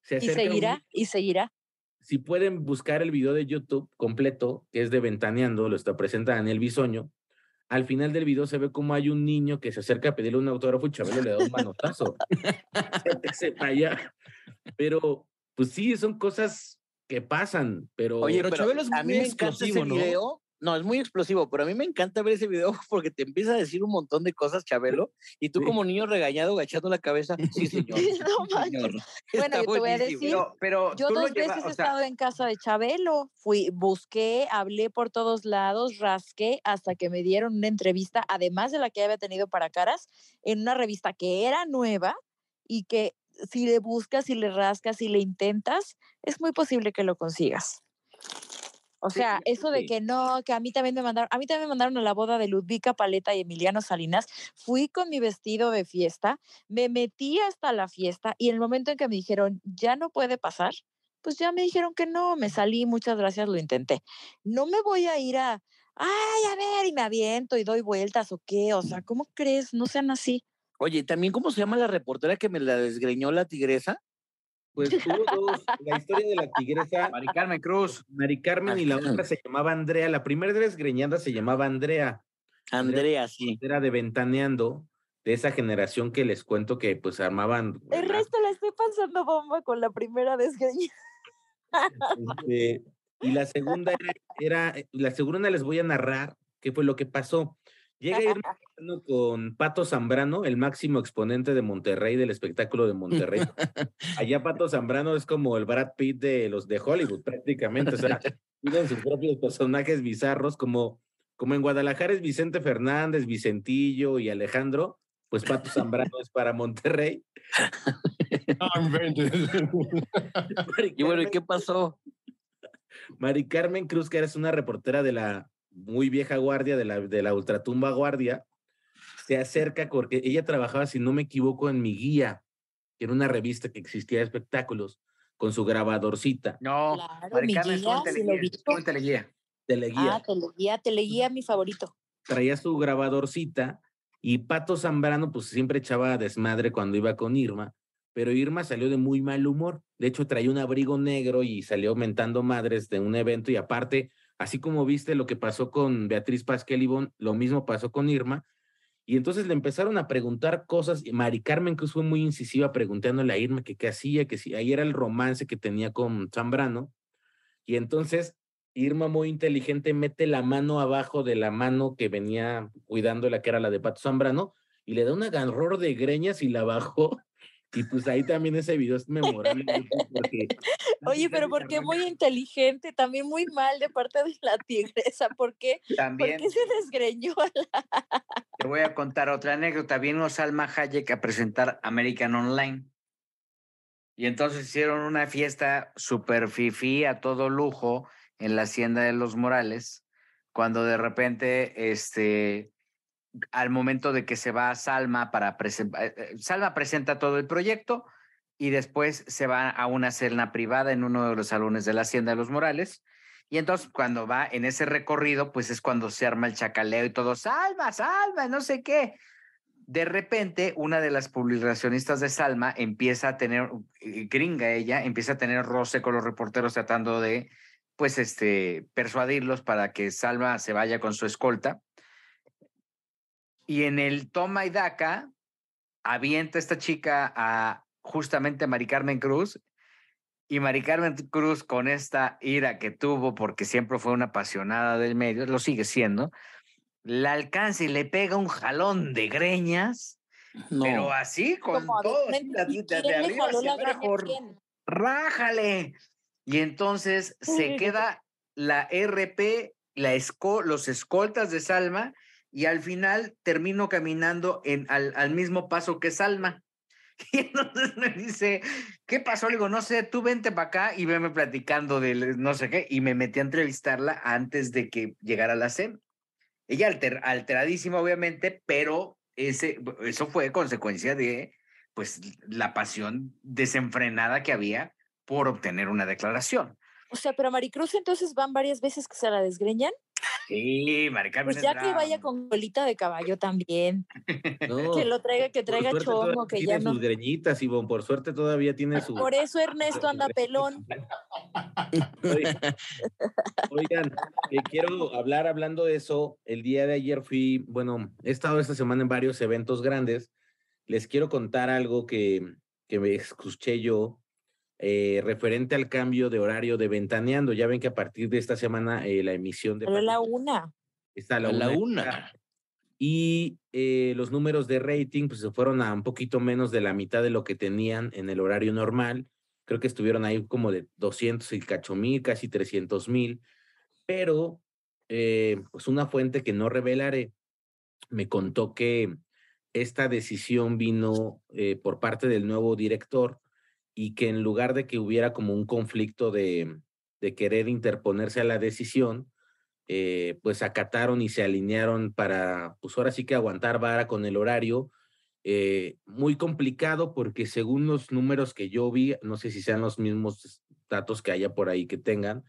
se Y acerca un seguirá, y seguirá. Si pueden buscar el video de YouTube completo, que es de Ventaneando, lo está presenta Daniel Bisoño. Al final del video se ve como hay un niño que se acerca a pedirle un autógrafo y Chabelo le da un manotazo. Se allá. Pero, pues sí, son cosas que pasan, pero... Oye, Pero pero, Chabelo es a mí muy me encanta ese ¿no? video. No, es muy explosivo, pero a mí me encanta ver ese video porque te empieza a decir un montón de cosas, Chabelo, y tú Sí. como niño regañado, agachando la cabeza, sí, señor. sí, No señor". Bueno, Está yo te voy a decir, Pero, pero Yo dos lleva- veces he sea, estado en casa de Chabelo. Fui, busqué, hablé por todos lados, rasqué hasta que me dieron una entrevista, además de la que había tenido para caras, en una revista que era nueva y que si le buscas, si le rascas, si le intentas, es muy posible que lo consigas. O Sí, sea, eso de sí. que no, que a mí también me mandaron, a mí también me mandaron a la boda de Ludvica Paleta y Emiliano Salinas. Fui con mi vestido de fiesta, me metí hasta la fiesta y en el momento en que me dijeron, ya no puede pasar, pues ya me dijeron que no, me salí, muchas gracias, lo intenté. No me voy a ir a, ay, a ver, y me aviento y doy vueltas o qué, o sea, ¿cómo crees? No sean así. Oye, también, ¿cómo se llama la reportera que me la desgreñó la tigresa? Pues hubo dos, la historia de la tigresa, Mari Carmen Cruz. Mari Carmen y la otra se llamaba Andrea. La primera desgreñada se llamaba Andrea. Andrea, sí. Era de Ventaneando, de esa generación que les cuento que pues armaban. El resto la estoy pasando bomba con la primera desgreñada. Este, y la segunda era, era- la segunda les voy a narrar qué fue lo que pasó. Llega Irma Serrano con Pato Zambrano, el máximo exponente de Monterrey, del espectáculo de Monterrey. Allá Pato Zambrano es como el Brad Pitt de los de Hollywood, prácticamente. O sea, tienen sus propios personajes bizarros, como, como en Guadalajara es Vicente Fernández, Vicentillo y Alejandro, pues Pato Zambrano es para Monterrey. Y bueno, ¿y qué pasó? Mari Carmen Cruz, que eres una reportera de la muy vieja guardia, de la, de la ultratumba guardia, se acerca porque ella trabajaba, si no me equivoco, en Mi Guía, que era una revista que existía de espectáculos, con su grabadorcita, No, Claro, mi guía, teleguía, estuvo en teleguía. teleguía. Ah, teleguía, teleguía, mi favorito. traía su grabadorcita y Pato Zambrano pues siempre echaba desmadre cuando iba con Irma, pero Irma salió de muy mal humor. De hecho, traía un abrigo negro y salió mentando madres de un evento y aparte, así como viste lo que pasó con Beatriz Pasquel Ibón, lo mismo pasó con Irma. Y entonces le empezaron a preguntar cosas. y Mari Carmen Cruz fue muy incisiva preguntándole a Irma que qué hacía, que si ahí era el romance que tenía con Zambrano. Y entonces Irma muy inteligente mete la mano abajo de la mano que venía cuidando la que era la de Pato Zambrano y le da una ganror de greñas y la bajó. Y pues ahí también ese video es memorable. porque Oye, pero porque se muy inteligente, también muy mal de parte de la tigresa. ¿Por qué? ¿Por También qué se desgreñó la- te voy a contar otra anécdota. Vino Salma Hayek a presentar American Online. Y entonces hicieron una fiesta super fifí a todo lujo en la hacienda de los Morales, cuando de repente, este, al momento de que se va Salma para presentar, Salma presenta todo el proyecto y después se va a una cena privada en uno de los salones de la hacienda de los Morales. Y entonces cuando va en ese recorrido, pues es cuando se arma el chacaleo y todo, Salma, Salma, no sé qué. De repente, una de las publicacionistas de Salma empieza a tener, eh, gringa ella, empieza a tener roce con los reporteros tratando de, pues, este, persuadirlos para que Salma se vaya con su escolta. Y en el toma y daca, avienta esta chica a justamente a Mari Carmen Cruz y Mari Carmen Cruz, con esta ira que tuvo, porque siempre fue una apasionada del medio, lo sigue siendo, la alcanza y le pega un jalón de greñas, No. pero así, con todo, rájale. Y entonces se queda la RP, la esco- los escoltas de Salma, y al final termino caminando en, al, al mismo paso que Salma. Y entonces me dice, ¿qué pasó? Le digo, no sé, tú vente para acá y veme platicando de no sé qué. Y me metí a entrevistarla antes de que llegara la cena. Ella alter- alteradísima, obviamente, pero ese, eso fue consecuencia de pues la pasión desenfrenada que había por obtener una declaración. O sea, pero a Maricruz entonces van varias veces que se la desgreñan. Sí, Mari Carmen Pues es ya que vaya con colita de caballo también. No, Que lo traiga, que traiga todavía que tiene ya no. sus greñitas, Ivonne, por suerte todavía tiene su... Por eso Ernesto anda pelón. Oigan, eh, quiero hablar hablando de eso. El día de ayer fui, bueno, he estado esta semana en varios eventos grandes. Les quiero contar algo que, que me escuché yo eh, referente al cambio de horario de Ventaneando. Ya ven que a partir de esta semana eh, la emisión de... Pero a la una. está a A la una. Y eh, los números de rating pues se fueron a un poquito menos de la mitad de lo que tenían en el horario normal. Creo que estuvieron ahí como de 200 y cacho mil, casi 300 mil. Pero eh, pues una fuente que no revelaré me contó que esta decisión vino eh, por parte del nuevo director y que en lugar de que hubiera como un conflicto de, de querer interponerse a la decisión, eh, pues acataron y se alinearon para, pues ahora sí que aguantar vara con el horario. eh, muy complicado porque según los números que yo vi, no sé si sean los mismos datos que haya por ahí que tengan,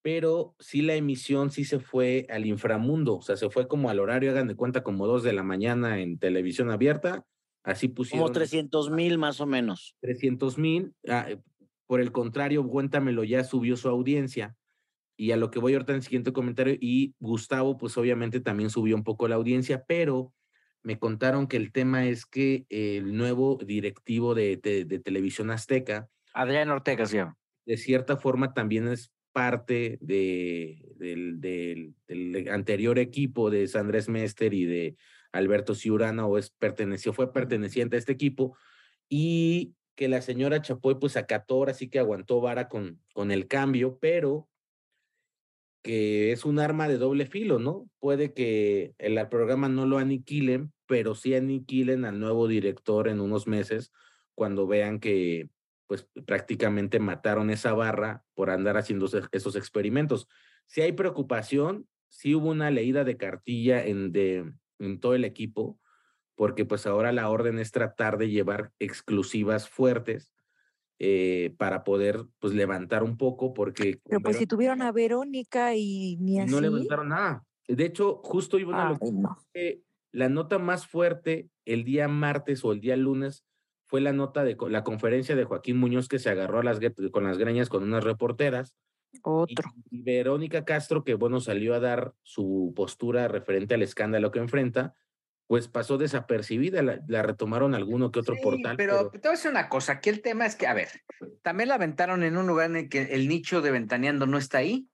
pero sí la emisión sí se fue al inframundo, o sea, se fue como al horario, hagan de cuenta, como dos de la mañana en televisión abierta, así pusieron Como 300 mil más o menos. 300 mil, ah, eh, Por el contrario, Cuéntamelo ya subió su audiencia. Y a lo que voy ahorita en el siguiente comentario, y Gustavo, pues obviamente también subió un poco la audiencia, pero me contaron que el tema es que el nuevo directivo de, de, Televisión Azteca, Adrián Ortega, sí. de cierta forma también es parte de, del, del, del, anterior equipo de Sandrés Mester y de Alberto Ciurana, o es perteneció, fue perteneciente a este equipo, y que la señora Chapoy pues acató, ahora sí que aguantó vara con, con el cambio, pero que es un arma de doble filo, ¿no? Puede que el programa no lo aniquilen, pero sí aniquilen al nuevo director en unos meses cuando vean que pues prácticamente mataron esa barra por andar haciendo esos experimentos. Si hay preocupación, sí hubo una leída de cartilla en, de, en todo el equipo, porque pues ahora la orden es tratar de llevar exclusivas fuertes eh, para poder pues levantar un poco porque... Pero pues si tuvieron a Verónica y ni así. No levantaron nada. De hecho, justo iba a la nota más fuerte el día martes o el día lunes fue la nota de la conferencia de Joaquín Muñoz que se agarró a las, con las greñas con unas reporteras. Otro. y Verónica Castro, que bueno, salió a dar su postura referente al escándalo que enfrenta, pues pasó desapercibida, la, retomaron alguno que otro portal. Pero, te voy a decir una cosa, aquí el tema es que, a ver, también la aventaron en un lugar en el que el nicho de ventaneando no está ahí.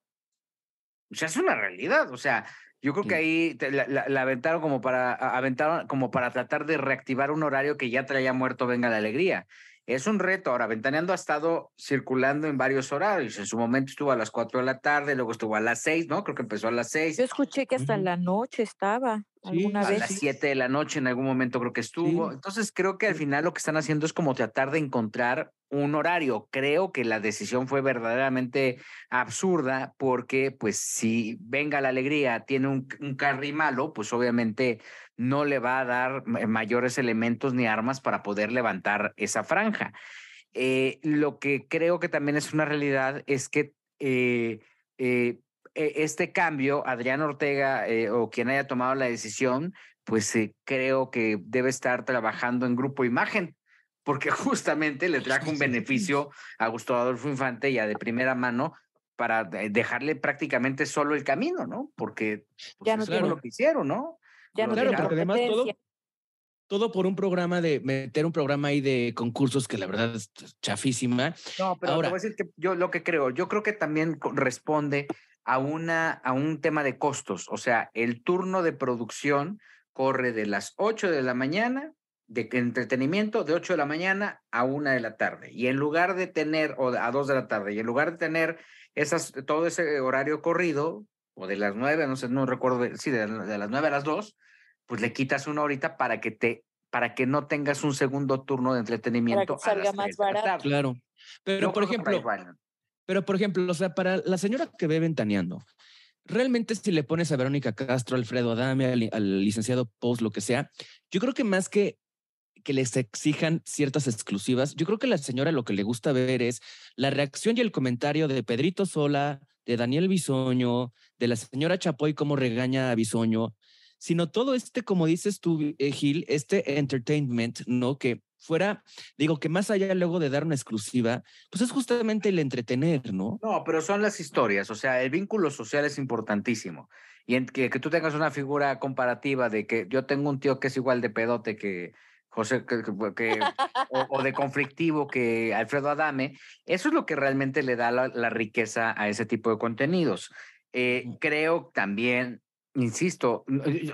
O sea, es una realidad, o sea, yo creo que ahí la, aventaron como para aventaron como para tratar de reactivar un horario que ya traía muerto Venga la Alegría. Es un reto. Ahora, Ventaneando ha estado circulando en varios horarios. En su momento estuvo a las 4 de la tarde, luego estuvo a las 6, ¿no? Creo que empezó a las 6. Yo escuché que hasta la noche estaba. Alguna a vez. las 7 de la noche en algún momento creo que estuvo. Entonces creo que al final lo que están haciendo es como tratar de encontrar un horario. Creo que la decisión fue verdaderamente absurda porque pues si Venga la Alegría tiene un, un carry malo, pues obviamente no le va a dar mayores elementos ni armas para poder levantar esa franja. Eh, lo que creo que también es una realidad es que eh, eh, e, este cambio, Adrián Ortega o quien haya tomado la decisión, pues creo que debe estar trabajando en grupo imagen, porque justamente le trajo un beneficio a Gustavo Adolfo Infante ya de primera mano para dejarle prácticamente solo el camino, ¿no? Porque pues, ya no eso lo que hicieron, ¿no? Claro, porque además todo, todo por un programa de meter un programa ahí de concursos que la verdad es chafísima. No, pero Ahora, te voy a decir que yo lo que creo, yo creo que también responde a, una, a un tema de costos. O sea, el turno de producción corre de las 8 de la mañana de entretenimiento de 8 de la mañana a 1 de la tarde. Y en lugar de tener, o a 2 de la tarde, y en lugar de tener esas, todo ese horario corrido, o de las 9, no sé, no recuerdo, sí, de, de las 9 a las 2, pues le quitas una horita para que te para que no tengas un segundo turno de entretenimiento. Para que salga más barato. Claro. Pero, por ejemplo, pero por ejemplo, o sea, para la señora que ve ventaneando, realmente si le pones a Verónica Castro, Alfredo Adame, al, licenciado Post, lo que sea, yo creo que más que que les exijan ciertas exclusivas, yo creo que la señora lo que le gusta ver es la reacción y el comentario de Pedrito Sola, de Daniel Bisoño, de la señora Chapoy, cómo regaña a Bisoño, sino todo este, como dices tú, eh, Gil, este entertainment, ¿no? Que fuera, digo, que más allá luego de dar una exclusiva, pues es justamente el entretener, ¿no? No, pero son las historias, o sea, el vínculo social es importantísimo. Y en que, que tú tengas una figura comparativa de que yo tengo un tío que es igual de pedote que José, que, o, de conflictivo que Alfredo Adame, eso es lo que realmente le da la, riqueza a ese tipo de contenidos. Eh, creo también insisto,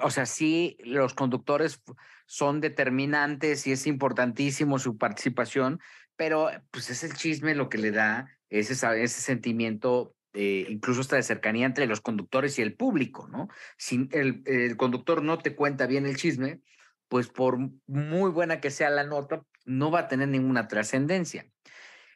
o sea, sí, los conductores son determinantes y es importantísimo su participación, pero pues es el chisme lo que le da ese, ese sentimiento, eh, incluso hasta de cercanía entre los conductores y el público, ¿no? Si el, el conductor no te cuenta bien el chisme, pues por muy buena que sea la nota, no va a tener ninguna trascendencia.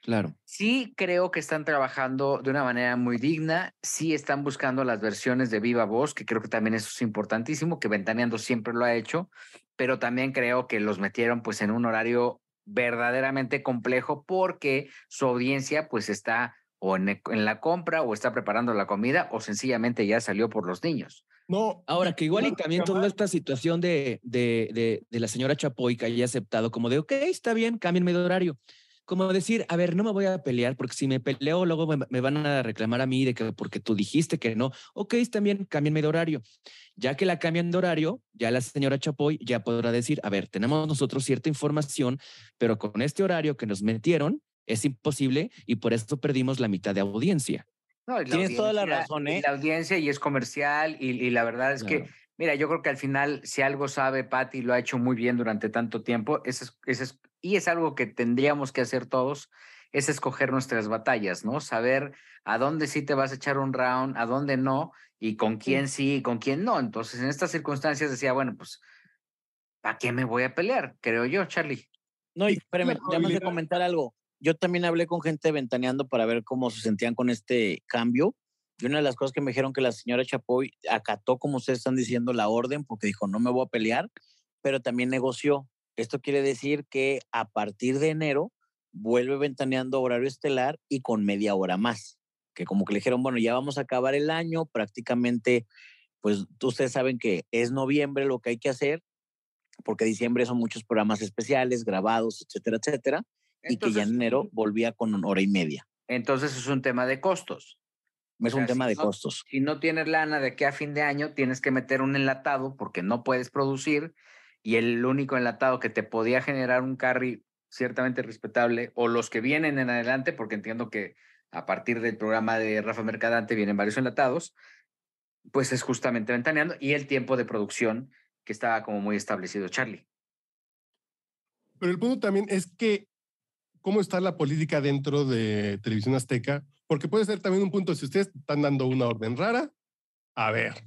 Claro. Sí creo que están trabajando de una manera muy digna, sí están buscando las versiones de viva voz, que creo que también eso es importantísimo, que Ventaneando siempre lo ha hecho, pero también creo que los metieron pues en un horario verdaderamente complejo porque su audiencia pues está o en, en la compra o está preparando la comida o sencillamente ya salió por los niños. No. Ahora, que igual y también toda esta situación de, de, de, de la señora Chapoy que haya aceptado como de, ok, está bien, cámbienme de horario como decir, a ver, no me voy a pelear porque si me peleo luego me, me van a reclamar a mí de que porque tú dijiste que no. Ok, también cámbienme de horario. Ya que la cambian de horario, ya la señora Chapoy ya podrá decir, a ver, tenemos nosotros cierta información, pero con este horario que nos metieron es imposible y por esto perdimos la mitad de audiencia. No, Tienes toda la razón, ¿eh? La audiencia y es comercial y, y la verdad es que, Claro. mira, yo creo que al final, si algo sabe Patty, lo ha hecho muy bien durante tanto tiempo, ese es, ese es- y es algo que tendríamos que hacer todos, es escoger nuestras batallas, ¿no? Saber a dónde sí te vas a echar un round, a dónde no, y con quién sí y con quién no. Entonces, en estas circunstancias decía, bueno, pues, ¿para qué me voy a pelear? Creo yo, Charlie. No, y espérame, déjame de comentar algo. Yo también hablé con gente ventaneando para ver cómo se sentían con este cambio. Y una de las cosas que me dijeron que la señora Chapoy acató, como ustedes están diciendo, la orden, porque dijo, no me voy a pelear, pero también negoció. Esto quiere decir que a partir de enero vuelve ventaneando horario estelar y con media hora más. Que como que le dijeron, bueno, ya vamos a acabar el año, prácticamente, pues ustedes saben que es noviembre lo que hay que hacer, porque diciembre son muchos programas especiales, grabados, etcétera, etcétera, y que ya en enero volvía con una hora y media. Entonces es un tema de costos. Es sea, un tema si de no- costos. si no tienes lana de que a fin de año tienes que meter un enlatado porque no puedes producir y el único enlatado que te podía generar un carry ciertamente respetable o los que vienen en adelante, porque entiendo que a partir del programa de Rafa Mercadante vienen varios enlatados, pues es justamente ventaneando y el tiempo de producción que estaba como muy establecido, Charlie. Pero el punto también es que cómo está la política dentro de Televisión Azteca, porque puede ser también un punto, si ustedes están dando una orden rara, a ver,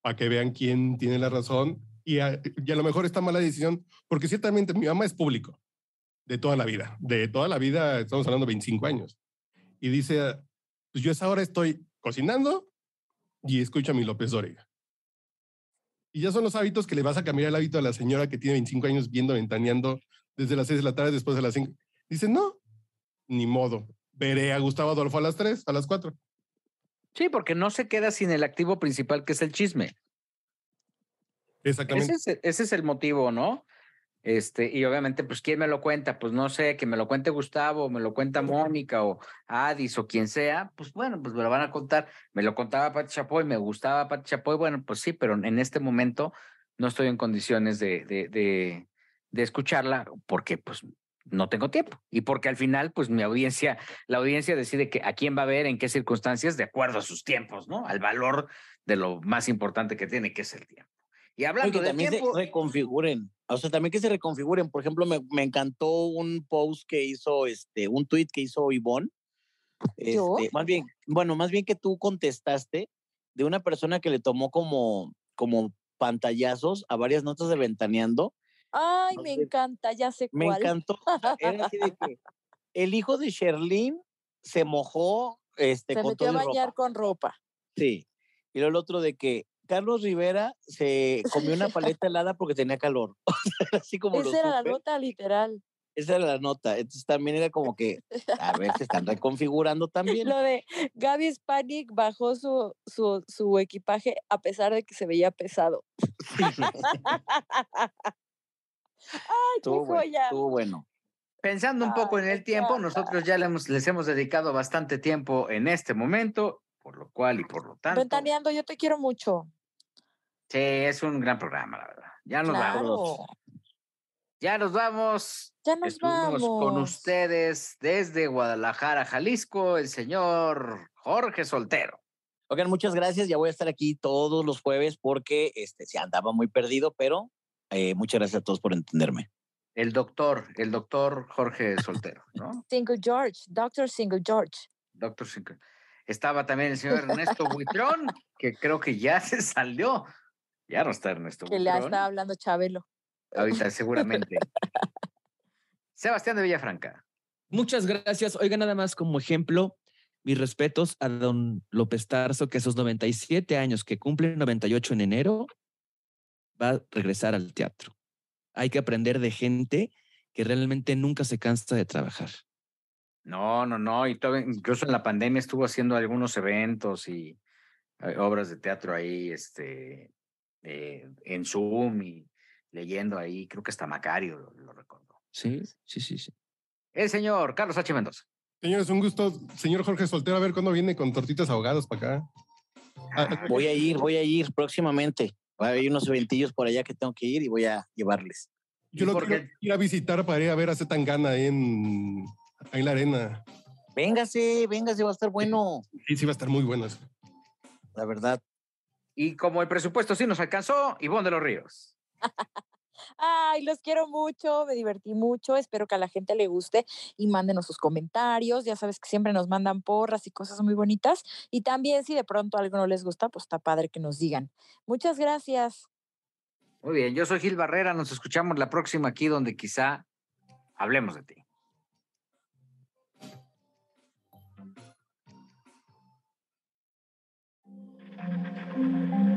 para que vean quién tiene la razón y a, y a lo mejor está mala decisión, porque ciertamente mi mamá es público de toda la vida, de toda la vida, estamos hablando de 25 años, y dice, pues yo a esa estoy cocinando y escucho a mi López Dóriga. Y ya son los hábitos que le vas a cambiar el hábito a la señora que tiene 25 años viendo, ventaneando desde las 6 de la tarde, después de las 5. Dice, no, ni modo. Veré a Gustavo Adolfo a las 3, a las 4. Sí, porque no se queda sin el activo principal que es el chisme. Exactamente. Ese es, ese es el motivo, ¿no? Este, y obviamente, pues, ¿quién me lo cuenta? Pues no sé, que me lo cuente Gustavo, me lo cuenta Mónica o Adis o quien sea, pues bueno, pues me lo van a contar. Me lo contaba Pati Chapoy, me gustaba Pati Chapoy, bueno, pues sí, pero en este momento no estoy en condiciones de, de, de, de escucharla porque, pues, no tengo tiempo. Y porque al final, pues, mi audiencia, la audiencia decide que a quién va a ver, en qué circunstancias, de acuerdo a sus tiempos, ¿no? Al valor de lo más importante que tiene, que es el tiempo. Y hablando que de también tiempo, se reconfiguren. O sea, también que se reconfiguren. Por ejemplo, me, me encantó un post que hizo, este, un tweet que hizo Ivonne. ¿Yo? Este, más bien, bueno, más bien que tú contestaste de una persona que le tomó como, como pantallazos a varias notas de Ventaneando. Ay, me encanta, ya sé Me cuál. encantó. Era así de que el hijo de Sherlyn se mojó este, Se con metió a todo bañar ropa. con ropa. Sí. Y luego el otro de que Carlos Rivera se comió una paleta helada porque tenía calor. Así como lo Esa era la nota literal. Esa era la nota. Entonces también era como que, a ver, se están reconfigurando también. Lo de Gaby Spanik bajó su, su, su equipaje a pesar de que se veía pesado. ¡Ay, qué bueno, joya! estuvo bueno. Pensando un poco Ay, en el tiempo, nosotros ya le hemos, les hemos dedicado bastante tiempo en este momento, por lo cual y por lo tanto. Ventaneando, yo te quiero mucho. Sí, es un gran programa, la verdad. Ya nos vamos. Ya nos vamos. Ya nos Estuvimos con vamos. ustedes desde Guadalajara, Jalisco, el señor Jorge Soltero. Oigan, muchas gracias. Ya voy a estar aquí todos los jueves porque este, se andaba muy perdido, pero eh, muchas gracias a todos por entenderme. El doctor, el doctor Jorge Soltero, ¿no? Single George, Dr. Single George. Doctor Cinco. Estaba también el señor Ernesto Buitrón, que creo que ya se salió. Ya no está Ernesto Que le Buitrón. estaba hablando Chabelo. Ahorita seguramente. Sebastián de Villafranca. Muchas gracias. Oiga, nada más como ejemplo, mis respetos a don López Tarso, que a sus 97 años, que cumple 98 en enero, va a regresar al teatro. Hay que aprender de gente que realmente nunca se cansa de trabajar. No, no, no. Y todavía- incluso en la pandemia estuvo haciendo algunos eventos y eh, obras de teatro ahí, este, eh, en Zoom y leyendo ahí. Creo que hasta Macario lo, lo recordó. Sí, sí, sí, sí. el señor Carlos H. Mendoza. Señores, un gusto. Señor Jorge Soltero, a ver cuándo viene con tortitas ahogadas para acá. Ah, voy a ir, voy a ir próximamente. Hay unos eventillos por allá que tengo que ir y voy a llevarles. Yo lo quiero ir a visitar para ir a ver a Zetangana ahí en, ahí en la arena. Véngase, véngase, va a estar bueno. Sí, sí, va a estar muy bueno. La verdad. Y como el presupuesto sí nos alcanzó, Ivonne de los Ríos. Ay, los quiero mucho, me divertí mucho, espero que a la gente le guste y mándenos sus comentarios, ya sabes que siempre nos mandan porras y cosas muy bonitas y también si de pronto algo no les gusta, pues está padre que nos digan. Muchas gracias. Muy bien, yo soy Gil Barrera, nos escuchamos la próxima aquí donde quizá hablemos de ti.